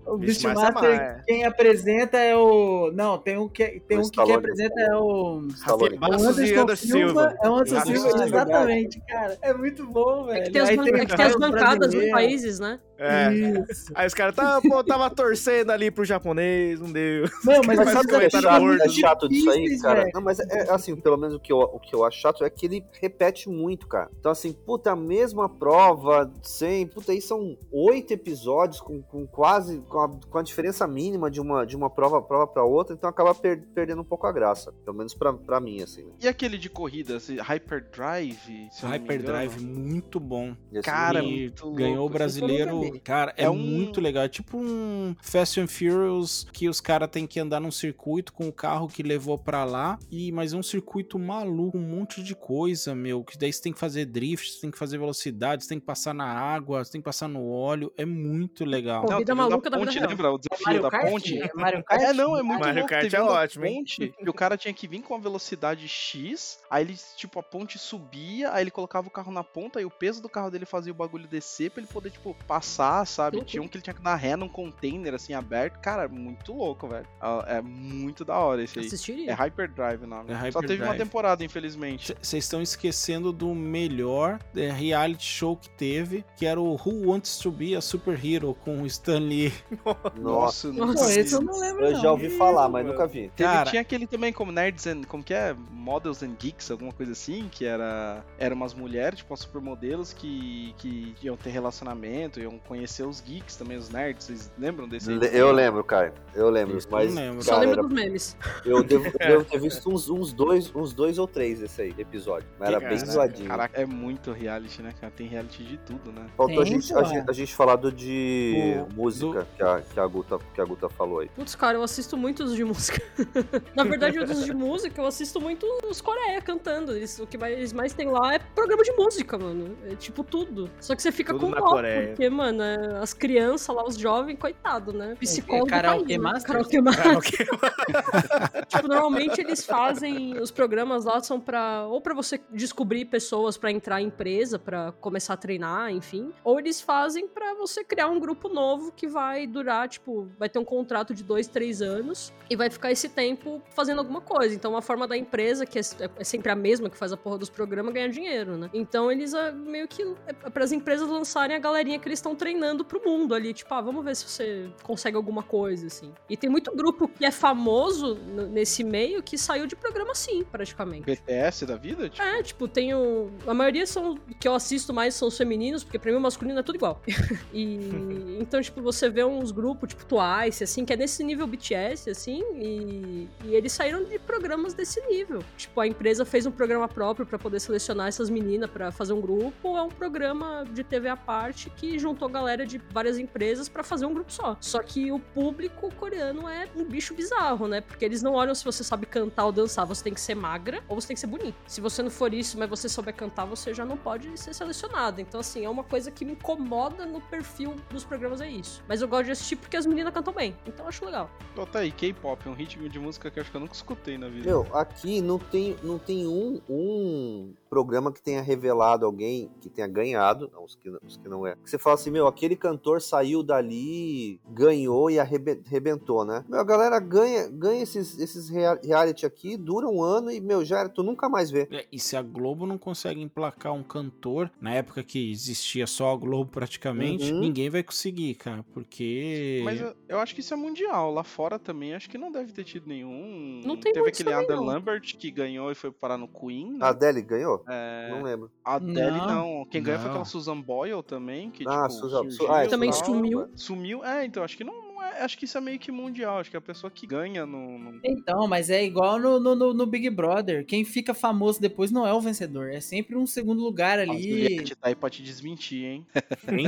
O Beastmaster Beastmaster, é quem apresenta é o. Não, tem um que, tem O um que apresenta é o. Stallone. O Anderson Anderson Silva. Silva. É o Anderson Silva, Silva. exatamente, cara. É muito bom, velho. É que tem as, tem é que tem as bancadas dos brasileiros. países, né? É. Isso. Aí os caras tá, pô, tava torcendo ali pro japonês, não deu. Não, mas, Mas sabe o que é chato, é chato disso aí, cara? Não, mas é assim, pelo menos o que, eu, o que eu acho chato é que ele repete muito, cara. Então, assim, puta, a mesma prova, sem. Puta, aí são oito episódios com, com quase. Com a, com a diferença mínima de uma, de uma prova, prova pra outra, então acaba per- perdendo um pouco a graça. Pelo menos pra, pra mim, assim. Né? E aquele de corrida, esse Hyperdrive? Hyperdrive, muito bom. Esse Cara, E muito ganhou o louco. brasileiro. Cara, é, É um- muito legal. É tipo um Fast and Furious que os caras têm que andar num circuito com o carro que levou pra lá. E mas é um circuito maluco, um monte de coisa, meu. Que daí você tem que fazer drift, você tem que fazer velocidade, você tem que passar na água, você tem que passar no óleo. É muito legal. Não, Vida maluca da ponte, vida real. lembra? O desafio Mario da Kart? ponte? É Mario Kart? É, não, é muito Mario louco. Kart Teve é da ótimo, hein? ponte que o cara tinha que vir com a velocidade X, aí ele, tipo, a ponte subia, aí ele colocava o carro na ponta, e o peso do carro dele fazia o bagulho descer pra ele poder, tipo, passar, sabe? Tinha um que ele tinha que dar ré num container, assim, aberto. Cara, muito louco, velho. Ah, É muito da hora esse aí. Assistiria. É Hyperdrive o nome. É Só teve uma Hyperdrive. Temporada, infelizmente. Vocês estão esquecendo do melhor é, reality show que teve, que era o Who Wants to Be a Superhero com o Stan Lee. Nossa, Nossa, esse eu não lembro, eu não. já ouvi falar, mas nunca vi. Teve, Cara- tinha aquele também como Nerds and. Como que é? Models and Geeks, alguma coisa assim, que era. Eram umas mulheres, tipo, supermodelos que, que iam ter relacionamento, iam conhecer os geeks também, os nerds. Vocês lembram desse? aí? Le- Eu lembro, cara. Eu lembro. Isso eu Mas, não lembro. Só lembro era- dos memes. eu devo, devo ter visto uns, uns, dois, uns dois ou três desse aí, episódio. Mas era bem zoadinho. Caraca, é muito reality, né, cara? Tem reality de tudo, né? Faltou a gente, a, gente, a gente falar do de O- música que, a, que, a Guta, que a Guta falou aí. Putz, cara, eu assisto muitos de música. Na verdade, os de música, eu assisto muito os Coreia cantando. Eles, o que mais, eles mais tem lá é programa de música, mano. É tipo tudo. Só que você fica Tudo com dó, porque, mano, é, as crianças lá, os jovens, coitado, né? Psicólogo do Karaokê país, né? Masters? Karaokê. Karaokê. tipo, normalmente eles fazem os programas são para ou pra você descobrir pessoas pra entrar em empresa, pra começar a treinar, enfim, ou eles fazem pra você criar um grupo novo que vai durar, tipo, vai ter um contrato de dois, três anos e vai ficar esse tempo fazendo alguma coisa. Então, a forma da empresa, que é, é sempre a mesma que faz a porra dos programas, ganhar dinheiro, né? Então, eles ah, meio que é para as empresas lançarem a galerinha que eles estão treinando pro mundo ali, tipo, ah, vamos ver se você consegue alguma coisa, assim. E tem muito grupo que é famoso nesse meio que saiu de programa assim, praticamente. BTS da vida? Tipo, É, tipo, tenho. A maioria são. que eu assisto mais são os femininos, porque pra mim o masculino é tudo igual. e. Então, tipo, você vê uns grupos, tipo, Twice, assim, que é nesse nível BTS, assim, e. E eles saíram de programas desse nível. Tipo, a empresa fez um programa próprio pra poder selecionar essas meninas pra fazer um grupo. É um programa de TV à parte que juntou galera de várias empresas pra fazer um grupo só. Só que o público coreano é um bicho bizarro, né? Porque eles não olham se você sabe cantar ou dançar, você tem que ser magra ou você tem que ser bonita. Se você não for isso, mas você souber cantar, você já não pode ser selecionado. Então, assim, é uma coisa que me incomoda no perfil dos programas, é isso. Mas eu gosto de assistir porque as meninas cantam bem. Então eu acho legal. Então tá aí, K-pop, um ritmo de música que eu acho que eu nunca escutei na vida. Meu, aqui não tem, não tem um, um programa que tenha revelado alguém que tenha ganhado, não, os que, os que não é. Que você fala assim, meu, aquele cantor saiu dali, ganhou e arrebe- arrebentou, né? Meu, a galera ganha, ganha esses, esses rea- reality aqui, dura um ano e, meu, já era, tu nunca mais vê. É, E se a Globo não consegue emplacar um cantor, na época que existia só a Globo praticamente, Uhum. ninguém vai conseguir, cara, porque... Mas eu, eu acho que isso é mundial. Lá fora também, acho que não deve ter tido nenhum. Não tem Teve aquele não. Lambert que ganhou e foi parar no Queen. né? A Adele ganhou? É, Não lembro. A Adele Não. não. Quem ganhou foi aquela Susan Boyle também, que Ah, tipo, Susan- ah, é, Também sumiu. Sumiu, é, então acho que não, não é. Acho que isso é meio que mundial. Acho que a pessoa que ganha no. no- Então, mas é igual no, no, no- no Big Brother. Quem fica famoso depois não é o vencedor. É sempre um segundo lugar A ali. Juliette tá aí pra te desmentir, hein?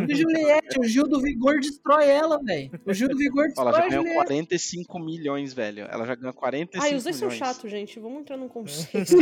E Juliette, o Gil do Vigor destrói ela, velho. O Gil do Vigor destrói Ela já a ganhou Juliette. 45 milhões, velho. Ela já ganhou 45 Ai, os dois são milhões. chatos, gente. Vamos entrar num consenso.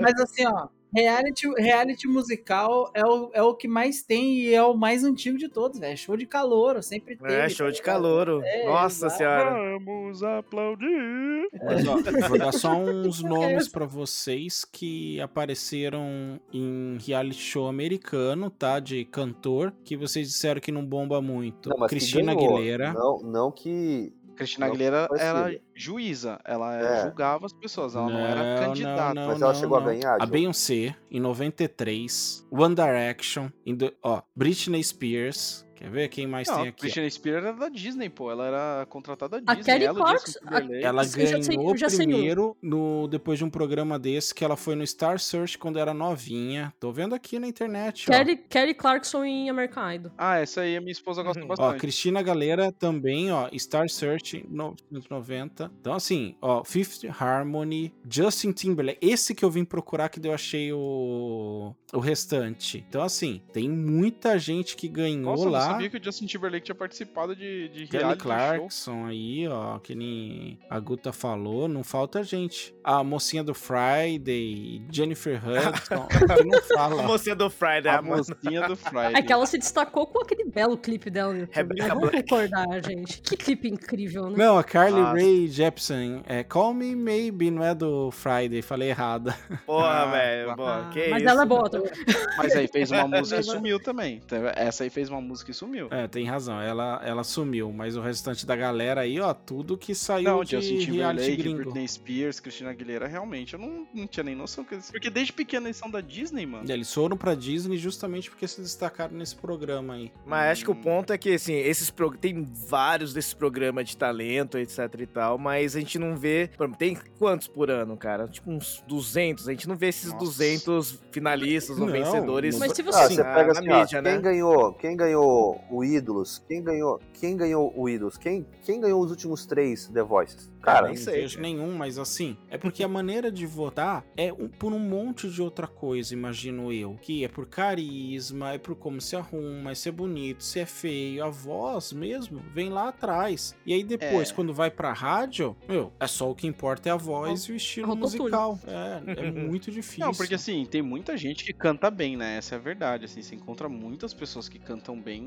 Mas assim, ó, reality, reality musical é o, é o que mais tem e é o mais antigo de todos, velho. Show de calor, sempre teve. É, show tá de ligado? calouro. É, Nossa exato. senhora. Vamos aplaudir. Mas, ó, vou dar só uns nomes pra vocês que apareceram em reality show americano, tá? De cantor, que vocês disseram que não bomba muito. Não, Cristina. Aguilera. Não, não que. Cristina Não, Aguilera era juíza. Ela É. julgava as pessoas. Ela não, era candidata. não, Mas ela não, chegou a não. ganhar, A? Beyoncé, em 93. One Direction, em do- ó, Britney Spears. Quer ver quem mais Não, tem a aqui? ó? Christian Spears era da Disney, pô. Ela era contratada da A Disney. Kelly ela, e o Clarkson-. Ela Eu já sei- ganhou já sei primeiro no, depois de um programa desse que ela foi no Star Search quando era novinha. Tô vendo aqui na internet, ó. Kelly, Kelly Clarkson em American Idol. Ah, essa aí a minha esposa gosta Ó, bastante. Cristina Galera também, ó, Star Search 1990. Então, assim, ó, Fifth Harmony, Justin Timberlake. Esse que eu vim procurar que eu achei o, o restante. Então, assim, tem muita gente que ganhou Nossa, eu não lá. sabia que o Justin Timberlake tinha participado de, de Kelly reality show. Clarkson aí, ó, que nem a Guta falou, não falta gente. A mocinha do Friday, Jennifer Hudson, que não A fala. mocinha do Friday. A a mo- mocinha do Friday. É que ela se destacou com aquele belo clipe dela no YouTube. Rebecca né? Vamos concordar, gente. Que clipe incrível, né? Não, a Carly Nossa. Rae Jepsen, é Call Me Maybe, não é do Friday, falei errado. Porra, Ah, velho. Ah, que mas isso. ela é boa também. Mas aí fez uma música e sumiu também. Essa aí fez uma música e sumiu. É, tem razão, ela, ela sumiu, mas o restante da galera aí, ó, tudo que saiu Não, de Justin Timberlake, gringo. Britney Spears, Christina Aguilera, realmente, eu não, não tinha nem noção. que eles- Porque desde pequeno eles são da Disney, mano. Eles foram pra Disney justamente porque se destacaram nesse programa aí. Mas acho que o ponto é que, assim, esses pro... tem vários desses programas de talento, etc e tal, mas a gente não vê. Tem quantos por ano, cara? Tipo uns 200. A gente não vê esses Nossa. 200 finalistas ou Não, vencedores Mas se você- Ah, você na- pega na assim, ó, mídia, quem né? ganhou, quem ganhou o Ídolos, quem ganhou, quem ganhou o Ídolos, quem, quem ganhou os últimos três The Voices? Cara, nem não sei, vejo nenhum, mas assim, é porque a maneira de votar é um- por um monte de outra coisa, imagino eu. Que é por carisma, é por como se arruma, é se é bonito, se é feio. A voz mesmo vem lá atrás. E aí depois, É. quando vai pra rádio, meu, é só o que importa é a voz e o estilo musical. É, é muito difícil. Não, porque assim, tem muita gente que canta bem, né? Essa é a verdade. Assim, você encontra muitas pessoas que cantam bem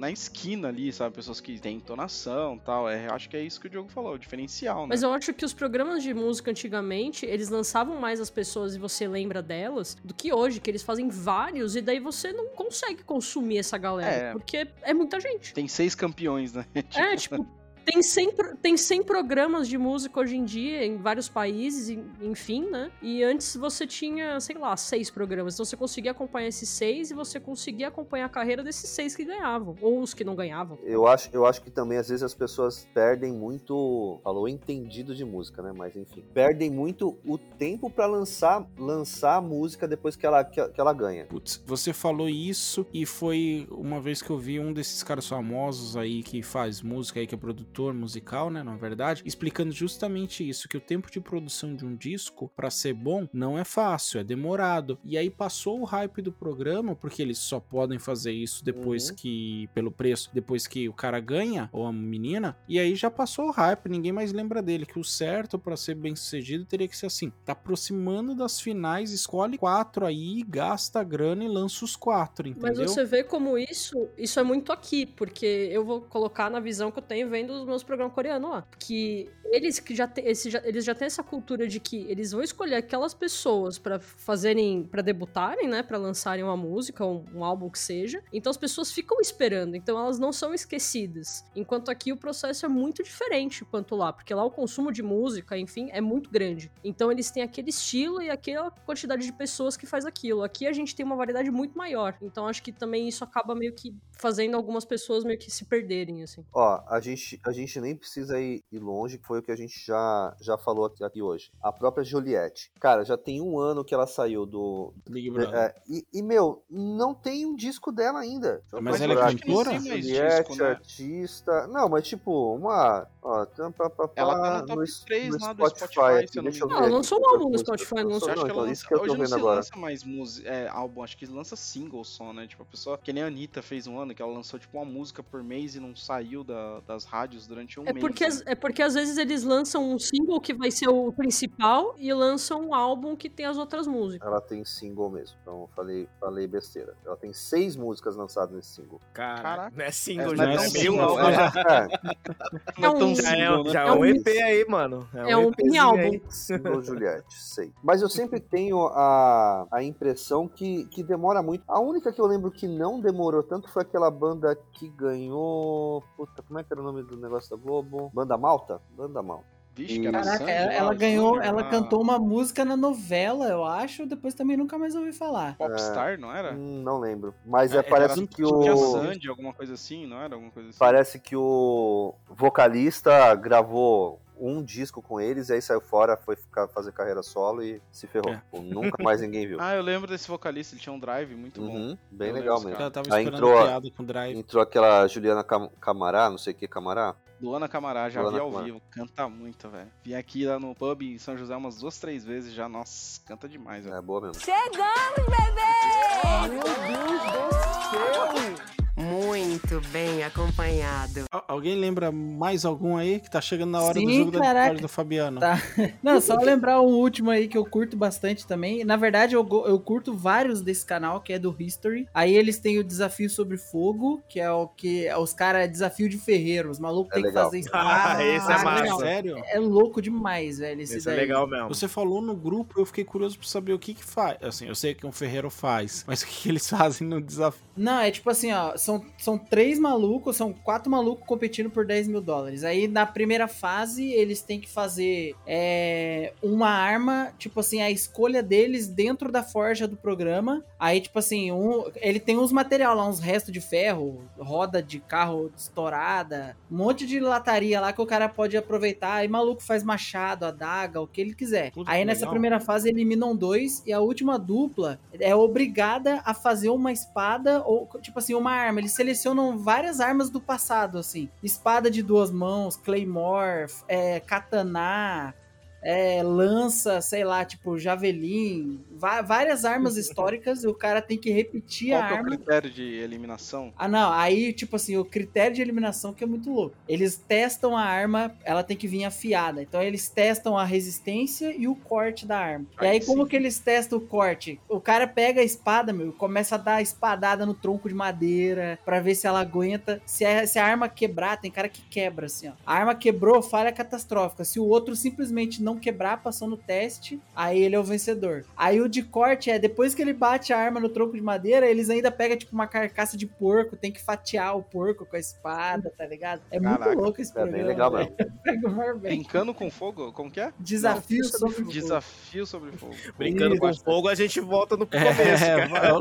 na esquina ali, sabe? Pessoas que têm entonação e tal. É, acho que é isso que o Diogo falou, o diferencial, né? Mas eu acho que os programas de música antigamente, eles lançavam mais as pessoas e você lembra delas do que hoje, que eles fazem vários e daí você não consegue consumir essa galera, É. porque é muita gente. Tem seis campeões, né? É, tipo, tem 100, pro- tem 100 programas de música hoje em dia em vários países, en- enfim, né? E antes você tinha, sei lá, seis programas. Então você conseguia acompanhar esses seis e você conseguia acompanhar a carreira desses seis que ganhavam, ou os que não ganhavam. eu acho, eu acho que também às vezes as pessoas perdem muito, falou entendido de música, né? Mas enfim, perdem muito o tempo pra lançar, lançar a música depois que ela, que, que ela ganha. Putz, você falou isso e foi uma vez que eu vi um desses caras famosos aí que faz música aí, que é produtor musical, né, na verdade, explicando justamente isso, que o tempo de produção de um disco, pra ser bom, não é fácil, é demorado. E aí passou o hype do programa, porque eles só podem fazer isso depois Uhum. que, pelo preço, depois que o cara ganha, ou a menina, e aí já passou o hype, ninguém mais lembra dele, que o certo pra ser bem sucedido teria que ser assim, tá aproximando das finais, escolhe quatro aí, gasta a grana e lança os quatro, entendeu? Mas você vê como isso, isso é muito aqui, porque eu vou colocar na visão que eu tenho vendo os meus programas coreanos lá. Que eles que já, te, esse, já, eles já têm essa cultura de que eles vão escolher aquelas pessoas pra fazerem, pra debutarem, né? Pra lançarem uma música, um, um álbum que seja. Então as pessoas ficam esperando, então elas não são esquecidas. Enquanto aqui o processo é muito diferente quanto lá, porque lá o consumo de música, enfim, é muito grande. Então eles têm aquele estilo e aquela quantidade de pessoas que faz aquilo. Aqui a gente tem uma variedade muito maior. Então acho que também isso acaba meio que fazendo algumas pessoas meio que se perderem, assim. Ó, a gente, a gente nem precisa ir, ir longe, que foi o que a gente já, já falou aqui, aqui hoje. A própria Juliette. Cara, já tem um ano que ela saiu do. Big Brother. É, e, e, meu, não tem um disco dela ainda. Mas ela é cantora? Juliette, disco, né? artista. Não, mas tipo, uma. Ó, tam, pá, pá, Ela tá no top no, 3 no lá do Spotify, Spotify, aqui, se eu não deixa eu me ver engano. Ela aqui lançou um álbum no. Spotify, não Lançou- acho que então, ela isso lança, que eu tô hoje não vendo se agora. lança mais música, é, álbum, acho que lança single só, né? Tipo, a pessoa, que nem a Anitta fez um ano, que ela lançou tipo uma música por mês e não saiu da- das rádios durante um É mês. porque, né? é porque às vezes eles lançam um single que vai ser o principal e lançam um álbum que tem as outras músicas. Ela tem single mesmo, então eu falei, falei besteira. Ela tem seis músicas lançadas nesse single. Caraca, não é single, É, já não é é single, mil, é. já, Não é tão um- já é, né? já é É um um- EP aí, mano. é um EPzinho mini álbum. Single Juliette, sei. Mas eu sempre tenho a, a impressão que, que demora muito. A única que eu lembro que não demorou tanto foi aquela banda que ganhou. Puta, como é que era o nome do negócio da Globo? Banda Malta? Banda Malta. Vixe, que era Caraca, Sandy ela, ela ganhou, Sandy, ela cantou uma música na novela, eu acho, depois também nunca mais ouvi falar. Popstar, não era? Hum, não lembro. Mas é, É, parece era- que o. Sandy, alguma coisa assim, não era? Alguma coisa assim. Parece que o vocalista gravou um disco com eles, e aí saiu fora, foi ficar, fazer carreira solo e se ferrou. É. Pô, Nunca mais ninguém viu. Ah, eu lembro desse vocalista, ele tinha um drive muito bom. Uhum, bem Eu legal mesmo. Eu tava Aí entrou, piada com Drive. entrou aquela Juliana Cam Camará, não sei o que, Camará. Luana Camará, já Luana vi ao Camará. vivo, canta muito, velho. Vim aqui lá no pub em São José umas duas, três vezes já, nossa, canta demais, velho. É boa mesmo. Chegamos, bebê! Meu Deus do céu! Muito bem acompanhado. Al- Alguém lembra mais algum aí que tá chegando na hora do Sim, jogo da vitória do Fabiano? Tá. Não, só lembrar um último aí que eu curto bastante também. Na verdade, eu, eu curto vários desse canal, que é do History. Aí eles têm o Desafio sobre Fogo, que é o que é os caras Desafio de Ferreiro. Os malucos É têm que legal. fazer isso. Ah, esse é massa. Sério? É louco demais, velho. Esse, Esse é legal mesmo. Você falou no grupo, eu fiquei curioso pra saber o que que faz. Assim, eu sei que um ferreiro faz, mas o que, que eles fazem no desafio? Não, é tipo assim, ó. São, são três malucos, são quatro malucos competindo por 10 mil dólares. Aí na primeira fase, eles têm que fazer é, uma arma, tipo assim, a escolha deles dentro da forja do programa. Aí, tipo assim, um, ele tem uns material lá, uns restos de ferro, roda de carro estourada, um monte de lataria lá que o cara pode aproveitar. Aí maluco faz machado, adaga, o que ele quiser. Puta, Aí nessa legal. primeira fase eliminam dois e a última dupla é obrigada a fazer uma espada ou tipo assim uma arma. Eles selecionam várias armas do passado assim, espada de duas mãos, claymore, é, katana, é, lança, sei lá, tipo javelin, várias armas históricas. e o cara tem que repetir Qual a que é o arma. critério de eliminação? Ah, não. Aí, tipo assim, o critério de eliminação que é muito louco. Eles testam a arma, ela tem que vir afiada. Então, eles testam a resistência e o corte da arma. E aí, como que eles testam o corte? O cara pega a espada, meu, e começa a dar espadada no tronco de madeira pra ver se ela aguenta. Se a, se a arma quebrar, tem cara que quebra, assim, ó. A arma quebrou, falha catastrófica. Se o outro simplesmente não quebrar, passou no teste, aí ele é o vencedor. Aí o de corte é, depois que ele bate a arma no tronco de madeira, eles ainda pegam, tipo, uma carcaça de porco, tem que fatiar o porco com a espada, tá ligado? É Caraca, muito louco esse é bem programa. legal velho. Pega o Marvel. Brincando com fogo? Como que é? Desafio sobre fogo. Desafio sobre fogo. Brincando com Isso. fogo, a gente volta no É, começo, cara. vai-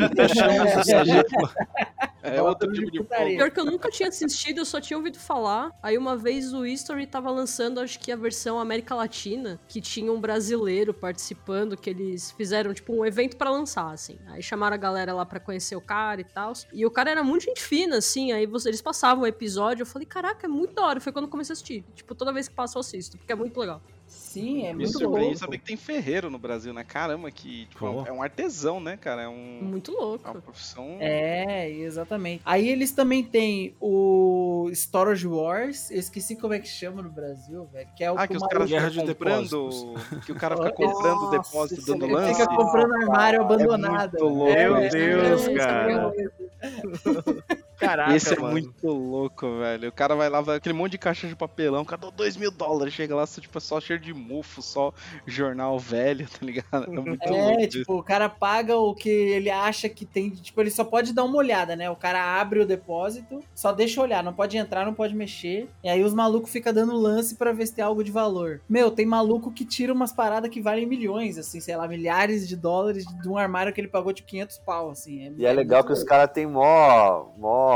É outro tipo de fogo. Pior que eu nunca tinha assistido, eu só tinha ouvido falar. Aí uma vez o History tava lançando, acho que a versão América Latina, que tinha um brasileiro participando, que eles fizeram tipo um evento pra lançar, assim. Aí chamaram a galera lá pra conhecer o cara e tal. E o cara era muito gente fina, assim. Aí eles passavam o episódio, eu falei, caraca, é muito da hora. Foi quando eu comecei a assistir. Tipo, toda vez que passa eu assisto, porque é muito legal. Sim, é Me muito surpreende louco. saber que tem ferreiro no Brasil, né? Caramba, que tipo, é um- Pô. é um artesão, né, cara? É um, Muito é uma louco. profissão. É, exatamente. Aí eles também têm o Storage Wars, eu esqueci como é que chama no Brasil, velho. Que é o Ah, que os caras ficam de comprando. Que o cara fica Nossa, comprando depósito, dando Ele lance. fica comprando armário abandonado. muito louco. É, Meu é, Deus, é, cara. é, Caraca, Esse é mano. muito louco, velho. O cara vai lá, vai aquele monte de caixa de papelão, cara dá 2 mil dólares, chega lá, só, tipo, é só cheiro de mofo, só jornal velho, tá ligado? É muito É, louco. isso. tipo, o cara paga o que ele acha que tem. Tipo, ele só pode dar uma olhada, né? O cara abre o depósito, só deixa olhar, não pode entrar, não pode mexer. E aí os malucos ficam dando lance pra ver se tem algo de valor. Meu, tem maluco que tira umas paradas que valem milhões, assim, sei lá, milhares de dólares de um armário que ele pagou tipo 500 pau, assim. E é legal que os caras têm mó. mó.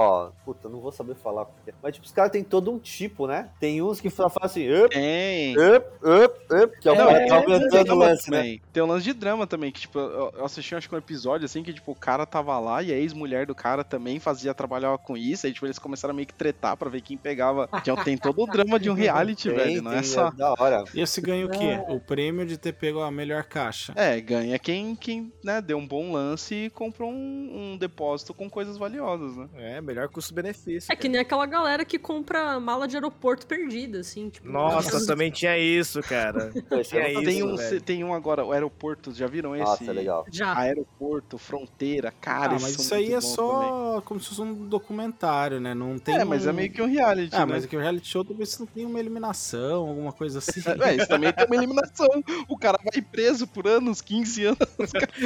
Puta, não vou saber falar. porque- Mas, tipo, os caras têm todo um tipo, né? Tem uns que só fazem assim. Up, Tem. up, up, up. Que é o cara é, que tá aumentando o lance, né? também. Tem um lance de drama também, que, tipo, eu assisti acho que um episódio assim que, tipo, o cara tava lá e a ex-mulher do cara também fazia, trabalhava com isso, aí, tipo, eles começaram a meio que tretar pra ver quem pegava. Tinha- Tem todo o drama de um reality, Tem, velho, não é tem, só. da hora. E esse ganha o quê? O prêmio de ter pego a melhor caixa. É, ganha quem, quem né, deu um bom lance e comprou um, um depósito com coisas valiosas, né? É, melhor custo-benefício. É que nem aquela galera que compra mala de aeroporto perdida, assim. Tipo, Nossa, também tinha isso, cara. Tinha isso, tem, um, velho. tem um agora, o aeroporto, já viram esse? Nossa, legal. Já. Aeroporto, fronteira, cara, ah, mas são isso aí é só como se fosse um documentário, né? Não tem. É, mas é um- meio que um reality, Ah, né? mas é que o reality show talvez não tenha uma eliminação, alguma coisa assim. É, isso também tem uma eliminação. O cara vai preso por anos, 15 anos.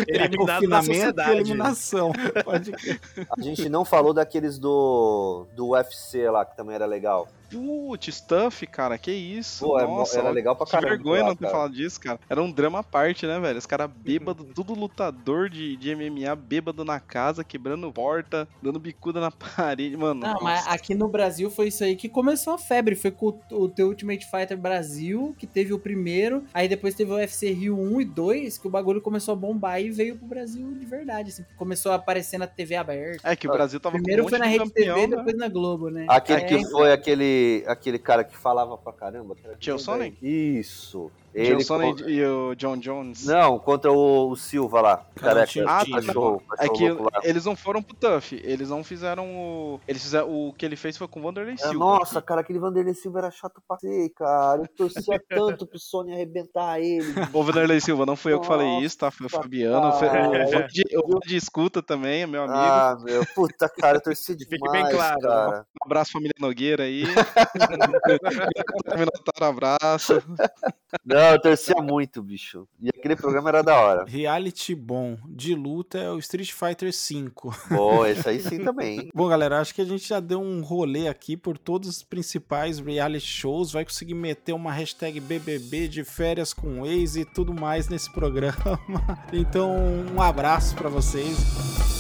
Eliminado da confinamento e sociedade. eliminação. Pode crer. A gente não falou daqueles do. do UFC lá, que também era legal. Putz, Stuff, cara, que isso. Pô, é Nossa, era legal pra que caramba vergonha lá, não ter cara. falado disso, cara. Era um drama à parte, né, velho? Os caras bêbado, tudo lutador de, de MMA, bêbado na casa, quebrando porta, dando bicuda na parede, mano. Não, nossa. mas aqui no Brasil foi isso aí que começou a febre. Foi com o, o The Ultimate Fighter Brasil, que teve o primeiro. Aí depois teve o UFC Rio 1 e 2, que o bagulho começou a bombar e veio pro Brasil de verdade. Assim, começou a aparecer na TV aberta. É que o Brasil tava Primeiro com um foi na de Rede campeão, TV, né? depois na Globo, né? Aquele É, que foi aquele, aquele cara que falava pra caramba. que era Tio velho? Isso. Ele Ele con- e o John Jones. Não, contra o, o Silva lá. Careca. Ah, tá, cachorro, não. É que eles não foram pro Tuff, eles não fizeram o. Eles fizeram. O que ele fez foi com o Wanderlei É, Silva. nossa, cara, aquele Vanderlei Silva era chato pra ser, cara. Eu torcia tanto pro Sony arrebentar ele. O Vanderlei Silva, não fui eu que falei isso, tá? Foi o Fabiano. Foi, cara. o, o, de, de escuta também, é meu amigo. Ah, meu, puta, cara, eu torcia demais, bem claro, cara. Um abraço, família Nogueira aí. Minotauro, abraço. Não, eu torcia muito, bicho. E aquele programa era da hora. Reality bom de luta é o Street Fighter V. Pô, esse aí sim também. Bom, galera, acho que a gente já deu um rolê aqui por todos os principais reality shows. Vai conseguir meter uma hashtag BBB de férias com ex e tudo mais nesse programa. Então, um abraço pra vocês.